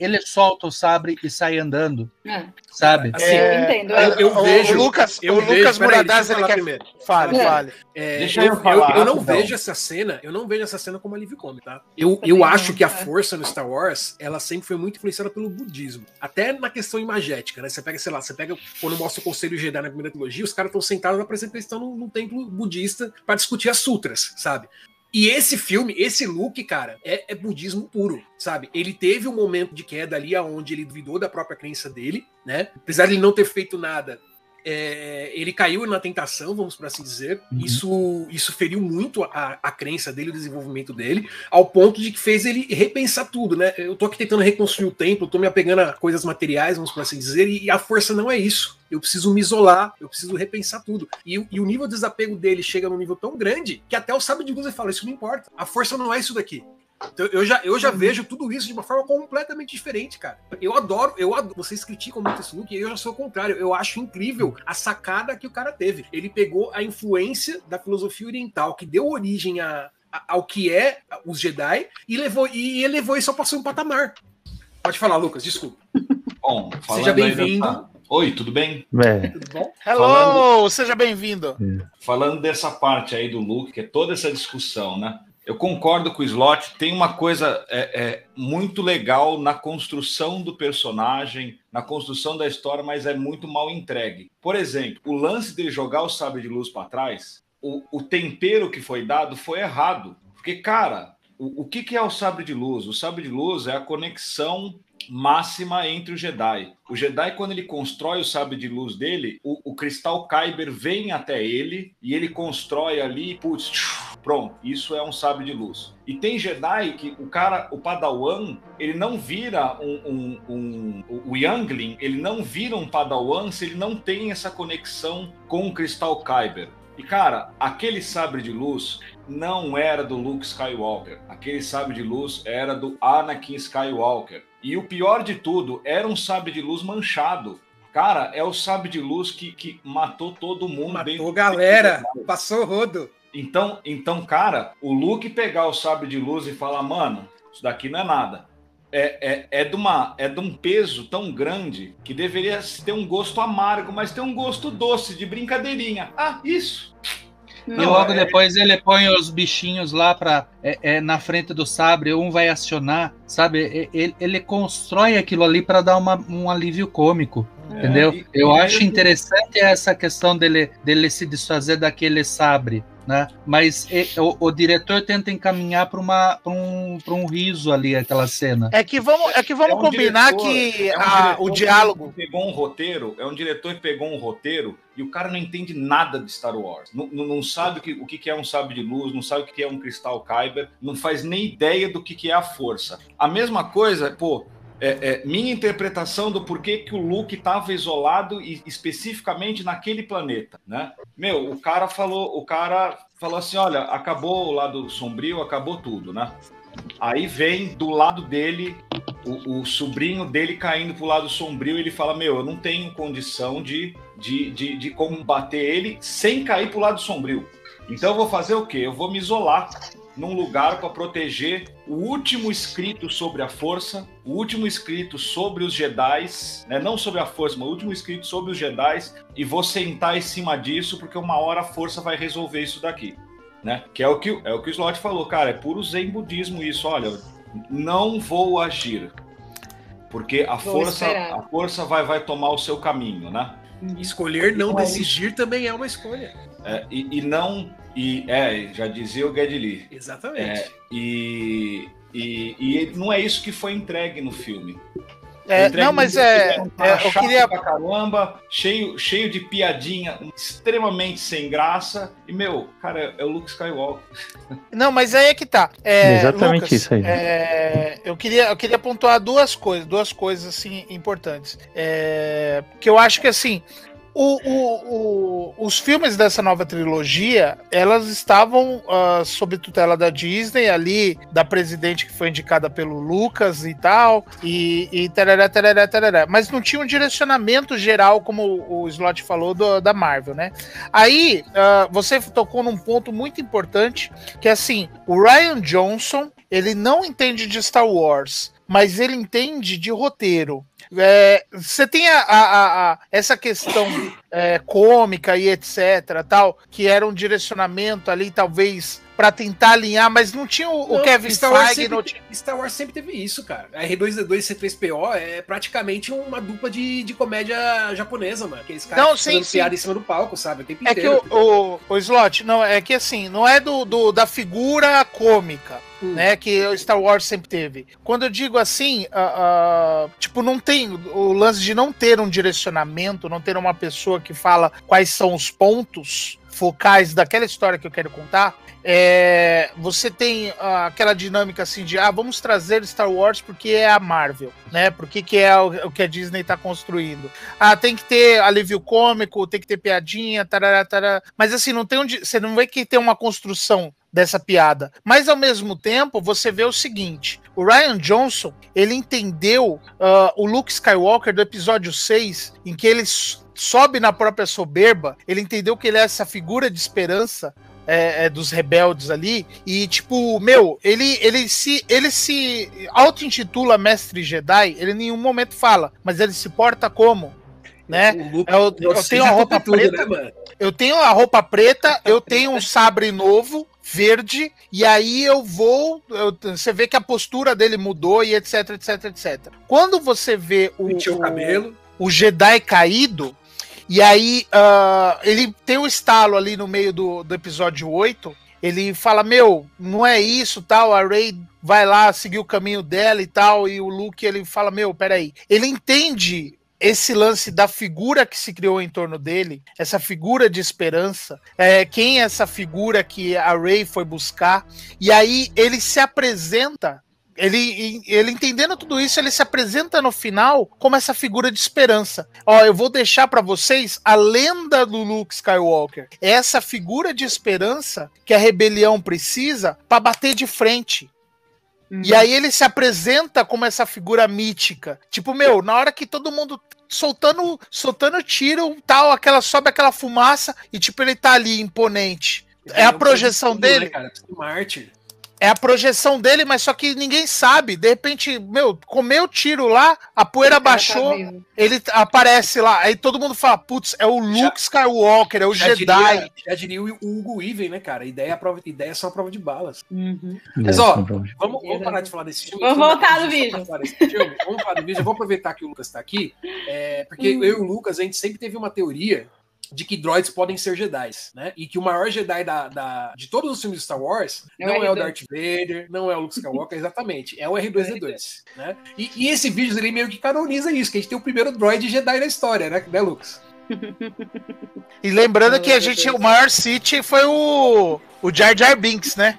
Speaker 5: ele solta o sabre e sai andando. É. Sabe?
Speaker 3: Assim, é, eu entendo.
Speaker 1: Eu, eu vejo. O Lucas, eu o Lucas Muradaz, ele quer. Primeiro. Fale, é. fale.
Speaker 6: É, Deixa eu, eu falar. Eu, não vejo essa cena, eu não vejo essa cena como alívio cômico, tá? Eu, eu acho que a força no Star Wars, ela sempre foi muito influenciada pelo budismo. Até na questão imagética, né? Você pega, sei lá, você pega quando mostra o Conselho Jedi na primeira trilogia, os caras estão sentados na apresentação num, num templo budista para discutir as sutras, sabe? E esse filme, esse look, cara, é, é, budismo puro, sabe? Ele teve um momento de queda ali onde ele duvidou da própria crença dele, né? Apesar de ele não ter feito nada, é, ele caiu na tentação, vamos por assim dizer. Uhum. Isso, isso feriu muito a, a crença dele, o desenvolvimento dele, ao ponto de que fez ele repensar tudo, né? Eu tô aqui tentando reconstruir o templo, tô me apegando a coisas materiais, vamos por assim dizer, e, e a força não é isso. Eu preciso me isolar, eu preciso repensar tudo. E, e, o nível de desapego dele chega num nível tão grande que até o sábio de luz fala: Isso não importa. A força não é isso daqui. Então, eu já, eu já uhum. vejo tudo isso de uma forma completamente diferente, cara. Eu adoro, eu adoro, vocês criticam muito esse look, e eu já sou o contrário. Eu acho incrível a sacada que o cara teve. Ele pegou a influência da filosofia oriental que deu origem a, a, ao que é os Jedi e levou e ele levou isso ao próximo patamar. Pode falar, Lucas, desculpa.
Speaker 7: Bom, seja bem-vindo. Oi, tudo bem?
Speaker 1: É. Tudo bom? Hello, falando... seja bem-vindo.
Speaker 7: É. Falando dessa parte aí do look, que é toda essa discussão, né? Eu concordo com o Slot. Tem uma coisa é, é, muito legal na construção do personagem, na construção da história, mas é muito mal entregue. Por exemplo, o lance dele jogar o sabre de luz para trás, o, o, tempero que foi dado foi errado. Porque, cara, o, o que, que é o sabre de luz? O sabre de luz é a conexão máxima entre o Jedi. O Jedi, quando ele constrói o sabre de luz dele, o, o cristal Kyber vem até ele e ele constrói ali, putz, pronto, isso é um sabre de luz. E tem Jedi que o cara, o Padawan, ele não vira um, um, um, o Youngling, ele não vira um Padawan se ele não tem essa conexão com o cristal Kyber. E cara, aquele sabre de luz não era do Luke Skywalker. Aquele sabre de luz era do Anakin Skywalker. E o pior de tudo, era um sabre de luz manchado. Cara, é o sabre de luz que, que matou todo mundo.
Speaker 6: Matou galera, passou rodo.
Speaker 7: Então, então, cara, o Luke pegar o sabre de luz e falar, mano, isso daqui não é nada. É, é, é, de uma, é de um peso tão grande que deveria ter um gosto amargo, mas tem um gosto doce, de brincadeirinha. Ah, isso.
Speaker 5: E logo é... depois ele põe os bichinhos lá para é, é, na frente do sabre, um vai acionar, sabe? Ele, ele constrói aquilo ali para dar uma, um alívio cômico. É, entendeu? E, Eu e acho interessante essa questão dele, dele se desfazer daquele sabre né? Mas o, o diretor tenta encaminhar para um, um riso ali aquela cena.
Speaker 1: É que vamos, é que vamos é um combinar diretor, que é um a, o diálogo
Speaker 7: pegou um roteiro, é um diretor que pegou um roteiro e o cara não entende nada de Star Wars, não, não sabe o que, o que é um sábio de luz, não sabe o que é um cristal Kyber, não faz nem ideia do que é a força. A mesma coisa, pô, é, é, minha interpretação do porquê que o Luke estava isolado e especificamente naquele planeta, né? Meu, o cara falou, o cara falou assim, olha, acabou o lado sombrio, acabou tudo, né? Aí vem do lado dele o, o, sobrinho dele caindo pro lado sombrio ele fala: Meu, eu não tenho condição de, de, de, de combater ele sem cair pro lado sombrio. Então eu vou fazer o quê? Eu vou me isolar num lugar para proteger o último escrito sobre a força, o último escrito sobre os Jedi, né? não sobre a força, mas o último escrito sobre os Jedi, e vou sentar em cima disso, porque uma hora a força vai resolver isso daqui. Né? Que é o que, é o, que o Slot falou, cara, é puro zen budismo isso, olha, não vou agir, porque a vou força, a força vai, vai tomar o seu caminho, né?
Speaker 6: Escolher não decidir também é uma escolha.
Speaker 7: É, e, e, não. E, é, já dizia o Gedli.
Speaker 6: Exatamente.
Speaker 7: É, e, e, e não é isso que foi entregue no filme.
Speaker 1: É, não, mas é, é eu queria
Speaker 7: pra caramba, cheio, cheio de piadinha, extremamente sem graça. E meu, cara, é o Luke Skywalker.
Speaker 1: Não, mas aí é que tá. É,
Speaker 2: Exatamente Lucas, isso aí.
Speaker 1: É, eu queria, eu queria pontuar duas coisas, duas coisas assim importantes. É, que eu acho que assim, o, o, o, os filmes dessa nova trilogia, elas estavam uh, sob tutela da Disney, ali, da presidente que foi indicada pelo Lucas e tal, e, e tarará, tarará, tarará. mas não tinha um direcionamento geral, como o Slot falou, do, da Marvel, né? Aí, uh, você tocou num ponto muito importante, que é assim, o Ryan Johnson, ele não entende de Star Wars, mas ele entende de roteiro. É, você tem a, a, a, essa questão é, cômica e etc, tal, que era um direcionamento ali, talvez para tentar alinhar, mas não tinha o, não, o Kevin
Speaker 6: Star Wars, Feige, sempre, tinha... Star Wars sempre teve isso, cara. A R2D2 e C3PO é praticamente uma dupla de, de comédia japonesa, mano. Aqueles caras
Speaker 1: não, sim, sim.
Speaker 6: piada em cima do palco, sabe? O tempo
Speaker 1: é inteiro. que o, o, o Slot, não, é que assim, não é do, do da figura cômica. Hum. Né, que o Star Wars sempre teve. Quando eu digo assim, uh, uh, tipo, não tem o lance de não ter um direcionamento, não ter uma pessoa que fala quais são os pontos focais daquela história que eu quero contar, é, você tem uh, aquela dinâmica assim de ah, vamos trazer Star Wars porque é a Marvel, né? Porque que é o, o que a Disney está construindo. Ah, tem que ter alívio cômico, tem que ter piadinha, tarará, tarará. Mas assim, não tem onde. Você não vê que tem uma construção dessa piada. Mas ao mesmo tempo, você vê o seguinte: o Ryan Johnson ele entendeu uh, o Luke Skywalker do episódio 6, em que ele sobe na própria soberba, ele entendeu que ele é essa figura de esperança é, é, dos rebeldes ali. E, tipo, meu, ele, ele se ele se auto-intitula Mestre Jedi, ele em nenhum momento fala, mas ele se porta como? Né? Eu, eu tenho a roupa preta. né, eu tenho a roupa preta, eu tenho um sabre novo, verde, e aí eu vou. Eu, você vê que a postura dele mudou e etc, etc, etc. Quando você vê o,
Speaker 6: o, cabelo.
Speaker 1: o Jedi caído, e aí uh, ele tem um estalo ali no meio do, do episódio 8. Ele fala: Meu, não é isso, tal. A Rey vai lá seguir o caminho dela e tal. E o Luke ele fala: Meu, peraí. Ele entende esse lance da figura que se criou em torno dele, essa figura de esperança, é, quem é essa figura que a Ray foi buscar, e aí ele se apresenta ele, ele entendendo tudo isso, ele se apresenta no final como essa figura de esperança. Ó, eu vou deixar para vocês a lenda do Luke Skywalker. É essa figura de esperança que a rebelião precisa para bater de frente. Uhum. E aí ele se apresenta como essa figura mítica. Tipo, meu, na hora que todo mundo soltando, soltando tiro, tal, aquela sobe aquela fumaça e tipo ele tá ali imponente. É, é a projeção dele. Né, cara?
Speaker 6: Mártir
Speaker 1: é a projeção dele, mas só que ninguém sabe. De repente, meu, comeu tiro lá, a poeira tá baixou, tá ele aparece lá. Aí todo mundo fala: putz, é o Luke já, Skywalker, é o já Jedi.
Speaker 6: Diria, já diria o Hugo Even, né, cara? Ideia, é prova, ideia é só prova de balas. Uhum. Mas, ó, vamos, vamos parar de falar desse filme.
Speaker 3: Vamos voltar no vídeo.
Speaker 6: Vamos falar do vídeo. Eu vou aproveitar que o Lucas tá aqui, é, porque uhum. eu e o Lucas, a gente sempre teve uma teoria de que droids podem ser Jedi, né? E que o maior Jedi da, da de todos os filmes de Star Wars é não é o Darth Vader, não é o Luke Skywalker, exatamente, é o R2D2, né? E, e, esse vídeo ele meio que canoniza isso, que a gente tem o primeiro droid Jedi na história, né, né Lucas?
Speaker 1: E lembrando que a gente, o maior City foi o, o Jar Jar Binks, né?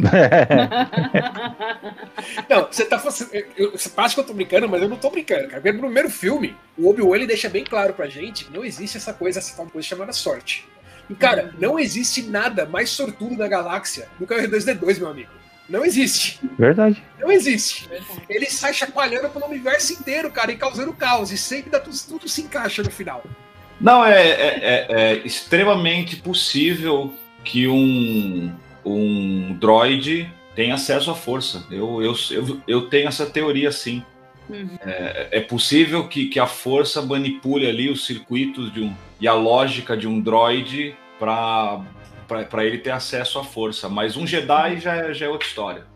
Speaker 6: não, você tá Você acha que eu tô brincando, mas eu não tô brincando, cara. No primeiro filme, o Obi-Wan ele deixa bem claro pra gente que não existe essa coisa, essa coisa chamada sorte. E, cara, uhum. não existe nada mais sortudo na galáxia do que o R2D2, meu amigo. Não existe.
Speaker 2: Verdade.
Speaker 6: Não existe. Ele sai chacoalhando pelo universo inteiro, cara, e causando caos. E sempre dá tudo, tudo se encaixa no final.
Speaker 7: Não, é, é, é, é extremamente possível que um, um droid tenha acesso à força. Eu, eu, eu, eu tenho essa teoria sim. Uhum. É, é, possível que, que a força manipule ali os circuitos de um, e a lógica de um droid para ele ter acesso à força. Mas um Jedi já, é, já é outra história.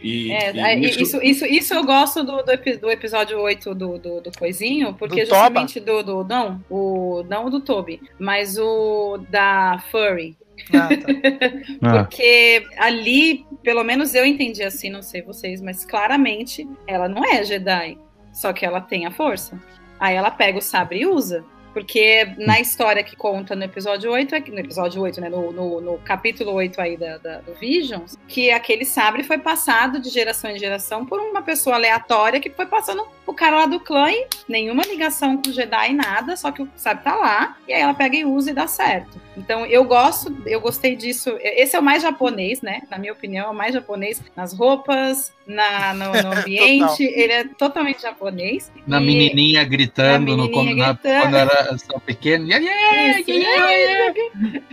Speaker 3: E, é, e é, isso... Isso, isso... Isso, eu gosto do, do, do episódio 8 do, do, do Coisinho, porque do justamente do, do. Não, o, não o do Toby, mas o da Furry. Ah, tá. Porque ali, pelo menos eu entendi assim, não sei vocês, mas claramente ela não é Jedi. Só que ela tem a força. Aí ela pega o sabre e usa. Porque na história que conta no episódio 8, é no episódio 8, né? No, no, no capítulo 8 aí da, da, do Visions, que aquele sabre foi passado de geração em geração por uma pessoa aleatória que foi passando o cara lá do clã e nenhuma ligação com o Jedi, nada, só que o sabre tá lá, e aí ela pega e usa e dá certo. Então eu gosto, eu gostei disso. Esse é o mais japonês, né? Na minha opinião, é o mais japonês nas roupas, na, no, no ambiente. ele é totalmente japonês.
Speaker 5: Na e... menininha gritando, na menininha no, gritando. Na, quando era só pequeno. Yeah, yeah, isso,
Speaker 3: yeah,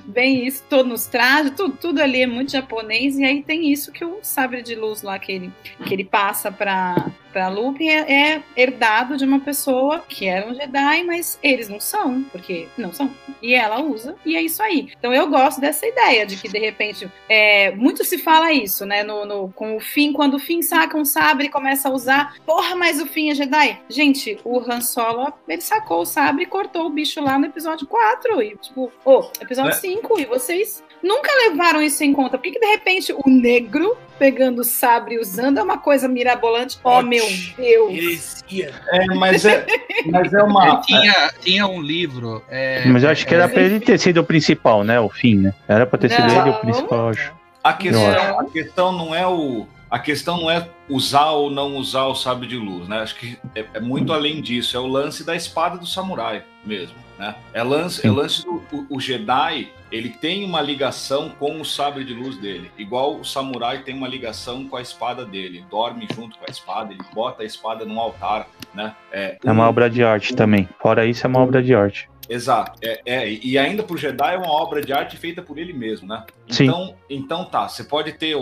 Speaker 3: Bem isso, todo nos trajes, tudo, tudo ali é muito japonês. E aí tem isso que o sabre de luz lá que ele, que ele passa para para Lupin é, é, herdado de uma pessoa que era um Jedi, mas eles não são, porque não são. E ela usa, e é isso aí. Então eu gosto dessa ideia de que, de repente, é, muito se fala isso, né? No, no, com o Finn, quando o Finn saca um sabre e começa a usar, porra, mas o Finn é Jedi. Gente, o Han Solo, ele sacou o sabre e cortou o bicho lá no episódio 4. E, tipo, oh, episódio é. 5, e vocês nunca levaram isso em conta. Por que, que de repente o negro pegando o sabre e usando é uma coisa mirabolante? Oh, meu Deus!
Speaker 7: É, mas é, mas é uma.
Speaker 5: Tinha, tinha um livro. É,
Speaker 2: mas eu acho que era pra ele ter sido o principal, né? O fim, né? Era pra ter sido ele o principal, acho.
Speaker 7: A questão, a questão não é o. A questão não é usar ou não usar o sabre de luz, né? Acho que é, é muito além disso. É o lance da espada do samurai mesmo, né? É lance, é lance do o, o Jedi ele tem uma ligação com o sabre de luz dele, igual o samurai tem uma ligação com a espada dele, dorme junto com a espada, ele bota a espada num altar, né?
Speaker 2: É, é uma obra de arte também. Fora isso, é uma obra de arte.
Speaker 7: Exato. É, é, e ainda pro Jedi é uma obra de arte feita por ele mesmo, né? Então, Sim. então tá, você pode ter.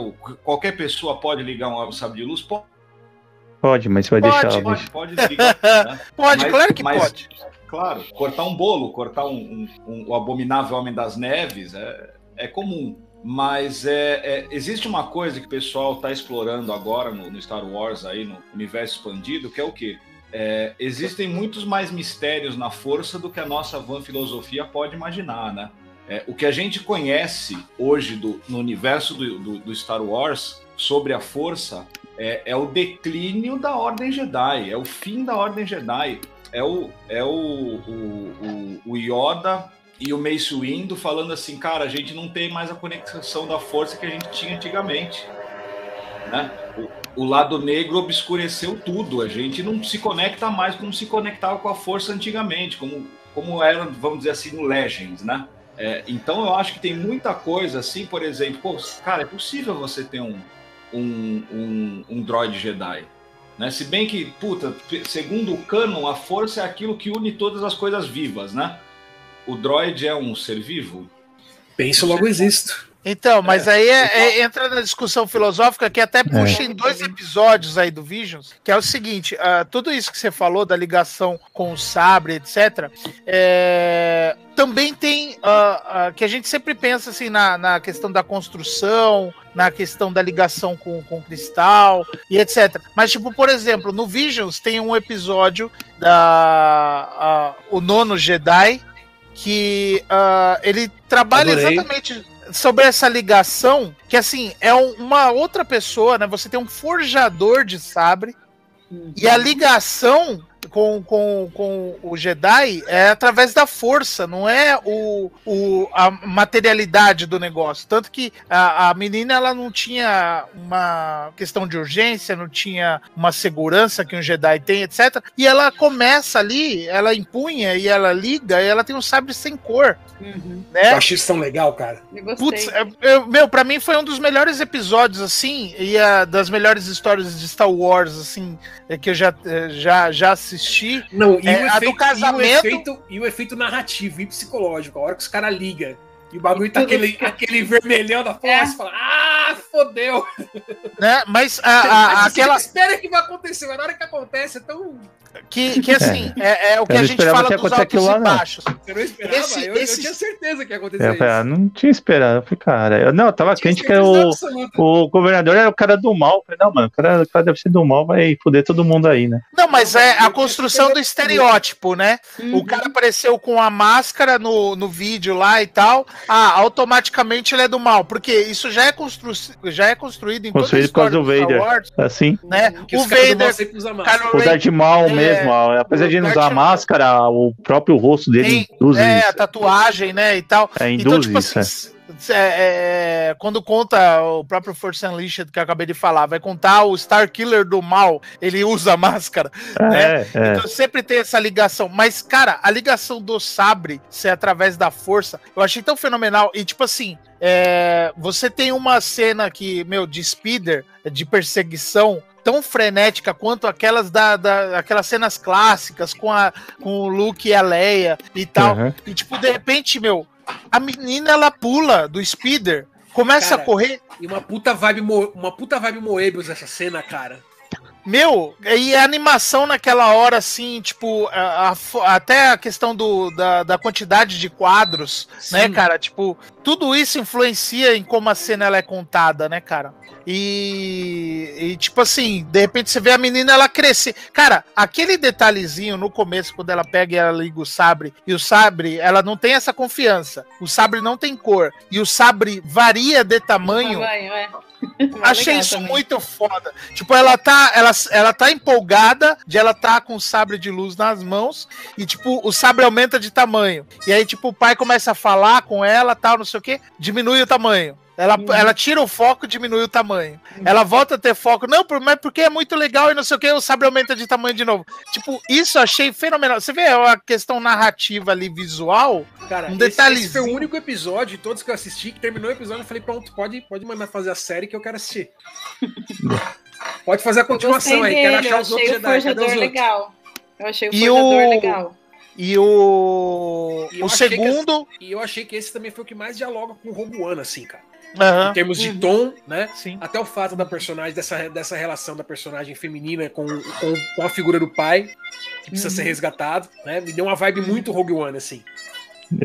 Speaker 7: Qualquer pessoa pode ligar um sabre de luz?
Speaker 2: Pode, mas você vai
Speaker 7: pode,
Speaker 2: deixar.
Speaker 7: Pode, pode desligar.
Speaker 1: né? Pode, mas, claro que mas, pode
Speaker 7: claro. Cortar um bolo, cortar um, um, um, o abominável Homem das Neves é, é comum. Mas é, é, existe uma coisa que o pessoal está explorando agora no, no, Star Wars, aí no universo expandido, que é o quê? É, existem muitos mais mistérios na força do que a nossa van filosofia pode imaginar, né? É, o que a gente conhece hoje do, no universo do, do, do Star Wars sobre a força é, é, o declínio da Ordem Jedi, é o fim da Ordem Jedi é o, é o, o, o, o Yoda e o Mace Windu falando assim, cara, a gente não tem mais a conexão da força que a gente tinha antigamente. Né? O, o, lado negro obscureceu tudo. A gente não se conecta mais como se conectava com a força antigamente, como, como era, vamos dizer assim, no Legends, né? É, então eu acho que tem muita coisa assim, por exemplo, pô, cara, é possível você ter um, um, um, um droid Jedi. Né? Se bem que, puta, segundo o canon, a força é aquilo que une todas as coisas vivas, né? O droid é um ser vivo?
Speaker 6: Penso logo existo.
Speaker 1: Então, mas é. aí é, é, entra na discussão filosófica que até puxa é. em dois episódios aí do Visions, que é o seguinte: uh, tudo isso que você falou da ligação com o sabre, etc., é, também tem uh, uh, que a gente sempre pensa assim na, na questão da construção, na questão da ligação com, com o cristal e etc. Mas, tipo, por exemplo, no Visions tem um episódio da o nono Jedi que ele trabalha Adorei. exatamente sobre essa ligação, que assim, é um, uma outra pessoa, né? Você tem um forjador de sabre, uhum. e a ligação com, com, com o Jedi é através da força, não é o, o, a materialidade do negócio. Tanto que a, a menina ela não tinha uma questão de urgência, não tinha uma segurança que um Jedi tem, etc. E ela começa ali, ela empunha e ela liga e ela tem um sabre sem cor.
Speaker 6: Uhum. Né? Eu achei isso tão legal, cara.
Speaker 1: Putz, é, eu, meu, pra mim foi um dos melhores episódios, assim, e a, das melhores histórias de Star Wars, assim, é, que eu já, é, já, já assisti.
Speaker 6: Não, e, é, o, efeito, casamento... e, o, efeito, e o efeito narrativo e psicológico, a hora que os caras ligam e o bagulho tá aquele, aquele vermelhão da força, é. fala, ah, fodeu.
Speaker 1: Né? Mas a, a, aquela.
Speaker 6: Você espera que vai acontecer, mas na hora que acontece é tão
Speaker 1: que, que assim, é, é o que a gente fala dos altos
Speaker 2: lá,
Speaker 1: e baixos.
Speaker 6: Você não esperava? Esse, eu, esse... eu, tinha certeza que ia acontecer
Speaker 2: eu, isso. Eu não tinha esperado. Eu falei, cara, eu, não, eu tava quente que o, o governador era o cara do mal. Eu falei, não, mano, o cara, o cara deve ser do mal, vai foder todo mundo aí, né?
Speaker 1: Não, mas é a construção do estereótipo, né? Uhum. O cara apareceu com a máscara no, no vídeo lá e tal. Ah, automaticamente ele é do mal. Porque isso já é, constru... já é construído
Speaker 2: em Construído por causa do Vader. Wars, assim.
Speaker 1: Né? O Vader.
Speaker 2: O Darth Maul mesmo. É, apesar de não usar a máscara, o próprio rosto dele
Speaker 1: Tem, induz É, isso. a tatuagem, né, e tal.
Speaker 2: É, induz então, tipo, isso, assim,
Speaker 1: é. É, é, quando conta o próprio Force Unleashed que eu acabei de falar, vai contar o Star Killer do mal, ele usa máscara, é, né? É. Então sempre tem essa ligação. Mas, cara, a ligação do sabre ser através da força, eu achei tão fenomenal. E, tipo assim, é, você tem uma cena que, meu, de speeder, de perseguição, tão frenética quanto aquelas da, da aquelas cenas clássicas com, a, com o Luke e a Leia e tal. Uhum. E tipo, de repente, meu, a menina ela pula do speeder, começa cara, a correr.
Speaker 6: E uma puta vibe, uma puta vibe Moebius essa cena, cara.
Speaker 1: Meu, e a animação naquela hora, assim, tipo, a, a, até a questão do, da, da quantidade de quadros, né, Sim. né, cara? Tipo, tudo isso influencia em como a cena ela é contada, né, cara? E, e, tipo assim, de repente você vê a menina ela crescer. Cara, aquele detalhezinho no começo, quando ela pega e ela liga o sabre, e o sabre, ela não tem essa confiança. O sabre não tem cor. E o sabre varia de tamanho. tamanho é. Achei isso também. muito foda. Tipo, ela tá, ela, ela tá empolgada de ela tá com o sabre de luz nas mãos e, tipo, o sabre aumenta de tamanho. E aí, tipo, o pai começa a falar com ela, tal, não sei o que, diminui o tamanho. Ela, uhum. ela tira o foco diminui o tamanho. Uhum. Ela volta a ter foco. Não, mas porque é muito legal e não sei o que, o sabre aumenta de tamanho de novo. Tipo, isso eu achei fenomenal. Você vê a questão narrativa ali, visual.
Speaker 6: Cara, um detalhe. Esse, esse foi o único episódio de todos que eu assisti que terminou o episódio. Eu falei, pronto, pode, pode mandar fazer a série que eu quero assistir. pode fazer a continuação aí. Quero achar os outros
Speaker 3: Jedi. Cadê os legal. Eu achei o forjador legal.
Speaker 1: E o. E o segundo.
Speaker 6: Esse, e eu achei que esse também foi o que mais dialoga com o Rogue One, assim, cara. Uhum. Em termos de uhum. tom, né?
Speaker 1: Sim.
Speaker 6: Até o fato da personagem, dessa, dessa relação da personagem feminina com, com, com a figura do pai, que precisa uhum. ser resgatado, né? Me deu uma vibe muito Rogue One, assim.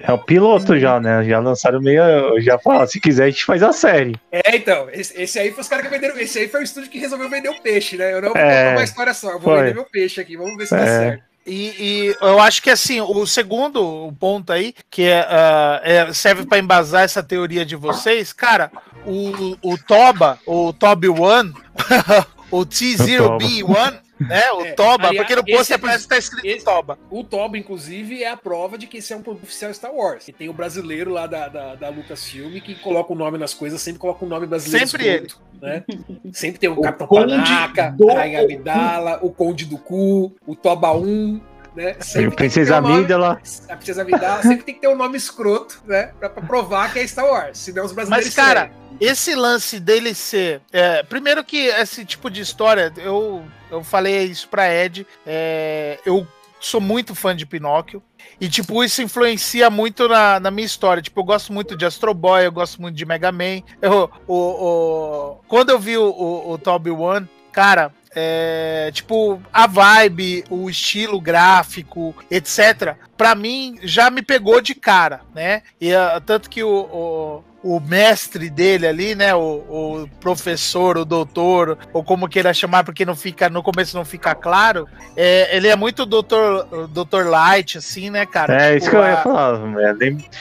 Speaker 2: É o piloto já, né? Já lançaram meio. Já falaram, se quiser, a gente faz a série.
Speaker 6: É, então. Esse, esse aí foi os caras que venderam. Esse aí foi o estúdio que resolveu vender o peixe, né? Eu não vou é, contar uma história só, eu vou foi. vender meu peixe aqui. Vamos ver se é. dá certo.
Speaker 1: E, e, eu acho que assim, o segundo ponto aí, que é, uh, é serve para embasar essa teoria de vocês, cara, o, o Toba, o Toby One, o T0B1, né? O é, Toba, aliás, porque no pôster parece que tá escrito esse, Toba.
Speaker 6: O Toba, inclusive, é a prova de que esse é um produto oficial Star Wars. E tem o brasileiro lá da, da, da Lucasfilm que coloca o nome nas coisas, sempre coloca o nome brasileiro.
Speaker 1: Sempre ele.
Speaker 6: Né? Sempre tem o, o Capitão Panaca, do... a Rainha Abdala, o Conde do Cu, o Toba 1. Né?
Speaker 2: Sempre Princesa Amígdala.
Speaker 6: A Princesa Amígdala sempre tem que ter um nome escroto, né? Pra, pra provar que é Star Wars. Senão os brasileiros.
Speaker 1: Mas, cara, esse lance dele ser. É, primeiro que esse tipo de história, eu, eu falei isso pra Ed. É, eu sou muito fã de Pinóquio. E, tipo, isso influencia muito na, na minha história. Tipo, eu gosto muito de Astro Boy, eu gosto muito de Mega Man. Eu, o, o, quando eu vi o, o, o Toby One, cara, é, tipo, a vibe, o estilo gráfico, etc., para mim já me pegou de cara, né? E uh, tanto que o, o o mestre dele ali, né? O, o, professor, o doutor, ou como queira chamar, porque não fica, no começo não fica claro. É, ele é muito doutor, doutor Light, assim, né, cara?
Speaker 2: É, tipo, isso que eu ia falar.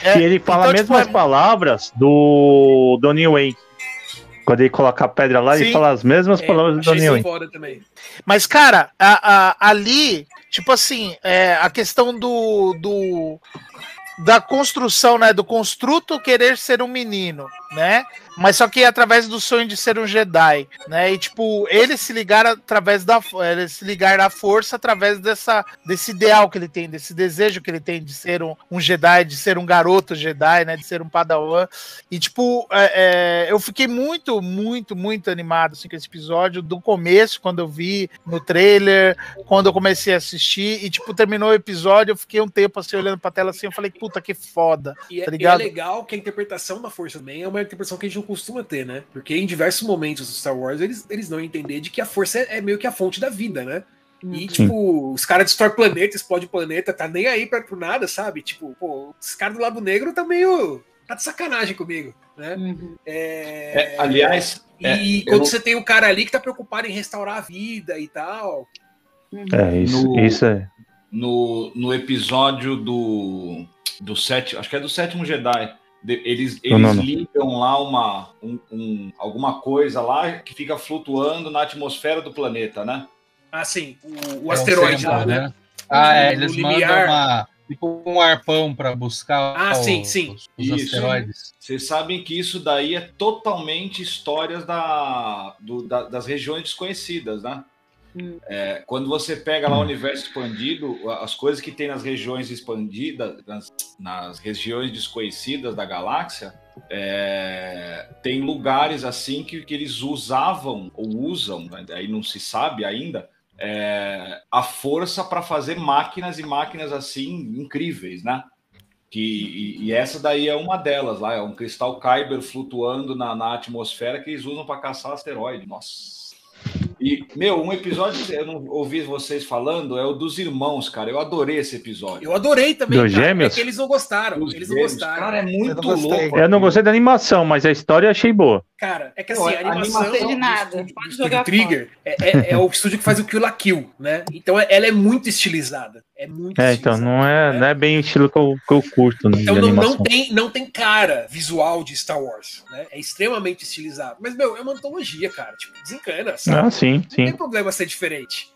Speaker 2: É, e ele fala então, as mesmas tipo, palavras do Donnie Wayne. Quando ele coloca a pedra lá, Sim. ele fala as mesmas é, palavras do Wayne.
Speaker 1: Mas, cara, a, a, ali tipo assim, é, a questão do, do da construção, né, do construto querer ser um menino, né? Mas só que através do sonho de ser um Jedi, né? E tipo, ele se ligar através da ele se ligar à força através dessa desse ideal que ele tem, desse desejo que ele tem de ser um, um Jedi, de ser um garoto Jedi, né? De ser um Padawan. E tipo, é, é, eu fiquei muito, muito, muito animado assim, com esse episódio do começo, quando eu vi no trailer, quando eu comecei a assistir e tipo terminou o episódio, eu fiquei um tempo assim olhando para tela assim, eu falei, puta que foda.
Speaker 6: E, tá é, e é legal que a interpretação da força também é uma interpretação que a gente costuma ter, né? Porque em diversos momentos do Star Wars eles, eles não entender de que a força é, é meio que a fonte da vida, né? E, uhum. tipo, os caras destroem planeta, explode planeta, tá nem aí pra, por nada, sabe? Tipo, pô, os caras do lado negro tá meio. tá de sacanagem comigo, né? Uhum.
Speaker 7: É... É, aliás.
Speaker 6: E é, quando você tem um cara ali que tá preocupado em restaurar a vida e tal.
Speaker 2: Uhum. É, isso, no, isso é.
Speaker 7: No, no episódio do. do sétimo, acho que é do sétimo Jedi eles, eles não, não. ligam lá uma, um, um, alguma coisa lá que fica flutuando na atmosfera do planeta, né?
Speaker 6: Ah, sim. O, o é asteroide lá, né?
Speaker 5: Ah, é, eles mandam uma, tipo um arpão para buscar
Speaker 6: ah, o, sim, sim.
Speaker 7: os, os asteroides. Vocês sabem que isso daí é totalmente histórias da, do, da, das regiões desconhecidas, né? Hum. É, quando você pega lá o universo expandido, as coisas que tem nas regiões expandidas, nas, nas regiões desconhecidas da galáxia, é, tem lugares assim que, que eles usavam ou usam, né, aí não se sabe ainda, é, a força para fazer máquinas e máquinas assim incríveis, né? Que, e, e, essa daí é uma delas lá, é um cristal Kyber flutuando na, na atmosfera que eles usam para caçar asteroide. Nossa. E, meu, um episódio que eu não ouvi vocês falando é o dos irmãos, cara. Eu adorei esse episódio.
Speaker 6: Eu adorei também,
Speaker 2: dos cara. Gêmeos?
Speaker 6: É que eles não gostaram. Dos eles gêmeos. não gostaram.
Speaker 7: Cara, é muito eu louco.
Speaker 2: Eu não gostei da animação, mas a história eu achei boa.
Speaker 6: Cara, é que assim, a animação, a
Speaker 3: animação de nada.
Speaker 6: Do, do Trigger é, é, é, o estúdio que faz o Kill la Kill, né? Então é, ela é muito estilizada. É muito
Speaker 2: É, então não é, né? não é bem o estilo que eu, que eu curto.
Speaker 6: Né, então não, não, tem, não tem cara visual de Star Wars, né? É extremamente estilizado. Mas, meu, é uma antologia, cara. Tipo, desencana,
Speaker 2: sabe? Ah, sim, sim.
Speaker 6: Não tem problema ser diferente.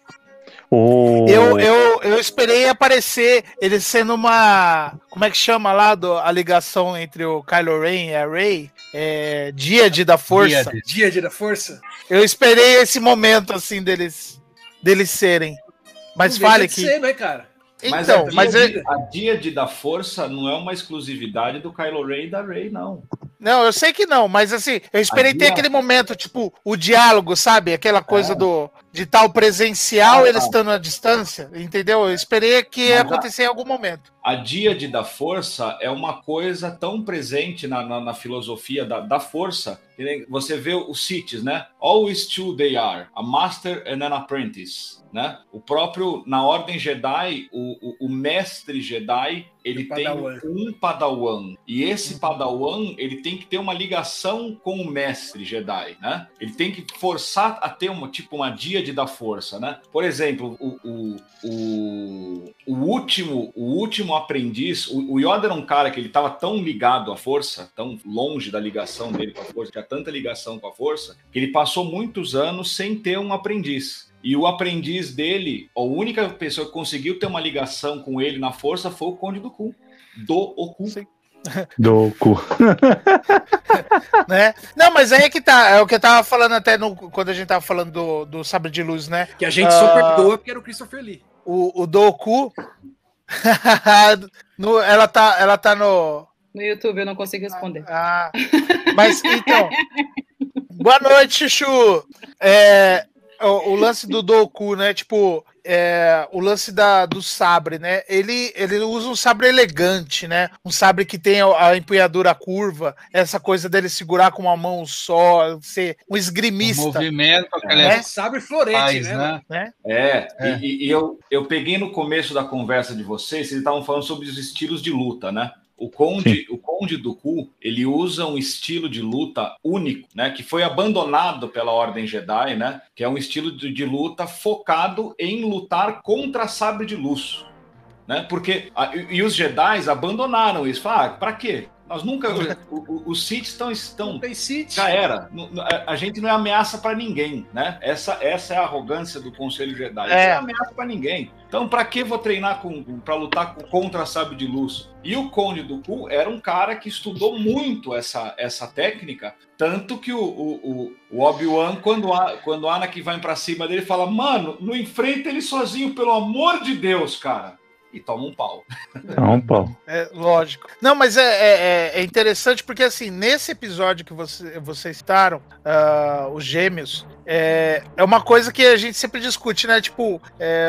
Speaker 1: Oh. Eu, eu, eu esperei aparecer ele sendo uma. Como é que chama lá do, a ligação entre o Kylo Ren e a Rey? É, Díade da Força.
Speaker 6: Díade da Força?
Speaker 1: Eu esperei esse momento assim deles, deles serem. Mas Não fale que. Ser,
Speaker 6: né, cara?
Speaker 7: Mas, então, a, mas é... a Díade da Força não é uma exclusividade do Kylo Ren e da Rey, não.
Speaker 1: Não, eu sei que não, mas assim, eu esperei ter aquele momento, tipo, o diálogo, sabe? Aquela coisa é. do de tal presencial, ah, eles estando à distância, entendeu? Eu esperei que ia acontecer a, em algum momento.
Speaker 7: A díade da força é uma coisa tão presente na, na, na filosofia da, da força, que você vê os Siths, né? Always two they are, a master and an apprentice né? O próprio na Ordem Jedi, o, o, o mestre Jedi ele tem um Padawan e esse Padawan ele tem que ter uma ligação com o mestre Jedi, né? Ele tem que forçar a ter uma tipo uma da força, né? Por exemplo, o, o, o, o último o último aprendiz, o, o Yoda era um cara que ele estava tão ligado à força, tão longe da ligação dele com a força, tinha tanta ligação com a força, que ele passou muitos anos sem ter um aprendiz. E o aprendiz dele, a única pessoa que conseguiu ter uma ligação com ele na força foi o Conde do Cu. Do Oku. Sim.
Speaker 2: Do cu.
Speaker 1: né? Não, mas aí é que tá. É o que eu tava falando até no, quando a gente tava falando do, do Sabre de Luz, né?
Speaker 6: Que a gente uh, só perdoa porque era o Christopher Lee.
Speaker 1: O, o Doku. no, ela, tá, ela tá no.
Speaker 3: No YouTube, eu não consigo responder.
Speaker 1: Ah, mas então. Boa noite, Chuchu. É, o, o, lance do Doku, né? Tipo, é, o lance da, do sabre, né? Ele, ele usa um sabre elegante, né? Um sabre que tem a, a empunhadura curva, essa coisa dele segurar com uma mão só, ser um esgrimista. O
Speaker 5: movimento,
Speaker 6: aquele é. sabre florete, faz,
Speaker 7: né? né? É, é. E, e, eu, eu peguei no começo da conversa de vocês, vocês estavam falando sobre os estilos de luta, né? O Conde, o Conde do Cu, ele usa um estilo de luta único, né, que foi abandonado pela Ordem Jedi, né, que é um estilo de, de luta focado em lutar contra sabre de luz, né? Porque a, e os Jedi abandonaram isso. Ah, para quê? Nós nunca. os Sith estão. estão já era. A, gente não é ameaça para ninguém, né? Essa, essa é a arrogância do Conselho Jedi. É. Não é ameaça para ninguém. Então, para que vou treinar para lutar contra a Sábio de Luz? E o Conde do Ku era um cara que estudou muito essa, essa técnica, tanto que o, o, o Obi-Wan, quando, a, quando Anakin vai para cima dele, fala: Mano, não enfrenta ele sozinho, pelo amor de Deus, cara e toma um pau.
Speaker 2: Toma um pau.
Speaker 1: É, lógico. Não, mas é, é, é, é interessante porque, assim, nesse episódio que você, vocês citaram, uh, os gêmeos, é, é uma coisa que a gente sempre discute, né? Tipo, é,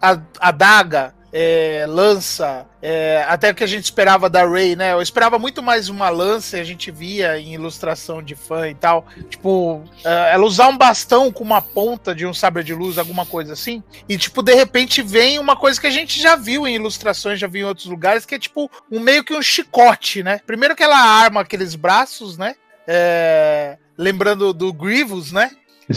Speaker 1: a, a daga é, lança, é, até o que a gente esperava da Ray, né? Eu esperava muito mais uma lança, a gente via em ilustração de fã e tal. Tipo, é, ela usar um bastão com uma ponta de um sabre de luz, alguma coisa assim. E, tipo, de repente vem uma coisa que a gente já viu em ilustrações, já viu em outros lugares, que é tipo um meio que um chicote, né? Primeiro que ela arma aqueles braços, né? É, lembrando do Grievous, né?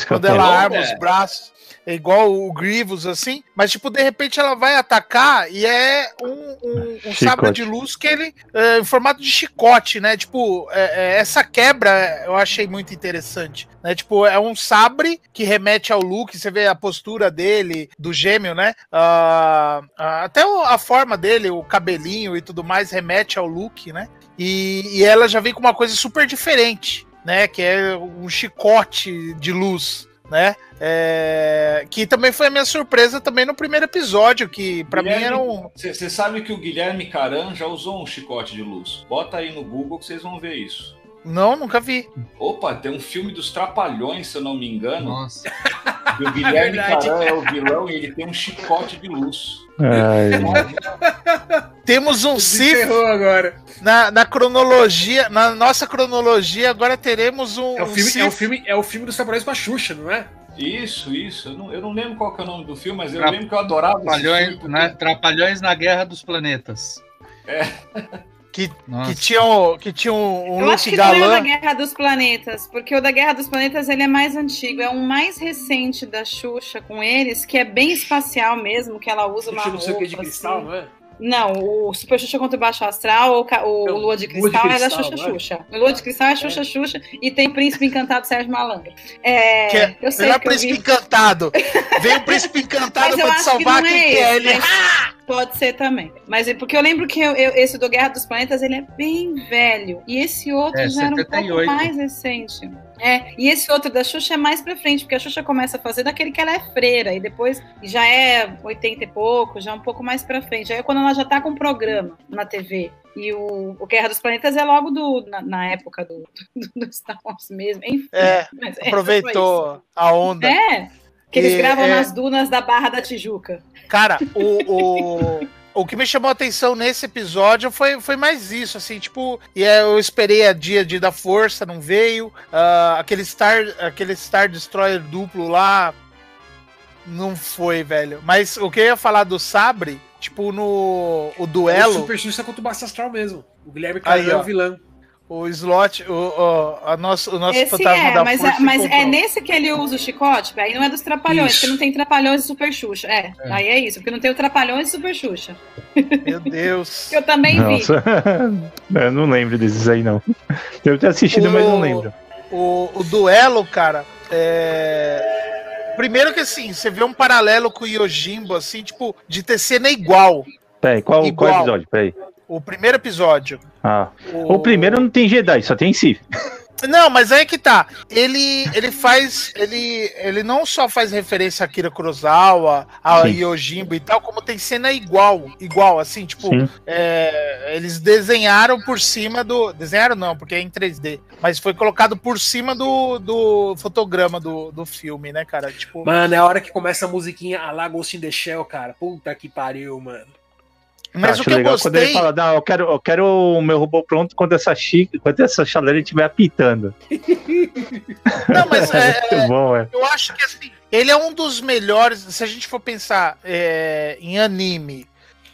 Speaker 1: Quando ela arma os braços é igual o Grievous, assim, mas, tipo, de repente ela vai atacar e é um, um, um sabre de luz que ele, é, em formato de chicote, né? Tipo, é, é, essa quebra eu achei muito interessante, né? Tipo, é um sabre que remete ao Luke, você vê a postura dele, do gêmeo, né? Uh, até a forma dele, o cabelinho e tudo mais, remete ao Luke, né? E, e ela já vem com uma coisa super diferente, né? Que é um chicote de luz né? É, que também foi a minha surpresa também no primeiro episódio, que para mim era um.
Speaker 7: Você sabe que o Guilherme Caran já usou um chicote de luz. Bota aí no Google que vocês vão ver isso.
Speaker 1: Não, nunca vi.
Speaker 7: Opa, tem um filme dos Trapalhões, se eu não me engano. Nossa. E o Guilherme é Caran é o vilão e ele tem um chicote de luz.
Speaker 1: Temos um Sif agora. Na, na cronologia, na nossa cronologia, agora teremos um.
Speaker 6: É o filme, um é o filme, é o filme dos Trapalhões com a Xuxa, não é?
Speaker 7: Isso, isso. Eu não, eu não lembro qual é o nome do filme, mas eu Tra lembro que eu adorava
Speaker 5: Trapalhões, porque... na, Trapalhões na Guerra dos Planetas.
Speaker 1: É. Que, que tinha, um, que tinha um, um
Speaker 3: Eu acho que galã. não é o da Guerra dos Planetas, porque o da Guerra dos Planetas ele é mais antigo, é um mais recente da Xuxa com eles, que é bem espacial mesmo, que ela usa uma roupa. Não sei o que de cristal, assim. não é? Não, o Super Xuxa contra o Baixo Astral, o, o Lua de Cristal, Lua de Cristal é da Xuxa é? Xuxa. O Lua de Cristal é Xuxa é. Xuxa e tem Príncipe Encantado Sérgio Malandro.
Speaker 1: É, que é, eu sei que Príncipe vi... Encantado. Vem o Príncipe Encantado pra te salvar quem é, é ele. Ah!
Speaker 3: Pode ser também. Mas é porque eu lembro que eu, eu, esse do Guerra dos Planetas ele é bem velho. E esse outro é, já 78. era um pouco mais recente. É, e esse outro da Xuxa é mais pra frente, porque a Xuxa começa a fazer daquele que ela é freira, e depois já é 80 e pouco, já é um pouco mais pra frente. Aí é quando ela já tá com um programa na TV. E o, o Guerra dos Planetas é logo do, na, na época do, do, do, Star Wars mesmo. Enfim,
Speaker 1: é, é aproveitou a onda.
Speaker 3: É, que eles e, gravam é... nas dunas da Barra da Tijuca.
Speaker 1: Cara, o, o, o que me chamou a atenção nesse episódio foi, foi mais isso, assim, tipo, e eu esperei a dia de da força, não veio. Uh, aquele Star, aquele Star Destroyer duplo lá, não foi, velho. Mas o que eu ia falar do Sabre, tipo, no o duelo. O
Speaker 6: Super contra o Basta Astral mesmo. O Guilherme Caio é o vilão
Speaker 1: o slot, o, o, a nosso, o nosso
Speaker 3: Esse fantasma é, da mas, é, mas é nesse que ele usa o chicote, aí não é dos trapalhões, isso. porque não tem trapalhões e super Xuxa. É, é, aí é isso, porque não tem o trapalhões e super Xuxa.
Speaker 1: Meu Deus.
Speaker 3: que eu também Nossa.
Speaker 2: vi. eu não lembro desses aí, não. Eu ter assistido, o, mas não lembro.
Speaker 1: O, o duelo, cara, é. Primeiro que assim, você vê um paralelo com o Yojimbo, assim, tipo, de ter cena igual.
Speaker 2: Peraí, qual, igual. qual episódio? Peraí.
Speaker 1: O primeiro episódio.
Speaker 2: Ah. O, o primeiro não tem Jedi, só tem Sith.
Speaker 1: Não, mas aí é que tá. Ele, ele faz. Ele, ele não só faz referência a Kira Kurosawa, a Sim. Yojimbo e tal, como tem cena igual. Igual, assim, tipo, é, eles desenharam por cima do. Desenharam não, porque é em 3D. Mas foi colocado por cima do, do fotograma do, do filme, né, cara? Tipo.
Speaker 6: Mano, é a hora que começa a musiquinha a lá Ghost in the Shell, cara. Puta que pariu, mano.
Speaker 2: Mas o que legal eu gostei... quando ele fala, não, eu quero, eu quero o meu robô pronto quando essa chique, quando essa chaleira estiver apitando.
Speaker 1: Não, mas é, é bom, é. eu acho que assim, ele é um dos melhores, se a gente for pensar é, em anime,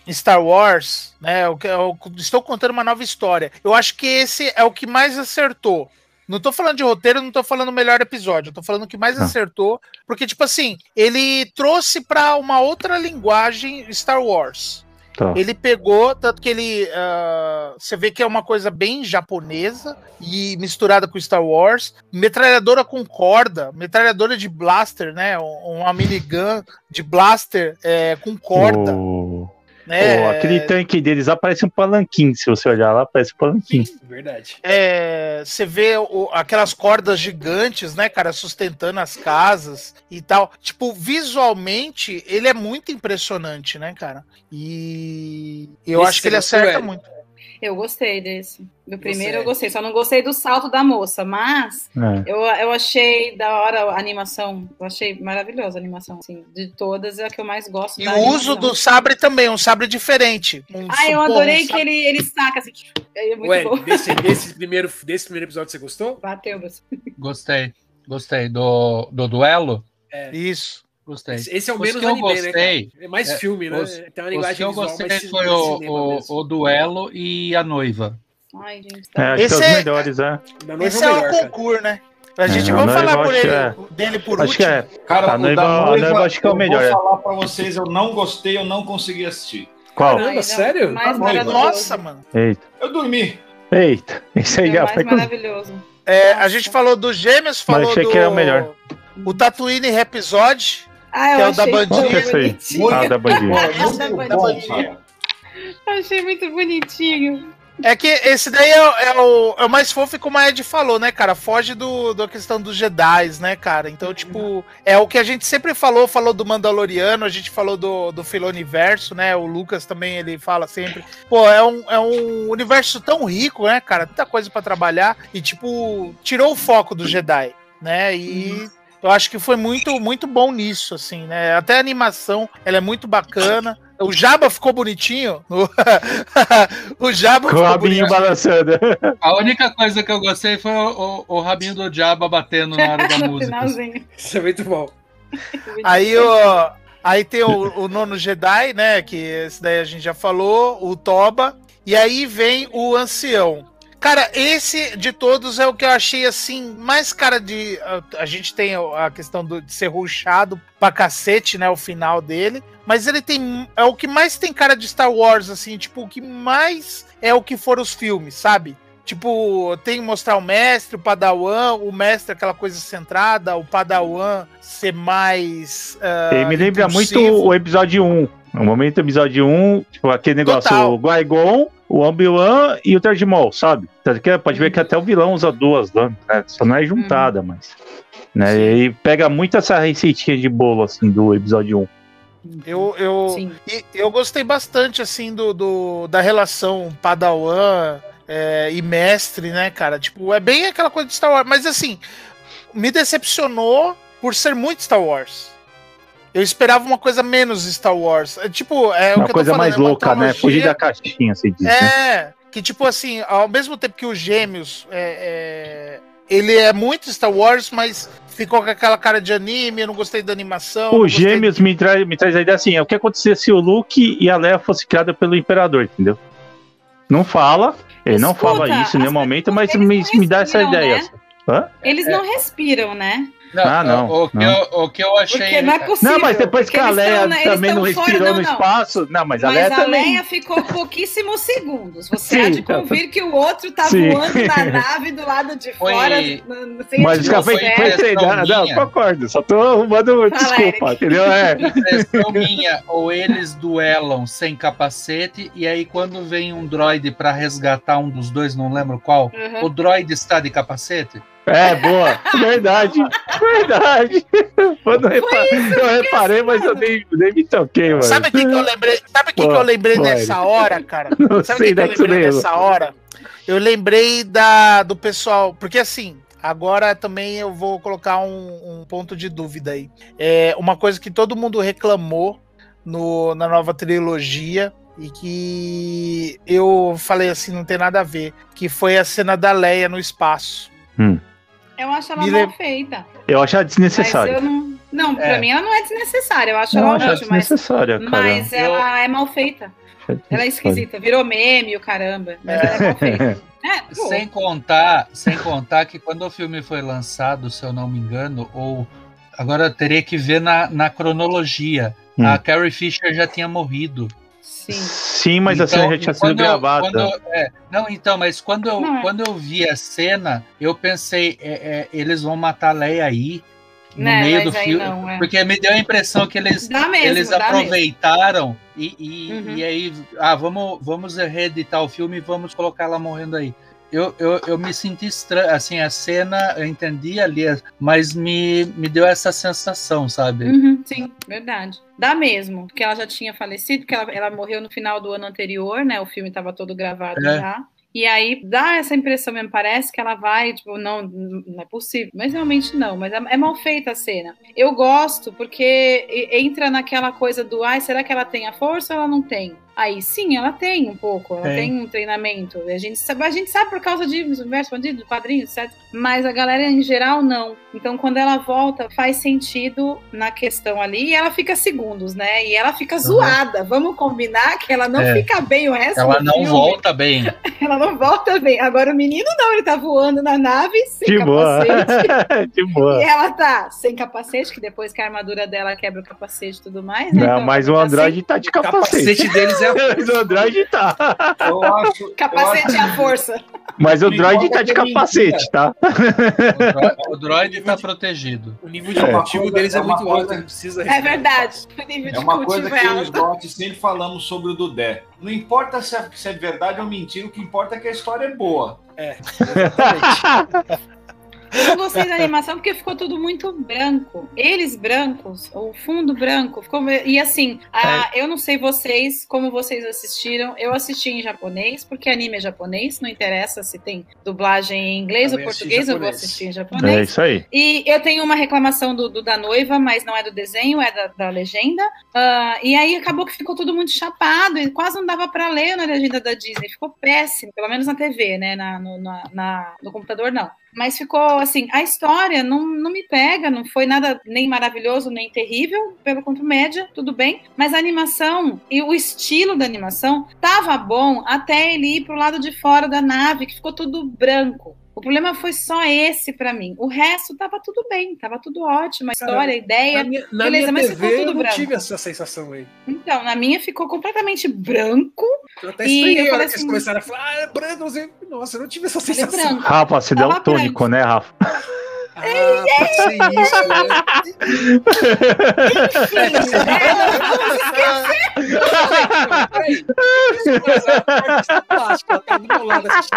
Speaker 1: em Star Wars, né? Eu, eu, estou contando uma nova história. Eu acho que esse é o que mais acertou. Não tô falando de roteiro, não tô falando o melhor episódio, eu tô falando o que mais ah. acertou, porque, tipo assim, ele trouxe para uma outra linguagem Star Wars. Tá. Ele pegou, tanto que ele. Uh, você vê que é uma coisa bem japonesa e misturada com Star Wars. Metralhadora com corda, metralhadora de blaster, né? Uma minigun de blaster é, com corda.
Speaker 2: Oh. Né? aquele tanque deles lá parece um palanquim. Se você olhar lá, parece um palanquim. Sim,
Speaker 1: verdade. É, você vê o, aquelas cordas gigantes, né, cara, sustentando as casas e tal. Tipo, visualmente, ele é muito impressionante, né, cara? E eu Esse acho que ele acerta é. muito.
Speaker 3: Eu gostei desse. Do primeiro eu gostei, só não gostei do salto da moça, mas é. eu, eu achei da hora a animação. Eu achei maravilhosa a animação, assim. De todas, é a que eu mais gosto.
Speaker 1: E o uso do sabre também, um sabre diferente. Um,
Speaker 3: ah, eu adorei um que ele, ele saca assim. É muito
Speaker 6: Ué, bom. Desse, desse, primeiro, desse primeiro episódio você gostou?
Speaker 3: Bateu, você.
Speaker 5: Gostei. Gostei. Do, do duelo?
Speaker 1: É. Isso.
Speaker 5: Gostei.
Speaker 6: Esse é o menos anime, né, gostei, né? É mais é, filme, né?
Speaker 5: Os, Tem uma linguagem que eu gostei foi o, o, o, duelo e a noiva.
Speaker 2: Ai, gente. Tá. É, esse é, melhores, é.
Speaker 1: Esse é o concurso, né? A gente é, vamos falar por ele, é. dele por
Speaker 2: acho
Speaker 1: último.
Speaker 2: Que é. Cara, a noiva, noiva, a noiva acho que é o melhor.
Speaker 7: Eu vou falar pra vocês, eu não gostei, eu não consegui assistir.
Speaker 2: Qual?
Speaker 6: Caramba, sério?
Speaker 1: Nossa, mano.
Speaker 2: Eita.
Speaker 7: Eu dormi.
Speaker 2: Eita, isso aí
Speaker 3: é
Speaker 2: já
Speaker 3: foi maravilhoso.
Speaker 1: É, a gente falou dos gêmeos, falou
Speaker 2: Mas achei
Speaker 1: do...
Speaker 2: que era o melhor.
Speaker 1: O Tatooine Episódio
Speaker 3: ah, que é o da
Speaker 2: bandinha. Ah, da bandinha.
Speaker 3: Achei muito bonitinho.
Speaker 1: É que esse daí é, é, o, é o mais fofo e como a Ed falou, né, cara? Foge do, da questão dos Jedi, né, cara? Então, tipo, é o que a gente sempre falou, falou do Mandaloriano, a gente falou do, do Filoniverso, né? O Lucas também, ele fala sempre. Pô, é um, é um universo tão rico, né, cara? Tanta coisa para trabalhar e, tipo, tirou o foco do Jedi, né? E. Uhum eu acho que foi muito, muito bom nisso, assim, né? Até a animação, ela é muito bacana. O Jabba ficou bonitinho. o Jabba
Speaker 2: Com ficou o rabinho bonitinho. balançando.
Speaker 5: A única coisa que eu gostei foi o, o, o rabinho do Jabba batendo na hora da música.
Speaker 6: Isso é muito bom.
Speaker 1: Aí o, aí tem o, o, nono Jedi, né? Que esse daí a gente já falou, o Toba. E aí vem o ancião. Cara, esse de todos é o que eu achei assim, mais cara de. A, a gente tem a questão do, de ser ruxado pra cacete, né? O final dele. Mas ele tem. É o que mais tem cara de Star Wars, assim, tipo, o que mais é o que foram os filmes, sabe? Tipo, tem que mostrar o mestre, o padawan, o mestre aquela coisa centrada, o padawan ser mais.
Speaker 2: Uh, Ele me lembra impulsivo. muito o episódio 1. No momento do episódio 1, tipo, aquele negócio, Total. o Guaigon o Obi-Wan e o Tardimol, sabe? Pode ver que até o vilão usa duas lâminas, né? Só não é juntada, uhum. mas. Né? E pega muito essa receitinha de bolo, assim, do episódio 1.
Speaker 1: Eu, eu, eu gostei bastante, assim, do, do da relação Padawan é, e mestre, né, cara? Tipo, é bem aquela coisa de Star Wars. Mas, assim, me decepcionou por ser muito Star Wars. Eu esperava uma coisa menos Star Wars. É, tipo, é
Speaker 2: uma coisa falando, mais é louca, né? Fugir da caixinha, se diz.
Speaker 1: É, né? que tipo assim, ao mesmo tempo que os Gêmeos, é, é, ele é muito Star Wars, mas ficou com aquela cara de anime, eu não gostei da animação.
Speaker 2: Os Gêmeos de... me, traz, me traz a ideia assim, é o que acontecia se o Luke e a Leia fossem criados pelo Imperador, entendeu? Não fala, ele Escuta, não fala isso em nenhum momento, mas me, me dá essa ideia. Né?
Speaker 3: Assim. Eles não respiram, né?
Speaker 5: Não, ah, não. O, que, não. Eu, o que eu achei. Porque
Speaker 3: não é possível.
Speaker 2: Não, mas depois que a Leia estão, também não respirou fora, não, no espaço. Não, mas a Leia
Speaker 3: mas
Speaker 2: a também.
Speaker 3: Leia ficou pouquíssimos segundos. Você Sim, há de convir que o outro tá Sim. voando na nave do lado de foi... fora.
Speaker 2: Sem mas já foi, foi treinado. Não, concordo. Só tô arrumando desculpa, entendeu? É.
Speaker 5: Impressão minha. Ou eles duelam sem capacete, e aí quando vem um droid para resgatar um dos dois, não lembro qual, uhum. o droid está de capacete?
Speaker 2: É, boa. Verdade. Verdade. Quando eu, eu reparei, mas eu nem, nem me toquei, mano.
Speaker 1: Sabe o que, que eu lembrei? Sabe o que, que eu lembrei nessa hora, cara?
Speaker 2: Não Sabe o que,
Speaker 1: que eu lembrei nessa hora? Eu lembrei da, do pessoal. Porque assim, Agora também eu vou colocar um, um ponto de dúvida aí. É uma coisa que todo mundo reclamou no, na nova trilogia e que eu falei assim, não tem nada a ver, que foi a cena da Leia no espaço.
Speaker 2: Hum.
Speaker 3: Eu acho ela mal feita.
Speaker 2: Eu acho ela desnecessária.
Speaker 3: não, não, pra é. mim ela não é desnecessária. Eu acho não, ela ótima, mas, mas ela é mal feita. Ela é esquisita, virou meme o caramba, mas é. ela é mal feita. É,
Speaker 5: sem contar, sem contar que quando o filme foi lançado, se eu não me engano, ou agora eu teria que ver na, na cronologia, hum. a Carrie Fisher já tinha morrido.
Speaker 3: Sim.
Speaker 2: Sim, mas então, a cena já tinha sido gravada.
Speaker 5: Quando, é, não, então, mas quando eu, não, é. quando eu vi a cena, eu pensei, é, é, eles vão matar a Leia aí, no né, meio do filme. Não, é. Porque me deu a impressão que eles, mesmo, eles aproveitaram e, e, uhum. e, aí, ah, vamos, vamos reeditar o filme e vamos colocar ela morrendo aí eu, eu, eu me senti estranho, assim, a cena, eu entendi ali, mas me, me deu essa sensação, sabe?
Speaker 3: Uhum, sim, verdade. Dá mesmo, porque ela já tinha falecido, porque ela, ela morreu no final do ano anterior, né? O filme estava todo gravado é. já. E aí dá essa impressão mesmo, parece que ela vai, tipo, não, não é possível. Mas realmente não, mas é, é mal feita a cena. Eu gosto porque entra naquela coisa do, ai, será que ela tem a força ou ela não tem? Aí sim, ela tem um pouco, ela tem, tem um treinamento. A gente, sabe, a gente sabe por causa de universo bandido, quadrinhos, etc. Mas a galera em geral não. Então, quando ela volta, faz sentido na questão ali e ela fica segundos, né? E ela fica uhum. zoada. Vamos combinar que ela não é. fica bem o resto
Speaker 5: Ela não filme. volta bem.
Speaker 3: ela não volta bem. Agora o menino não, ele tá voando na nave sem que capacete.
Speaker 2: que boa.
Speaker 3: E ela tá sem capacete, que depois que a armadura dela quebra o capacete e tudo mais. Né?
Speaker 2: Não, então, mas o Android tá de capacete. O capacete
Speaker 6: deles é a
Speaker 2: força. o Android tá.
Speaker 3: Eu acho, capacete eu acho... é a força.
Speaker 2: Mas o droid tá de capacete, tá?
Speaker 5: O droid tá protegido.
Speaker 6: O nível de é. deles é muito alto,
Speaker 3: não precisa. É verdade. O nível
Speaker 7: é uma coisa que eu e o sempre falamos sobre o Dudé. Não importa se é, se é verdade ou mentira, o que importa é que a história é boa.
Speaker 6: É, exatamente.
Speaker 3: Eu não gostei da animação porque ficou tudo muito branco. Eles brancos, o fundo branco, ficou. E assim, a, é. eu não sei vocês, como vocês assistiram. Eu assisti em japonês, porque anime é japonês, não interessa se tem dublagem em inglês ou português, eu vou assistir em japonês.
Speaker 2: É isso aí.
Speaker 3: E eu tenho uma reclamação do, do da noiva, mas não é do desenho, é da, da legenda. Uh, e aí acabou que ficou tudo muito chapado e quase não dava para ler na legenda da Disney. Ficou péssimo, pelo menos na TV, né? Na, no, na, na, no computador, não. Mas ficou assim, a história não, não me pega, não foi nada nem maravilhoso, nem terrível, pelo quanto média, tudo bem. Mas a animação e o estilo da animação tava bom até ele ir pro lado de fora da nave, que ficou tudo branco. O problema foi só esse para mim. O resto tava tudo bem, tava tudo ótimo, a história, Cara, a ideia.
Speaker 6: Na minha, na beleza, minha mas TV, ficou tudo eu não branco. tive essa sensação aí.
Speaker 3: Então, na minha ficou completamente branco.
Speaker 6: Eu até estranhei a hora assim, que eles começaram a falar, ah, é branco. Nossa, eu não tive essa sensação.
Speaker 2: Rafa, você deu tônico, né, Rafa?
Speaker 3: Ah, pode isso, né? Enfim,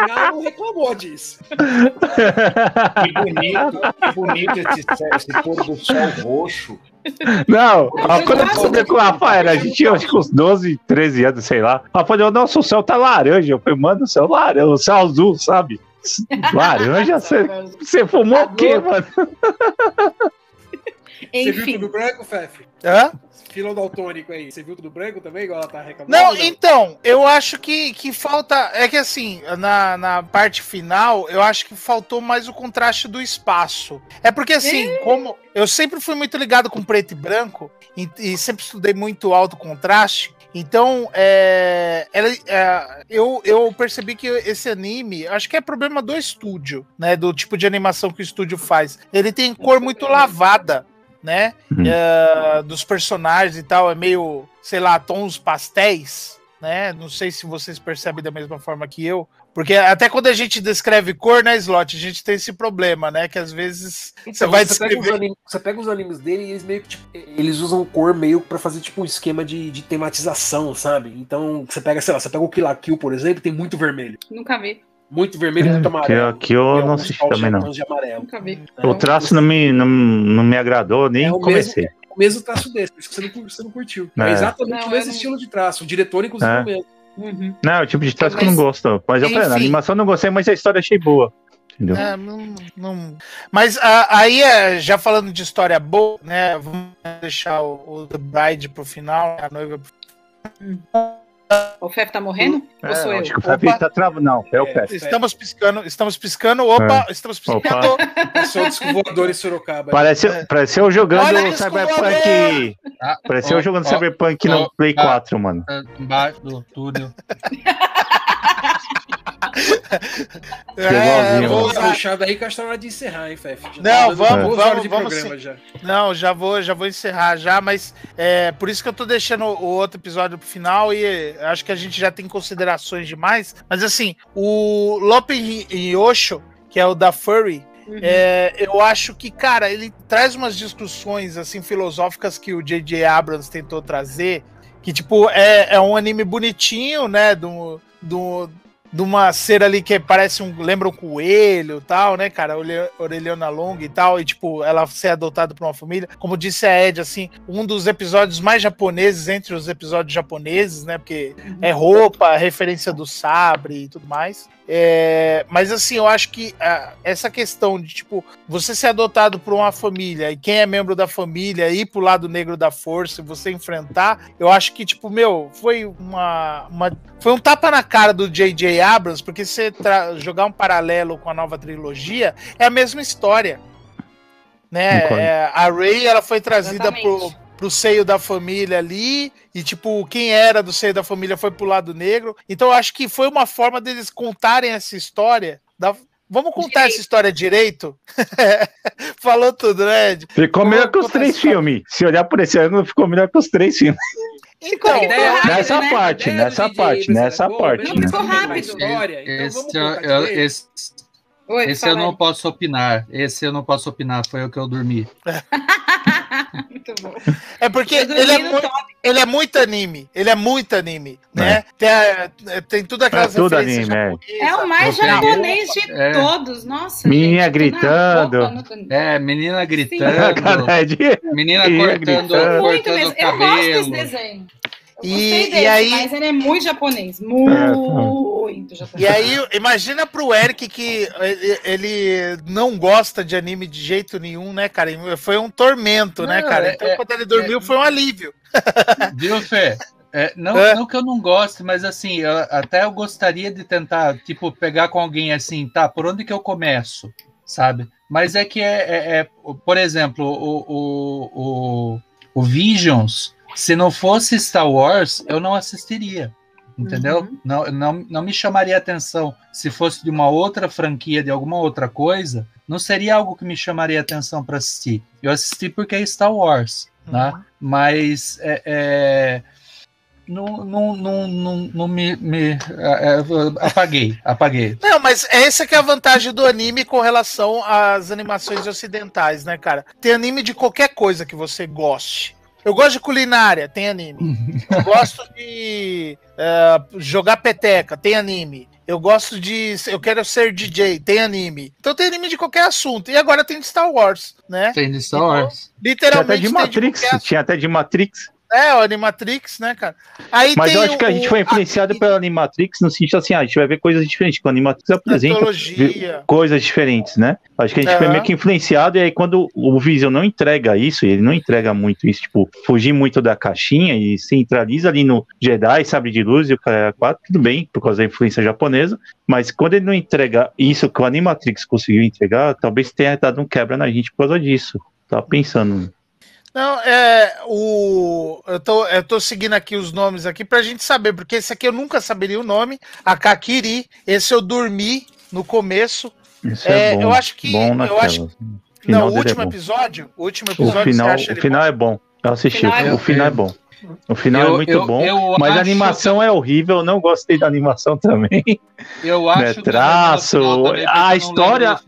Speaker 6: Ela não reclamou disso.
Speaker 7: Que bonito, que bonito esse, esse pôr do sol roxo.
Speaker 2: Não, quando eu descobri com o Rafael, a gente tinha acho que uns 12, 13 anos, sei lá. Rafael falou, nossa, o céu tá laranja. Eu falei, mano, o céu laranja, o céu azul, sabe? Laranja, você fumou o quê, mano?
Speaker 6: Você viu tudo branco, Fefe?
Speaker 1: Hã?
Speaker 6: Fila daltônico aí. Você viu tudo branco também, igual ela tá reclamando?
Speaker 1: Não, então, eu acho que, que falta. É que assim, na, na parte final, eu acho que faltou mais o contraste do espaço. É porque assim, como eu sempre fui muito ligado com preto e branco, e, e sempre estudei muito alto contraste, então, é, ela, é, eu, eu percebi que esse anime, acho que é problema do estúdio, né? Do tipo de animação que o estúdio faz. Ele tem cor muito lavada, né? Uhum. É, dos personagens e tal, é meio, sei lá, tons pastéis, né? Não sei se vocês percebem da mesma forma que eu, porque até quando a gente descreve cor, né, Slot, a gente tem esse problema, né? Que às vezes então, você vai descrever.
Speaker 6: Pega animes, você pega os animes dele e eles meio que tipo, eles usam cor meio para fazer tipo um esquema de, de tematização, sabe? Então você pega, sei lá, você pega o Kill la Kill, por exemplo, tem muito vermelho.
Speaker 3: Nunca vi.
Speaker 6: Muito vermelho e muito amarelo.
Speaker 2: Que, que eu não assisti também, não. Nunca vi. O traço não me, não, não me agradou, nem é comecei.
Speaker 6: Mesmo, o mesmo traço desse, por isso que você não, você não curtiu. É, é exatamente não, o mesmo não... estilo de traço. O diretor, inclusive, é. o mesmo.
Speaker 2: Uhum. Não, é o tipo de traço mas, que eu não gosto. Mas eu falei, a animação não gostei, mas a história achei boa. Entendeu?
Speaker 1: É, não, não... Mas a, aí, é, já falando de história boa, né? Vamos deixar o, o The Bride pro final, a noiva pro
Speaker 3: final. O Fef tá morrendo?
Speaker 2: É, Ou sou eu? Acho que o Fef tá travando. Não, é o Fef.
Speaker 1: Estamos piscando, estamos piscando. Opa, é. estamos piscando.
Speaker 6: Passou o voador em Sorocaba.
Speaker 2: Parece, é. Pareceu jogando Olha, Cyberpunk. Ah, pareceu ó, jogando ó, Cyberpunk ó, no Play ó, 4, mano.
Speaker 5: Embaixo do túnel.
Speaker 6: é, vou puxar daí que a hora de encerrar, hein, Fef?
Speaker 1: Não, vamos, vamos, vamos já. Não, já vou, já vou encerrar já, mas é por isso que eu tô deixando o outro episódio pro final e acho que a gente já tem considerações demais. Mas assim, o Lopen Yosho, que é o da Furry, Uhum. É, eu acho que, cara, ele traz umas discussões assim filosóficas que o J.J. Abrams tentou trazer, que tipo é, é um anime bonitinho, né, do, do de uma cera ali que parece um. lembra um coelho tal, né, cara? Orelhona longa e tal, e tipo, ela ser adotada por uma família. Como disse a Ed, assim, um dos episódios mais japoneses entre os episódios japoneses, né? Porque é roupa, referência do sabre e tudo mais. É, mas assim, eu acho que uh, essa questão de tipo você ser adotado por uma família e quem é membro da família ir pro lado negro da força e você enfrentar, eu acho que tipo meu foi uma, uma foi um tapa na cara do J.J. Abrams porque você jogar um paralelo com a nova trilogia é a mesma história, né? É, a Ray ela foi trazida pro pro seio da família ali, e tipo, quem era do seio da família foi pro lado negro. Então eu acho que foi uma forma deles contarem essa história. Da... Vamos contar direito. essa história direito? Falou tudo, né? Ed?
Speaker 2: Ficou melhor que os três filmes. Se olhar por esse ângulo, ficou melhor que os três filmes.
Speaker 3: Então, rápido,
Speaker 2: nessa né? parte, nessa parte, nessa parte.
Speaker 3: Não ficou rápido.
Speaker 5: História, então esse, eu, esse, Oi, esse eu não posso opinar. Esse eu não posso opinar. Foi o que eu dormi.
Speaker 1: muito bom. É porque ele é, muito, ele é muito anime. Ele é muito anime, né? É. Tem, a, tem tudo aquelas
Speaker 2: é tudo anime,
Speaker 3: é. é o mais japonês de é. todos. Nossa.
Speaker 2: Menina gente, gritando.
Speaker 5: É, menina gritando. menina cortando, cortando o cabelo. Eu gosto desse desenho.
Speaker 3: E, desse, e aí, mas ele é muito japonês, muito japonês.
Speaker 1: E aí, imagina pro Eric que ele, ele, não gosta de anime de jeito nenhum, né, cara? Foi um tormento, né, não, né, cara? Então, é, quando ele dormiu, é, foi um alívio.
Speaker 5: Viu, Fê? É, não, é. não que eu não goste, mas assim, eu, até eu gostaria de tentar, tipo, pegar com alguém assim, tá, por onde que eu começo, sabe? Mas é que é, é, é por exemplo, o, o, o, o Visions, se não fosse Star Wars, eu não assistiria. Entendeu? Uhum. Não, não, não me chamaria atenção. Se fosse de uma outra franquia, de alguma outra coisa, não seria algo que me chamaria atenção para assistir. Eu assisti porque é Star Wars, né? uhum. né? Mas é, é, não, não, não, não, não me, me é, é apaguei, apaguei.
Speaker 1: Não, mas essa que é a vantagem do anime com relação às animações ocidentais, né, cara? Tem anime de qualquer coisa que você goste. Eu gosto de culinária, tem anime. Eu gosto de uh, jogar peteca, tem anime. Eu gosto de. Eu quero ser DJ, tem anime. Então tem anime de qualquer assunto. E agora tem de Star Wars, né?
Speaker 5: Tem de Star Wars.
Speaker 2: Então, literalmente. Tinha até de Matrix. De tinha até de Matrix.
Speaker 1: É, o Animatrix, né, cara? Aí
Speaker 2: Mas eu acho o, que a gente foi influenciado a... pela Animatrix no sentido assim, ah, a gente vai ver coisas diferentes. Com a Animatrix apresenta coisas diferentes, né? Acho que a gente uhum. foi meio que influenciado, e aí quando o Vision não entrega isso, e ele não entrega muito isso, tipo, fugir muito da caixinha e centraliza ali no Jedi, sabe de luz e o cara 4, tudo bem, por causa da influência japonesa, mas quando ele não entrega isso que o Animatrix conseguiu entregar, talvez tenha dado um quebra na gente por causa disso. Tava pensando.
Speaker 1: Não, é o. Eu tô, eu tô seguindo aqui os nomes aqui pra gente saber, porque esse aqui eu nunca saberia o nome. A Kakiri, esse eu dormi no começo.
Speaker 2: Isso é, é bom,
Speaker 1: eu acho que.
Speaker 2: Bom
Speaker 1: eu acho, não, o último é episódio. O último episódio.
Speaker 2: O final, o final bom? é bom. Eu assisti. O final, é, o final é bom. O final eu, é muito eu, bom, eu mas a animação que... é horrível. Eu não gostei da animação também.
Speaker 5: Eu acho
Speaker 2: né, traço, a história,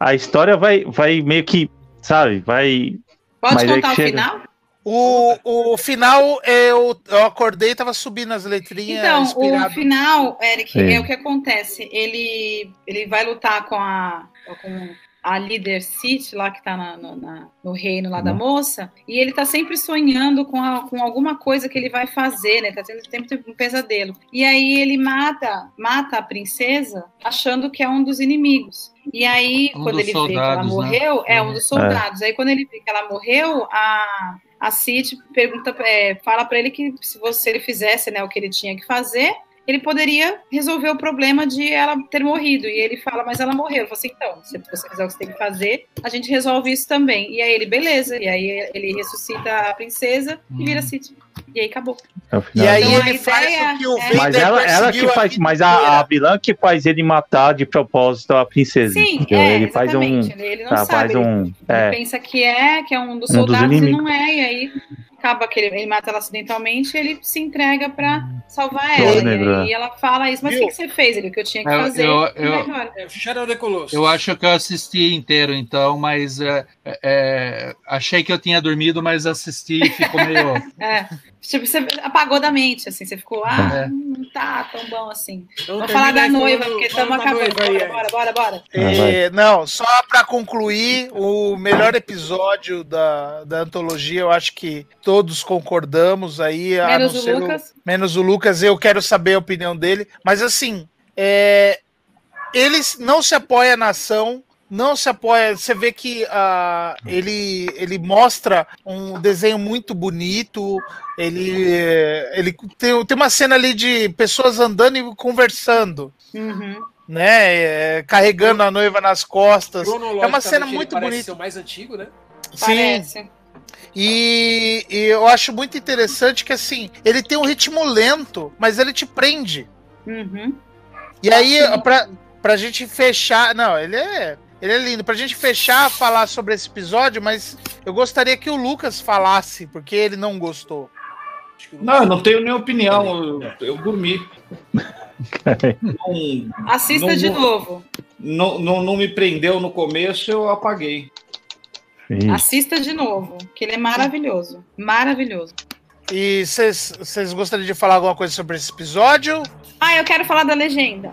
Speaker 2: a história vai, vai meio que, sabe, vai
Speaker 3: Pode Mas contar o chega... final?
Speaker 1: O, o final, eu, eu acordei e tava subindo as letrinhas.
Speaker 3: Então, inspirado. o final, Eric, é. é o que acontece. Ele, ele vai lutar com a. Com a líder City lá que tá na, no, na, no, reino lá da uhum. moça, e ele tá sempre sonhando com, a, com alguma coisa que ele vai fazer, né? Tá tendo sempre um pesadelo. E aí ele mata, mata a princesa achando que é um dos inimigos. E aí, um quando ele soldados, vê que ela né? morreu, né? é um dos soldados. É. Aí, quando ele vê que ela morreu, a, a Cid pergunta, é, fala para ele que se você ele fizesse né, o que ele tinha que fazer, ele poderia resolver o problema de ela ter morrido. E ele fala, mas ela morreu. Eu falo assim, então, se você fizer o que você tem que fazer, a gente resolve isso também. E aí ele, beleza. E aí ele ressuscita a princesa hum. e vira hum. Cid. E aí acabou.
Speaker 1: É e aí então, ele faz o que o
Speaker 2: é... Mas ela, ela que faz, mas a, a vilã que faz ele matar de propósito a princesa.
Speaker 3: Sim, é, ele faz um, ele não tá, sabe, faz um, ele, é, pensa que é, que é um dos soldados um dos e não é, e aí acaba que ele, ele mata ela acidentalmente ele se entrega para salvar ela. e, ela fala isso, mas o que, que, você fez? Ele, o que eu tinha que fazer. Eu, eu,
Speaker 5: eu, eu acho que eu assisti inteiro, então, mas é, é, achei que eu tinha dormido, mas assisti e ficou meio.
Speaker 3: é. Tipo, você apagou da mente, assim, você ficou, ah, é. não tá tão bom assim. Então, Vamos falar da noiva, porque estamos acabando. Bora, bora, bora, bora.
Speaker 1: É, não, só para concluir, o melhor episódio da, da antologia, eu acho que todos concordamos aí.
Speaker 3: Menos o Lucas.
Speaker 1: O, menos o Lucas, eu quero saber a opinião dele. Mas assim, é, eles não se apoia na ação, não se apoia. Você vê que uh, ele, ele mostra um desenho muito bonito. Ele, ele tem, tem uma cena ali de pessoas andando e conversando.
Speaker 3: Uhum.
Speaker 1: Né, é, carregando a noiva nas costas. É uma cena muito bonita.
Speaker 6: o mais antigo, né?
Speaker 1: Sim. Parece. E, e, eu acho muito interessante que assim, ele tem um ritmo lento, mas ele te prende.
Speaker 3: Uhum.
Speaker 1: E aí, pra, pra gente fechar. Não, ele é. Ele é lindo. Pra gente fechar, falar sobre esse episódio, mas eu gostaria que o Lucas falasse, porque ele não gostou.
Speaker 7: Não, eu não tenho nem opinião. Eu, eu dormi.
Speaker 3: não, Assista não, de novo.
Speaker 7: Não, não, não me prendeu no começo, eu apaguei.
Speaker 3: Isso. Assista de novo, que ele é maravilhoso. Maravilhoso.
Speaker 1: E vocês gostariam de falar alguma coisa sobre esse episódio?
Speaker 3: Ah, eu quero falar da legenda.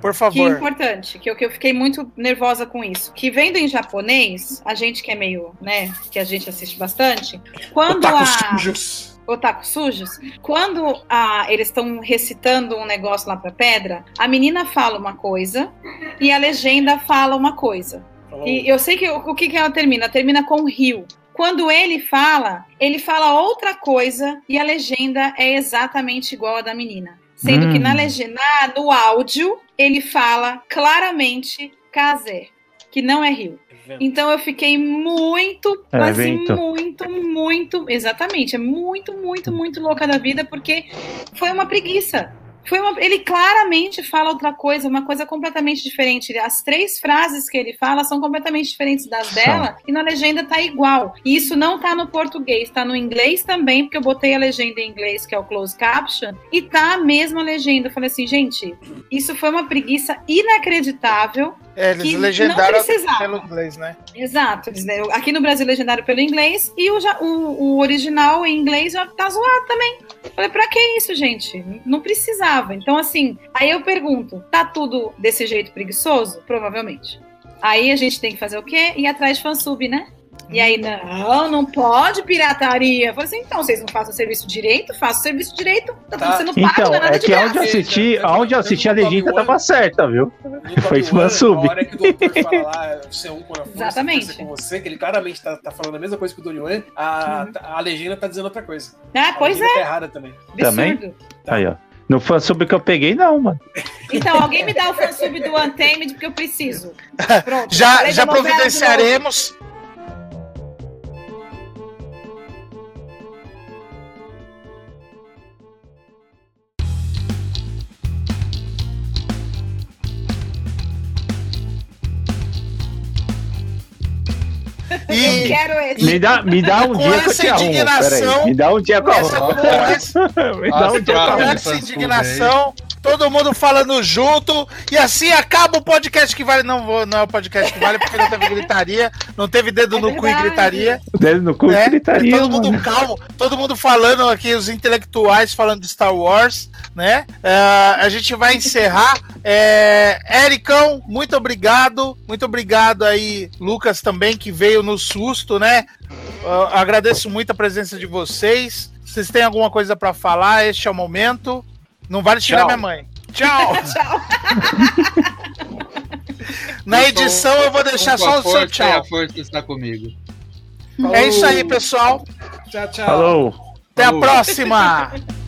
Speaker 1: Por favor.
Speaker 3: Que é importante, que eu, que eu fiquei muito nervosa com isso. Que vendo em japonês, a gente que é meio, né, que a gente assiste bastante, quando Otaku a... sujos. Otaku sujos. Quando a, eles estão recitando um negócio lá pra pedra, a menina fala uma coisa e a legenda fala uma coisa. E eu sei que o, o que, que ela termina? Termina com rio. Quando ele fala, ele fala outra coisa e a legenda é exatamente igual a da menina. Sendo hum. que na hum. legenda, no áudio, ele fala claramente Kazer, que não é rio. Então eu fiquei muito, é, assim, vento. muito, muito, exatamente, é muito, muito, muito louca da vida porque foi uma preguiça. Foi uma, ele claramente fala outra coisa, uma coisa completamente diferente. As três frases que ele fala são completamente diferentes das dela e na legenda tá igual. E isso não tá no português, tá no inglês também, porque eu botei a legenda em inglês, que é o close caption, e tá a mesma legenda. Eu falei assim, gente, isso foi uma preguiça inacreditável
Speaker 1: é, eles que legendaram pelo inglês, né?
Speaker 3: Exato. Aqui no Brasil legendaram pelo inglês e o, o, o original em inglês já tá zoado também. Falei, pra que isso, gente? Não precisava. Então, assim, aí eu pergunto: tá tudo desse jeito preguiçoso? Provavelmente. Aí a gente tem que fazer o quê? Ir atrás de fansub, né? E aí, não, não pode pirataria. Eu falei assim, então, vocês não fazem o serviço direito? Façam o serviço direito, tá, tá. tudo sendo pago,
Speaker 2: então, é, é que onde assisti, onde eu assisti a legenda tava certa, viu? Foi uma sub.
Speaker 6: A hora que o doutor fala lá, você é um com a
Speaker 3: força, Exatamente.
Speaker 6: com você, que ele claramente tá, tá falando a mesma coisa que o Dorian, a, a legenda tá dizendo outra coisa.
Speaker 3: Ah, pois é.
Speaker 6: Tá errada também.
Speaker 2: Também? Aí, ó. No fansub que eu peguei, não, mano.
Speaker 3: Então, alguém me dá o fansub do Untamed, porque eu preciso.
Speaker 1: Pronto. já já providenciaremos.
Speaker 3: E eu quero esse.
Speaker 2: Me dá, me dá um dia que eu te arrumo. Me dá um dia com a
Speaker 1: Me dá um dia com essa indignação todo mundo falando junto, e assim acaba o podcast que vale. Não vou, não é o podcast que vale, porque não teve gritaria, não teve dedo é no cu e gritaria.
Speaker 2: Dedo no cu e né? gritaria.
Speaker 1: todo mundo calmo, todo mundo falando aqui, os intelectuais falando de Star Wars, né? Uh, a gente vai encerrar. É, Ericão, muito obrigado. Muito obrigado aí, Lucas, também, que veio no susto, né? Uh, agradeço muito a presença de vocês. Vocês têm alguma coisa para falar? Este é o momento. Não vale tirar minha mãe. Tchau! tchau! Na edição eu vou deixar só o seu tchau.
Speaker 5: A força está comigo.
Speaker 1: É isso aí, pessoal.
Speaker 6: Tchau, tchau.
Speaker 2: Falou.
Speaker 1: Até Falou. a próxima!